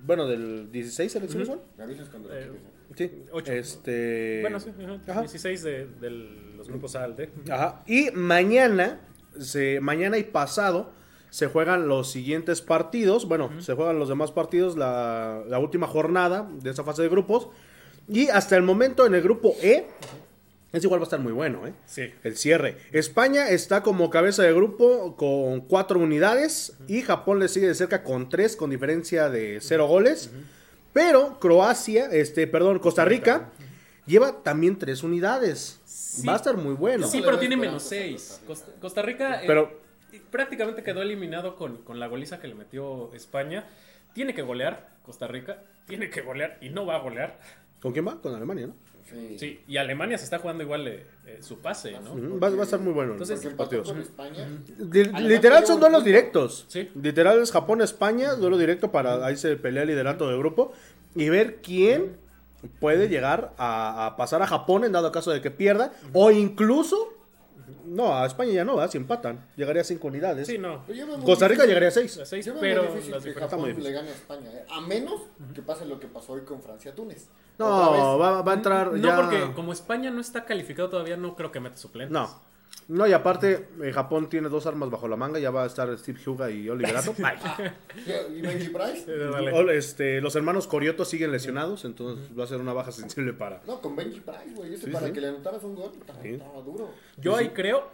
Speaker 2: bueno, del 16 selecciones son.
Speaker 3: Me avisas cuando lo
Speaker 4: Eh,
Speaker 3: quieras.
Speaker 2: Sí.
Speaker 4: Ocho.
Speaker 2: Este.
Speaker 4: Bueno, sí, ajá,
Speaker 2: Ajá.
Speaker 4: 16 de, de los grupos A al D.
Speaker 2: Ajá. Y mañana, se, mañana y pasado, se juegan los siguientes partidos. Bueno, se juegan los demás partidos, la, la última jornada de esa fase de grupos. Y hasta el momento en el grupo E, es igual va a estar muy bueno, ¿eh?
Speaker 4: Sí.
Speaker 2: El cierre. España está como cabeza de grupo con cuatro unidades y Japón le sigue de cerca con tres, con diferencia de cero goles. Pero Croacia, este, perdón, Costa Rica lleva también tres unidades.
Speaker 4: Sí.
Speaker 2: Va a estar muy bueno.
Speaker 4: Sí, pero tiene menos
Speaker 3: a
Speaker 4: 6. Costa, Costa Rica eh,
Speaker 2: Pero-
Speaker 4: prácticamente quedó eliminado con, con la goliza que le metió España. Tiene que golear Costa Rica. Tiene que golear y no va a golear.
Speaker 2: ¿Con quién va? Con Alemania, ¿no?
Speaker 3: Sí.
Speaker 4: Sí, y Alemania se está jugando igual eh, eh, su pase, ¿no?
Speaker 2: Va, va a estar muy bueno.
Speaker 4: Entonces,
Speaker 3: con España.
Speaker 2: Li-
Speaker 3: Alemania
Speaker 2: literal son duelos directos.
Speaker 4: Sí.
Speaker 2: Literal es Japón-España, duelo directo para ahí se pelea el liderato del grupo y ver quién puede llegar a, a pasar a Japón en dado caso de que pierda o incluso no, a España ya no va, si empatan, llegaría a cinco unidades.
Speaker 4: Sí, no.
Speaker 2: Costa Rica llegaría a seis.
Speaker 4: A seis,
Speaker 3: yo veo
Speaker 4: pero
Speaker 3: muy difícil
Speaker 4: las
Speaker 3: que
Speaker 4: diferencias-
Speaker 3: Japón
Speaker 2: muy difícil.
Speaker 3: le gane a España, ¿eh? a menos que pase lo que pasó hoy con Francia-Túnez.
Speaker 2: No, va, va a entrar
Speaker 4: No,
Speaker 2: ya.
Speaker 4: porque como España no está calificado todavía, no creo que meta suplentes.
Speaker 2: No. No, y aparte, eh, Japón tiene dos armas bajo la manga, ya va a estar Steve Huga y Oliverato.
Speaker 3: ¿Y Benji Price?
Speaker 4: Eh,
Speaker 2: este, los hermanos Corioto siguen lesionados, entonces va a ser una baja sensible para.
Speaker 3: No, con Benji Price, güey. Ese
Speaker 2: Sí,
Speaker 3: para
Speaker 2: sí.
Speaker 3: que le anotaras un gol. Estaba,
Speaker 2: Sí.
Speaker 3: estaba duro.
Speaker 4: Yo ahí creo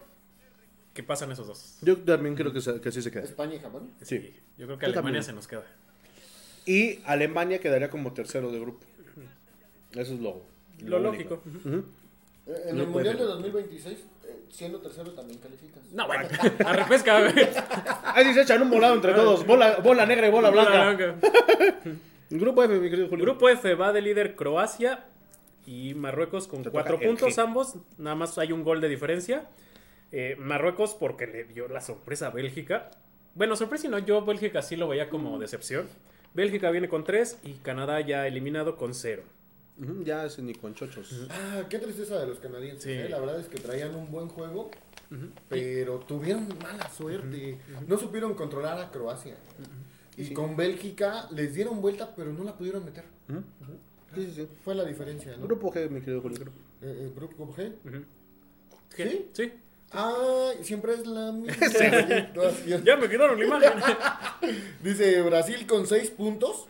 Speaker 4: que pasan esos dos.
Speaker 2: Yo también creo que, se- que sí se queda.
Speaker 3: España y Japón.
Speaker 2: Sí.
Speaker 4: Yo creo que
Speaker 2: Yo
Speaker 4: Alemania
Speaker 2: también.
Speaker 4: se nos queda.
Speaker 2: Y Alemania quedaría como tercero de grupo. Eso es lo,
Speaker 4: Lo
Speaker 2: único.
Speaker 4: lógico.
Speaker 2: Ujú.
Speaker 3: Eh, en
Speaker 2: No
Speaker 3: el
Speaker 2: puede
Speaker 3: Mundial de
Speaker 2: ser.
Speaker 3: 2026, eh, siendo tercero también calificas.
Speaker 4: No, bueno, a repesca, güey.
Speaker 2: Ahí sí se echan un volado entre todos. Bola, bola negra y bola blanca.
Speaker 4: blanca.
Speaker 2: Grupo F, mi querido Julio.
Speaker 4: Grupo F va de líder Croacia y Marruecos con
Speaker 2: Te
Speaker 4: cuatro puntos ambos. Nada más hay un gol de diferencia. Eh, Marruecos porque le dio la sorpresa a Bélgica. Bueno, sorpresa y no, yo Bélgica sí lo veía como decepción. Bélgica viene con tres y Canadá ya eliminado con cero.
Speaker 2: Ya ese ni con chochos.
Speaker 3: Ah, qué tristeza de los canadienses.
Speaker 4: Sí.
Speaker 3: eh. La verdad es que traían un buen juego, pero tuvieron mala suerte. No supieron controlar a Croacia. Y con Bélgica les dieron vuelta, pero no la pudieron meter.
Speaker 2: Sí, sí, sí.
Speaker 3: Fue la diferencia, ¿no?
Speaker 2: Grupo G, mi querido Julio.
Speaker 3: Eh, eh, grupo G.
Speaker 4: ¿Qué?
Speaker 3: ¿Sí?
Speaker 4: Sí.
Speaker 3: Ah, siempre es la misma.
Speaker 4: Ya me quedaron la imagen.
Speaker 3: Dice Brasil con 6 puntos,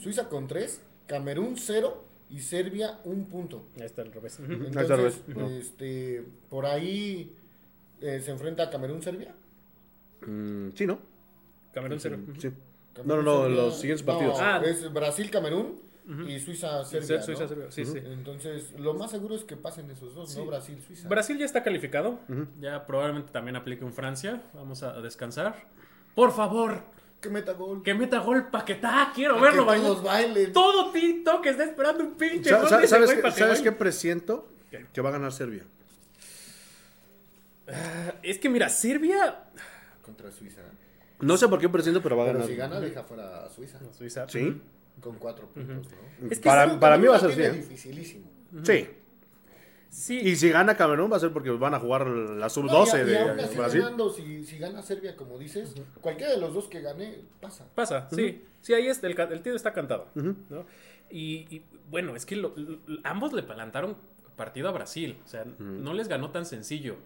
Speaker 3: Suiza con 3, Camerún 0 y Serbia 1 punto.
Speaker 4: Ahí está el revés.
Speaker 2: Ahí está al revés.
Speaker 3: Entonces, este, por ahí eh, se enfrenta Camerún-Serbia.
Speaker 2: Mm, sí, ¿no?
Speaker 4: Camerún cero.
Speaker 2: Sí. No, no, no,
Speaker 3: Camerún-Serbia-
Speaker 2: los siguientes partidos.
Speaker 3: No,
Speaker 4: Ah.
Speaker 3: es Brasil-Camerún y Suiza-Serbia.
Speaker 4: Suiza. Sí, sí.
Speaker 3: Entonces, lo más seguro es que pasen esos dos, ¿no? Brasil-Suiza.
Speaker 4: Brasil ya está calificado. Ya probablemente también aplique un Francia. Vamos a descansar. Por favor,
Speaker 3: que meta gol.
Speaker 4: que meta gol Paquetá. Quiero
Speaker 3: Que
Speaker 4: verlo
Speaker 3: todos
Speaker 4: bailar.
Speaker 3: bailen.
Speaker 4: Todo TikTok está esperando un pinche gol
Speaker 2: ¿Sabes, qué,
Speaker 4: que
Speaker 2: ¿sabes qué presiento? Que va a ganar Serbia.
Speaker 4: Es que mira, Serbia.
Speaker 3: Contra Suiza.
Speaker 2: No sé por qué presiento, pero va a
Speaker 3: Pero
Speaker 2: ganar.
Speaker 3: si gana, deja fuera a Suiza.
Speaker 4: Suiza.
Speaker 2: Sí.
Speaker 3: Con 4 puntos, ¿no?
Speaker 4: Es que
Speaker 2: para, mí va a ser así. ¿eh?
Speaker 3: dificilísimo.
Speaker 2: Sí.
Speaker 4: Sí.
Speaker 2: Y si gana Camerún va a ser porque van a jugar la
Speaker 3: No,
Speaker 2: sub-12
Speaker 3: y, y aún
Speaker 2: de
Speaker 3: así
Speaker 2: Brasil.
Speaker 3: ganando, si, si gana Serbia, como dices, cualquiera de los dos que gane, pasa.
Speaker 4: Pasa, sí. Sí, ahí está, el, el tío está cantado. ¿no? y, y, bueno, es que lo- lo- ambos le plantaron partido a Brasil. O sea, no les ganó tan sencillo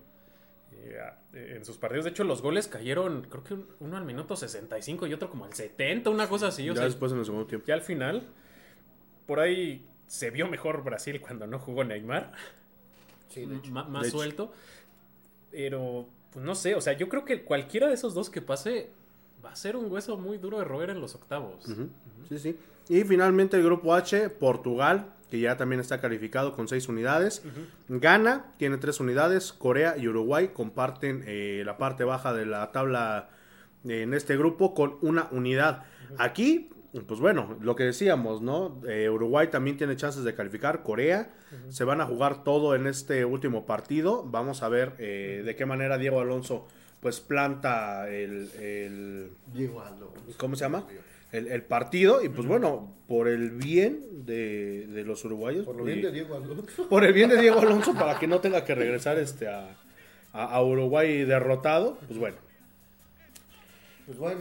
Speaker 4: eh, en sus partidos. De hecho, los goles cayeron, creo que un- uno al minuto 65 y otro como al 70, una cosa así. O
Speaker 2: Ya
Speaker 4: sea,
Speaker 2: después en el segundo tiempo.
Speaker 4: ya al final, por ahí se vio mejor Brasil cuando no jugó Neymar.
Speaker 3: Sí, de hecho.
Speaker 4: ma- más
Speaker 2: De hecho.
Speaker 4: suelto. Pero, pues no sé, o sea, yo creo que cualquiera de esos dos que pase va a ser un hueso muy duro de roer en los octavos.
Speaker 2: Sí, sí. Y finalmente el grupo H, Portugal, que ya también está calificado con 6 unidades. Ghana tiene 3 unidades. Corea y Uruguay comparten eh, la parte baja de la tabla en este grupo con una unidad. Aquí, pues bueno, lo que decíamos, ¿no? Eh, Uruguay también tiene chances de calificar. Corea se van a jugar todo en este último partido. Vamos a ver eh, de qué manera Diego Alonso pues planta el- el
Speaker 3: Diego Alonso.
Speaker 2: ¿cómo se llama? El, el partido y pues bueno, por el bien de, de los uruguayos.
Speaker 3: Por lo
Speaker 2: y-
Speaker 3: bien de Diego Alonso.
Speaker 2: por el bien de Diego Alonso para que no tenga que regresar este a, a- a Uruguay derrotado, pues bueno.
Speaker 3: Pues bueno,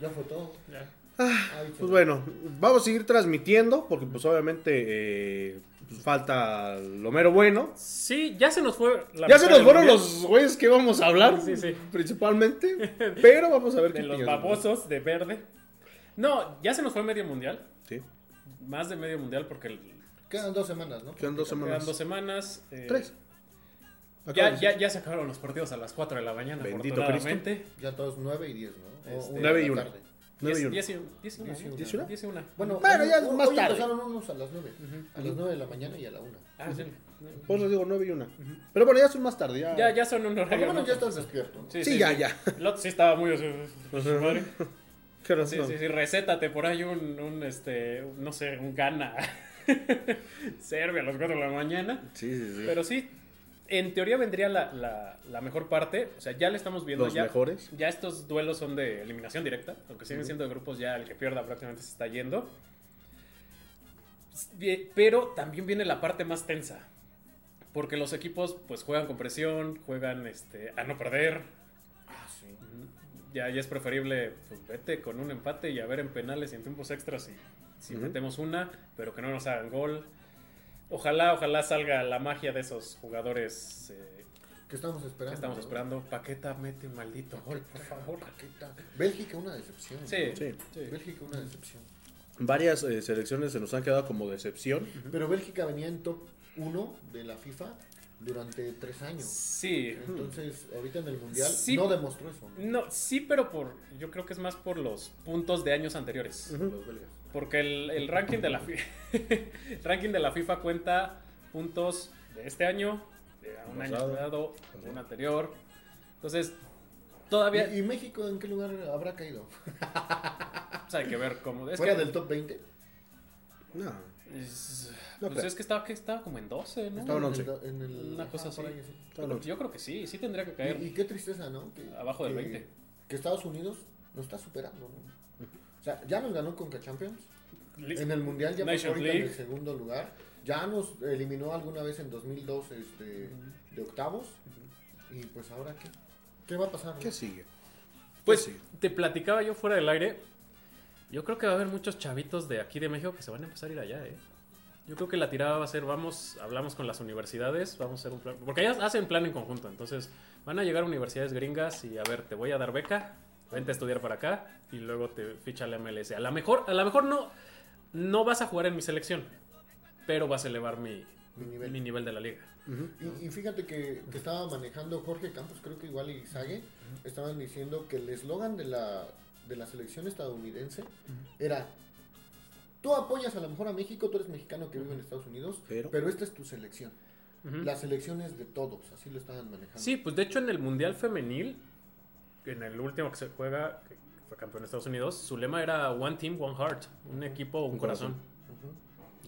Speaker 3: ya fue todo.
Speaker 4: Ya.
Speaker 3: Se
Speaker 2: Pues bueno, vamos a seguir transmitiendo porque pues obviamente eh, pues, falta lo mero bueno.
Speaker 4: Sí, ya se nos fue la
Speaker 2: Ya se nos fueron
Speaker 4: mundial.
Speaker 2: los güeyes que vamos a hablar,
Speaker 4: Sí, sí.
Speaker 2: principalmente, pero vamos a ver
Speaker 4: De
Speaker 2: qué
Speaker 4: los babosos de verde. No, ya se nos fue medio mundial.
Speaker 2: Sí,
Speaker 4: Más de medio mundial porque el-
Speaker 3: Quedan dos semanas, ¿no?
Speaker 2: quedan dos
Speaker 4: quedan
Speaker 2: semanas.
Speaker 4: dos semanas. eh,
Speaker 2: Tres.
Speaker 4: Ya, ya, ya se acabaron los partidos a las 4 de la mañana,
Speaker 2: Bendito
Speaker 4: afortunadamente.
Speaker 3: Ya todos nueve y diez, ¿no? O
Speaker 4: Este,
Speaker 3: una
Speaker 2: nueve
Speaker 3: de
Speaker 2: y
Speaker 3: la
Speaker 2: una.
Speaker 3: tarde.
Speaker 2: Nueve y
Speaker 4: 10
Speaker 2: uno.
Speaker 4: 10 y 1. 10 y 1.
Speaker 3: Diez y una.
Speaker 2: 10 y una.
Speaker 4: 10 y 1.
Speaker 3: Bueno,
Speaker 2: Bueno, ya es
Speaker 3: hoy-
Speaker 2: más
Speaker 3: hoy
Speaker 2: tarde.
Speaker 3: empezaron unos a las nueve. A las nueve de la mañana y a la una.
Speaker 4: Ah, sí.
Speaker 2: Por eso digo 9 y 1. Pero bueno, ya son más tarde. Ya,
Speaker 4: Ya, ya son un
Speaker 3: Por lo
Speaker 4: horario.
Speaker 3: menos
Speaker 4: ¿no?
Speaker 3: ya estás despierto. ¿no?
Speaker 2: Sí, ya, ya.
Speaker 4: El otro sí estaba muy. madre.
Speaker 2: ¿Qué
Speaker 4: Sí, sí, sí, recétate por ahí un, un este, no sé, un gana. Serbia a las 4 de la mañana.
Speaker 2: Sí, sí, sí.
Speaker 4: Pero sí, en teoría vendría la, la, la mejor parte. O sea, ya le estamos viendo.
Speaker 2: Los
Speaker 4: ya,
Speaker 2: mejores.
Speaker 4: Ya estos duelos son de eliminación directa. Aunque siguen siendo de grupos, ya el que pierda prácticamente se está yendo. Pero también viene la parte más tensa. Porque los equipos pues juegan con presión, juegan este, a no perder.
Speaker 3: Ah, sí.
Speaker 4: Ya, ya es preferible, pues vete con un empate y a ver en penales y en tiempos extras si
Speaker 2: Ujú.
Speaker 4: metemos una, pero que no nos hagan gol. Ojalá, ojalá salga la magia de esos jugadores eh,
Speaker 3: ¿Qué estamos
Speaker 4: que
Speaker 3: esperando?
Speaker 4: estamos
Speaker 3: no?
Speaker 4: esperando. Paqueta, mete un maldito gol, por favor.
Speaker 3: Paqueta. Bélgica, una decepción.
Speaker 4: Sí,
Speaker 3: ¿no?
Speaker 2: Sí.
Speaker 4: sí.
Speaker 3: Bélgica, una decepción.
Speaker 2: Varias eh, selecciones se nos han quedado como decepción.
Speaker 3: Pero Bélgica venía en top 1 de la FIFA durante tres años.
Speaker 4: Sí.
Speaker 3: Entonces, ahorita en el Mundial
Speaker 4: Sí.
Speaker 3: no demostró eso. ¿no?
Speaker 4: No, sí, pero por yo creo que es más por los puntos de años anteriores.
Speaker 3: Los belgas.
Speaker 4: Porque el, el ranking de la FIFA, el ranking de la FIFA cuenta puntos de este año, de un año
Speaker 2: Pasado.
Speaker 4: de un anterior. Entonces, todavía
Speaker 3: ¿Y, y México en qué lugar habrá caído?
Speaker 4: pues, hay que ver cómo. Es
Speaker 3: ¿Fuera
Speaker 4: que,
Speaker 3: del top 20?
Speaker 2: No.
Speaker 4: es,
Speaker 2: No
Speaker 4: pues
Speaker 2: creo.
Speaker 4: es que estaba, que estaba como en 12, ¿no?
Speaker 2: Estaba en
Speaker 3: el-
Speaker 2: 11.
Speaker 3: en el-
Speaker 4: Una
Speaker 3: ajá,
Speaker 4: cosa así.
Speaker 3: ahí, sí.
Speaker 4: Yo creo que sí, sí tendría que caer.
Speaker 3: Y, y qué tristeza, ¿no? Que,
Speaker 4: Abajo del
Speaker 3: que-
Speaker 4: 20.
Speaker 3: Que Estados Unidos lo está superando, ¿no? O sea, ya nos ganó Conca Champions. En el Mundial ya pasó ahorita en el segundo lugar. Ya nos eliminó alguna vez en 2002 este, de octavos. Y pues ahora qué? ¿Qué va a pasar? no?
Speaker 2: ¿Qué sigue?
Speaker 4: Pues
Speaker 2: ¿Qué sigue?
Speaker 4: te platicaba yo fuera del aire. Yo creo que va a haber muchos chavitos de aquí de México que se van a empezar a ir allá, ¿eh? Yo creo que la tirada va a ser, vamos, hablamos con las universidades, vamos a hacer un plan, porque ellas hacen plan en conjunto, entonces van a llegar a universidades gringas y a ver, te voy a dar beca, vente a estudiar para acá y luego te ficha la MLS. A lo mejor, a lo mejor no, no vas a jugar en mi selección, pero vas a elevar mi,
Speaker 3: Mi nivel.
Speaker 4: mi nivel de la liga.
Speaker 3: Y, y fíjate que, que estaba manejando Jorge Campos, creo que igual y Sague, estaban diciendo que el eslogan de la, de la selección estadounidense era, tú apoyas a lo mejor a México, tú eres mexicano que vive en Estados Unidos,
Speaker 2: Pero-
Speaker 3: pero, esta es tu selección. La selección es de todos, así lo estaban manejando.
Speaker 4: Sí, pues de hecho en el Mundial Femenil, en el último que se juega, que fue campeón de Estados Unidos, su lema era One Team, One Heart, un equipo, un,
Speaker 2: Un
Speaker 4: corazón.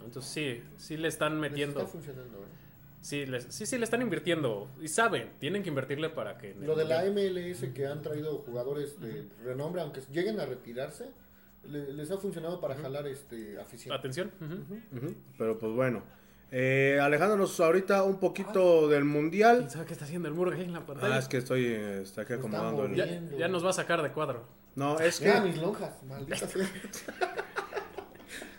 Speaker 4: Entonces sí, sí le están
Speaker 3: Les
Speaker 4: metiendo,
Speaker 3: está funcionando, ¿eh?
Speaker 4: sí, les- sí, sí le están invirtiendo. Y saben, tienen que invertirle para que...
Speaker 3: Lo de la MLS que han traído jugadores de renombre, aunque lleguen a retirarse, le- les ha funcionado para jalar este afición.
Speaker 4: Atención.
Speaker 2: Pero pues bueno. Eh, alejándonos ahorita un poquito del mundial.
Speaker 4: ¿Quién sabe qué está haciendo el muro ahí en la pantalla?
Speaker 2: Ah, es que estoy está aquí acomodando el.
Speaker 4: ya, nos va a sacar de cuadro.
Speaker 2: No, es que.
Speaker 3: Mira mis lonjas, maldita sea.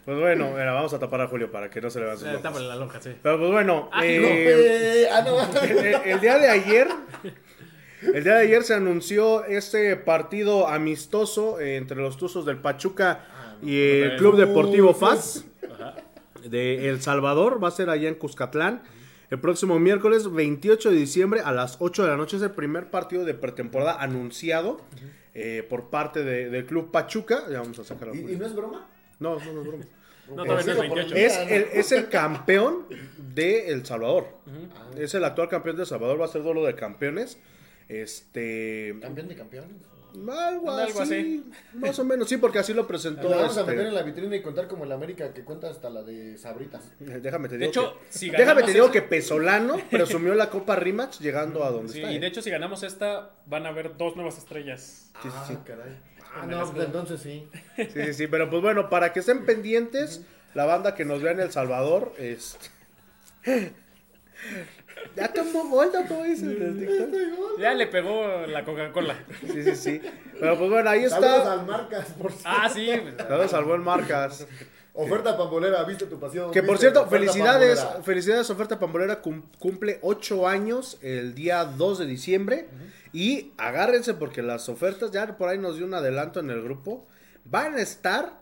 Speaker 2: Pues bueno, mira, vamos a tapar a Julio para que no se le vean sus
Speaker 4: Eh, la lonja, sí.
Speaker 2: Pero pues bueno,
Speaker 4: Ah,
Speaker 2: eh,
Speaker 3: No, eh, ah, no.
Speaker 2: el, el día de ayer, el día de ayer se anunció este partido amistoso eh, entre los Tuzos del Pachuca
Speaker 3: Ah, no.
Speaker 2: y el. Club Deportivo FAS de El Salvador. Va a ser allá en Cuscatlán. El próximo miércoles 28 de diciembre a las 8 de la noche es el primer partido de pretemporada anunciado eh, por parte de- del Club Pachuca. Ya vamos a sacarlo.
Speaker 3: ¿Y, y no es broma?
Speaker 2: No, no, no es broma.
Speaker 4: No, es 28.
Speaker 2: Es el, es el campeón de El Salvador. Es el actual campeón de El Salvador. Va a ser duelo de campeones. Este.
Speaker 3: Campeón de campeones.
Speaker 2: Algo,
Speaker 4: Algo
Speaker 2: así,
Speaker 4: así.
Speaker 2: Más o menos, sí, porque así lo presentó.
Speaker 3: Vamos a
Speaker 2: este,
Speaker 3: meter en la vitrina y contar como el América que cuenta hasta la de Sabritas.
Speaker 2: Déjame te
Speaker 4: De
Speaker 2: digo.
Speaker 4: hecho,
Speaker 2: que,
Speaker 4: si
Speaker 2: déjame te digo que Pesolano presumió la Copa Rimax llegando a donde
Speaker 4: Sí,
Speaker 2: está.
Speaker 4: y
Speaker 2: ¿eh?
Speaker 4: de hecho, si ganamos esta, van a haber dos nuevas estrellas.
Speaker 2: Sí, sí,
Speaker 3: ah,
Speaker 2: sí.
Speaker 3: caray. Ah,
Speaker 4: el
Speaker 3: no, pues entonces sí.
Speaker 2: Sí, sí, sí, pero pues bueno, para que estén pendientes, la banda que nos vea en El Salvador, es... ya tomó gol, ¿no? dice el TikTok.
Speaker 4: Ya le pegó la Coca-Cola.
Speaker 2: Sí, sí, sí. Pero pues bueno, ahí
Speaker 3: Saludos
Speaker 2: está.
Speaker 3: al Marcas, por cierto.
Speaker 4: Ah, sí.
Speaker 2: Saludos al buen Marcas.
Speaker 3: Oferta pambolera, viste tu pasión.
Speaker 2: Que por cierto, felicidades,
Speaker 3: pambolera.
Speaker 2: felicidades Oferta Pambolera, cum- cumple 8 años el día 2 de diciembre. Y agárrense porque las ofertas, ya por ahí nos dio un adelanto en el grupo, van a estar,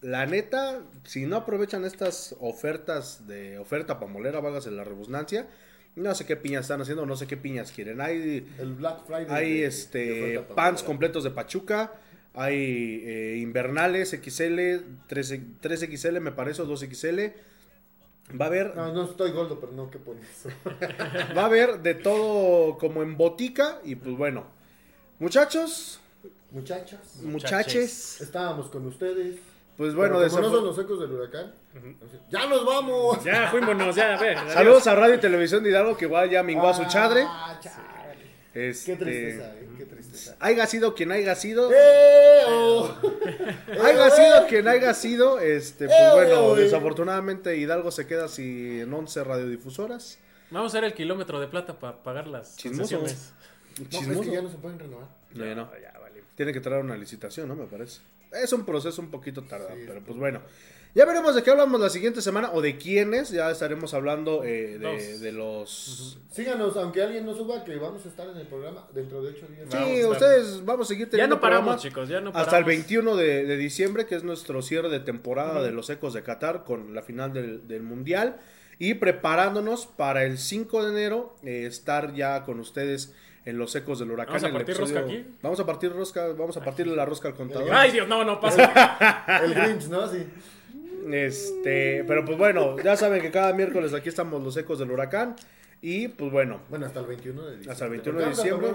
Speaker 2: la neta, si no aprovechan estas ofertas de oferta pambolera, vágase la rebusnancia. No sé qué piñas están haciendo, no sé qué piñas quieren. Hay
Speaker 3: El Black Friday.
Speaker 2: hay
Speaker 3: de-
Speaker 2: este pants completos de Pachuca. Hay eh, invernales XL, 3, 3XL me parece, o 2XL. Va a haber,
Speaker 3: No, no estoy gordo, pero no, ¿qué pones?
Speaker 2: va a haber de todo como en botica. Y pues bueno, muchachos,
Speaker 3: Muchachas,
Speaker 2: muchaches,
Speaker 3: estábamos con ustedes.
Speaker 2: Pues bueno, desafor-
Speaker 3: son los ecos del huracán. ¡Ya nos vamos!
Speaker 4: Ya fuímonos, ya, a ver. adiós.
Speaker 2: saludos a Radio y Televisión de Hidalgo que igual ya mingó a su chadre.
Speaker 3: Ah, chale.
Speaker 2: Este,
Speaker 3: Qué tristeza, eh, qué tristeza.
Speaker 2: Haya sido quien haya sido.
Speaker 3: ¡Eh, oh!
Speaker 2: Haya sido quien haya sido, este, pues
Speaker 3: Eh,
Speaker 2: bueno,
Speaker 3: güey.
Speaker 2: desafortunadamente Hidalgo se queda sin 11 radiodifusoras.
Speaker 4: Vamos a hacer el kilómetro de plata para pagar las
Speaker 2: Chismoso.
Speaker 4: concesiones.
Speaker 3: No,
Speaker 2: Chismoso.
Speaker 3: es que ya no se pueden renovar.
Speaker 2: No, ya no.
Speaker 4: Ya, vale.
Speaker 2: Tiene que traer una licitación, ¿no? Me parece. Es un proceso un poquito tardado, pero pues bueno. Ya veremos de qué hablamos la siguiente semana o de quiénes. Ya estaremos hablando eh, de, los...
Speaker 3: Síganos, aunque alguien no suba, que vamos a estar en el programa dentro de ocho días.
Speaker 2: Sí,
Speaker 4: Vamos a estar-
Speaker 2: ustedes vamos a seguir
Speaker 4: Ya
Speaker 2: teniendo
Speaker 4: no paramos, chicos, ya no paramos.
Speaker 2: Hasta el 21 de, de diciembre, que es nuestro cierre de temporada de los Ecos de Qatar con la final del, del Mundial. Y preparándonos para el 5 de enero eh, estar ya con ustedes en los Ecos del Huracán.
Speaker 4: ¿Vamos a
Speaker 2: el
Speaker 4: partir rosca aquí?
Speaker 2: Vamos a partir rosca, vamos a partirle la rosca al contador.
Speaker 4: Ay, Dios, no, no pasa.
Speaker 3: El Grinch, ¿no? Sí.
Speaker 2: Este, pero pues bueno, ya saben que cada miércoles aquí estamos los ecos del huracán. Y pues bueno,
Speaker 3: Bueno, hasta el 21 de diciembre.
Speaker 2: hasta el 21 de
Speaker 3: a
Speaker 2: diciembre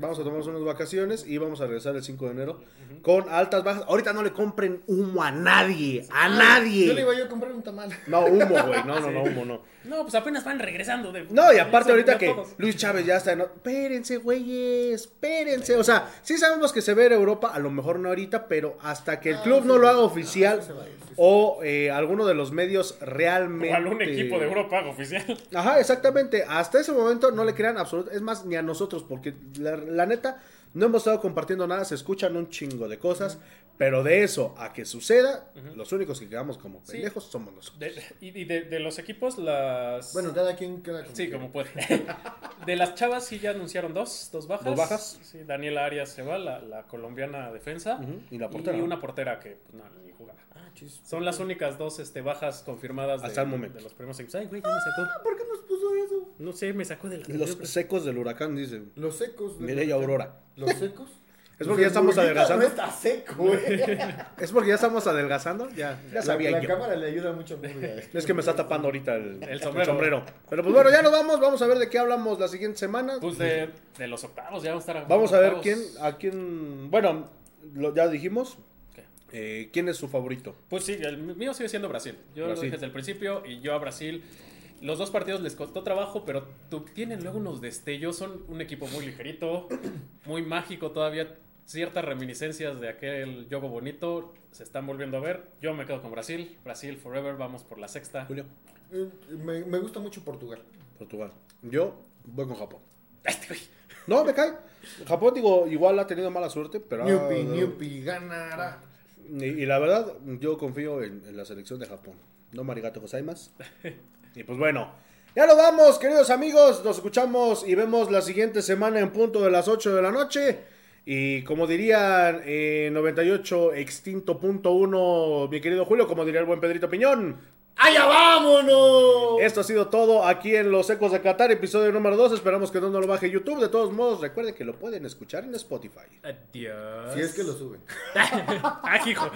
Speaker 2: vamos a tomarnos unas vacaciones y vamos a regresar el 5 de enero con altas bajas. Ahorita no le compren humo a nadie, a
Speaker 3: Yo le
Speaker 2: nadie.
Speaker 3: iba yo a comprar un tamal.
Speaker 2: No, humo, güey, no, no, no, humo, no.
Speaker 4: No, pues apenas van regresando de.
Speaker 2: No, y aparte ahorita que
Speaker 4: todos.
Speaker 2: Luis Chávez ya está en... Espérense, güeyes, espérense. O sea, sí sabemos que se ve en Europa, a lo mejor no ahorita, pero hasta que el
Speaker 3: Ah,
Speaker 2: club
Speaker 3: sí,
Speaker 2: no lo haga oficial
Speaker 3: sí se va a ir, sí se
Speaker 2: o eh, alguno de los medios realmente...
Speaker 4: O algún equipo de Europa oficial.
Speaker 2: Ajá, exactamente. Hasta ese momento no le crean absolutamente. Es más, ni a nosotros, porque la, la neta, no hemos estado compartiendo nada. Se escuchan un chingo de cosas. Pero de eso a que suceda, los únicos que quedamos como
Speaker 4: Sí.
Speaker 2: pendejos somos nosotros.
Speaker 4: De- y y de, de los equipos, las.
Speaker 3: Bueno, cada quien queda como
Speaker 4: Sí,
Speaker 3: quiera.
Speaker 4: como puede. De las chavas sí ya anunciaron dos, dos bajas.
Speaker 2: ¿Dos bajas?
Speaker 4: Sí, Daniela Arias se va, la, la colombiana defensa.
Speaker 2: Y la portera.
Speaker 4: Y una portera que pues, no, ni jugaba.
Speaker 3: Ah, chis.
Speaker 4: Son las únicas dos este, bajas confirmadas de,
Speaker 2: Hasta el momento.
Speaker 4: de los primeros equipos. Ay, güey, ya me sacó.
Speaker 3: ¿Por qué nos puso eso?
Speaker 4: No sé, me sacó de la.
Speaker 2: Los secos del huracán, dicen.
Speaker 3: Los secos. de-
Speaker 2: Mireya Aurora.
Speaker 3: ¿Los secos?
Speaker 2: Es porque ya estamos adelgazando.
Speaker 3: No está seco, güey.
Speaker 2: Es porque ya estamos adelgazando. Ya, ya sabía
Speaker 3: la, la
Speaker 2: yo.
Speaker 3: cámara le ayuda mucho.
Speaker 2: Es que me está tapando ahorita el,
Speaker 4: El
Speaker 2: el
Speaker 4: sombrero.
Speaker 2: Pero pues bueno, ya nos vamos. Vamos a ver de qué hablamos la siguiente semana.
Speaker 4: Pues de, de los octavos, ya vamos a estar.
Speaker 2: Vamos a ver quién, a quién. Bueno, lo- ya dijimos. Eh, ¿Quién es su favorito?
Speaker 4: Pues sí, el mío sigue siendo Brasil. Yo lo
Speaker 2: Brasil.
Speaker 4: dije desde el principio y yo a Brasil. Los dos partidos les costó trabajo, pero tu- tienen luego unos destellos. Son un equipo muy ligerito, muy mágico todavía. Ciertas reminiscencias de aquel juego bonito se están volviendo a ver. Yo me quedo con Brasil. Brasil forever, vamos por la sexta.
Speaker 2: Julio.
Speaker 3: Eh, Me, me gusta mucho Portugal.
Speaker 2: Portugal. Yo voy con Japón.
Speaker 4: Este güey.
Speaker 2: No, me cae. Japón, digo, igual ha tenido mala suerte, pero.
Speaker 3: Ñupi, ñupi, ganará.
Speaker 2: Y, y la verdad, yo confío en, en la selección de Japón. No marigato gozaimasu. Y pues bueno, ya nos vamos, queridos amigos. Nos escuchamos y vemos la siguiente semana en punto de las 8 de la noche. Y como dirían eh, 98 extinto punto uno, mi querido Julio, como diría el buen Pedrito Piñón.
Speaker 3: ¡Allá vámonos!
Speaker 2: Esto ha sido todo aquí en Los Ecos de Qatar, episodio número 2. Esperamos que no nos lo baje YouTube. De todos modos, recuerden que lo pueden escuchar en Spotify.
Speaker 4: Adiós.
Speaker 3: Si es que lo suben.
Speaker 4: ah, hijo.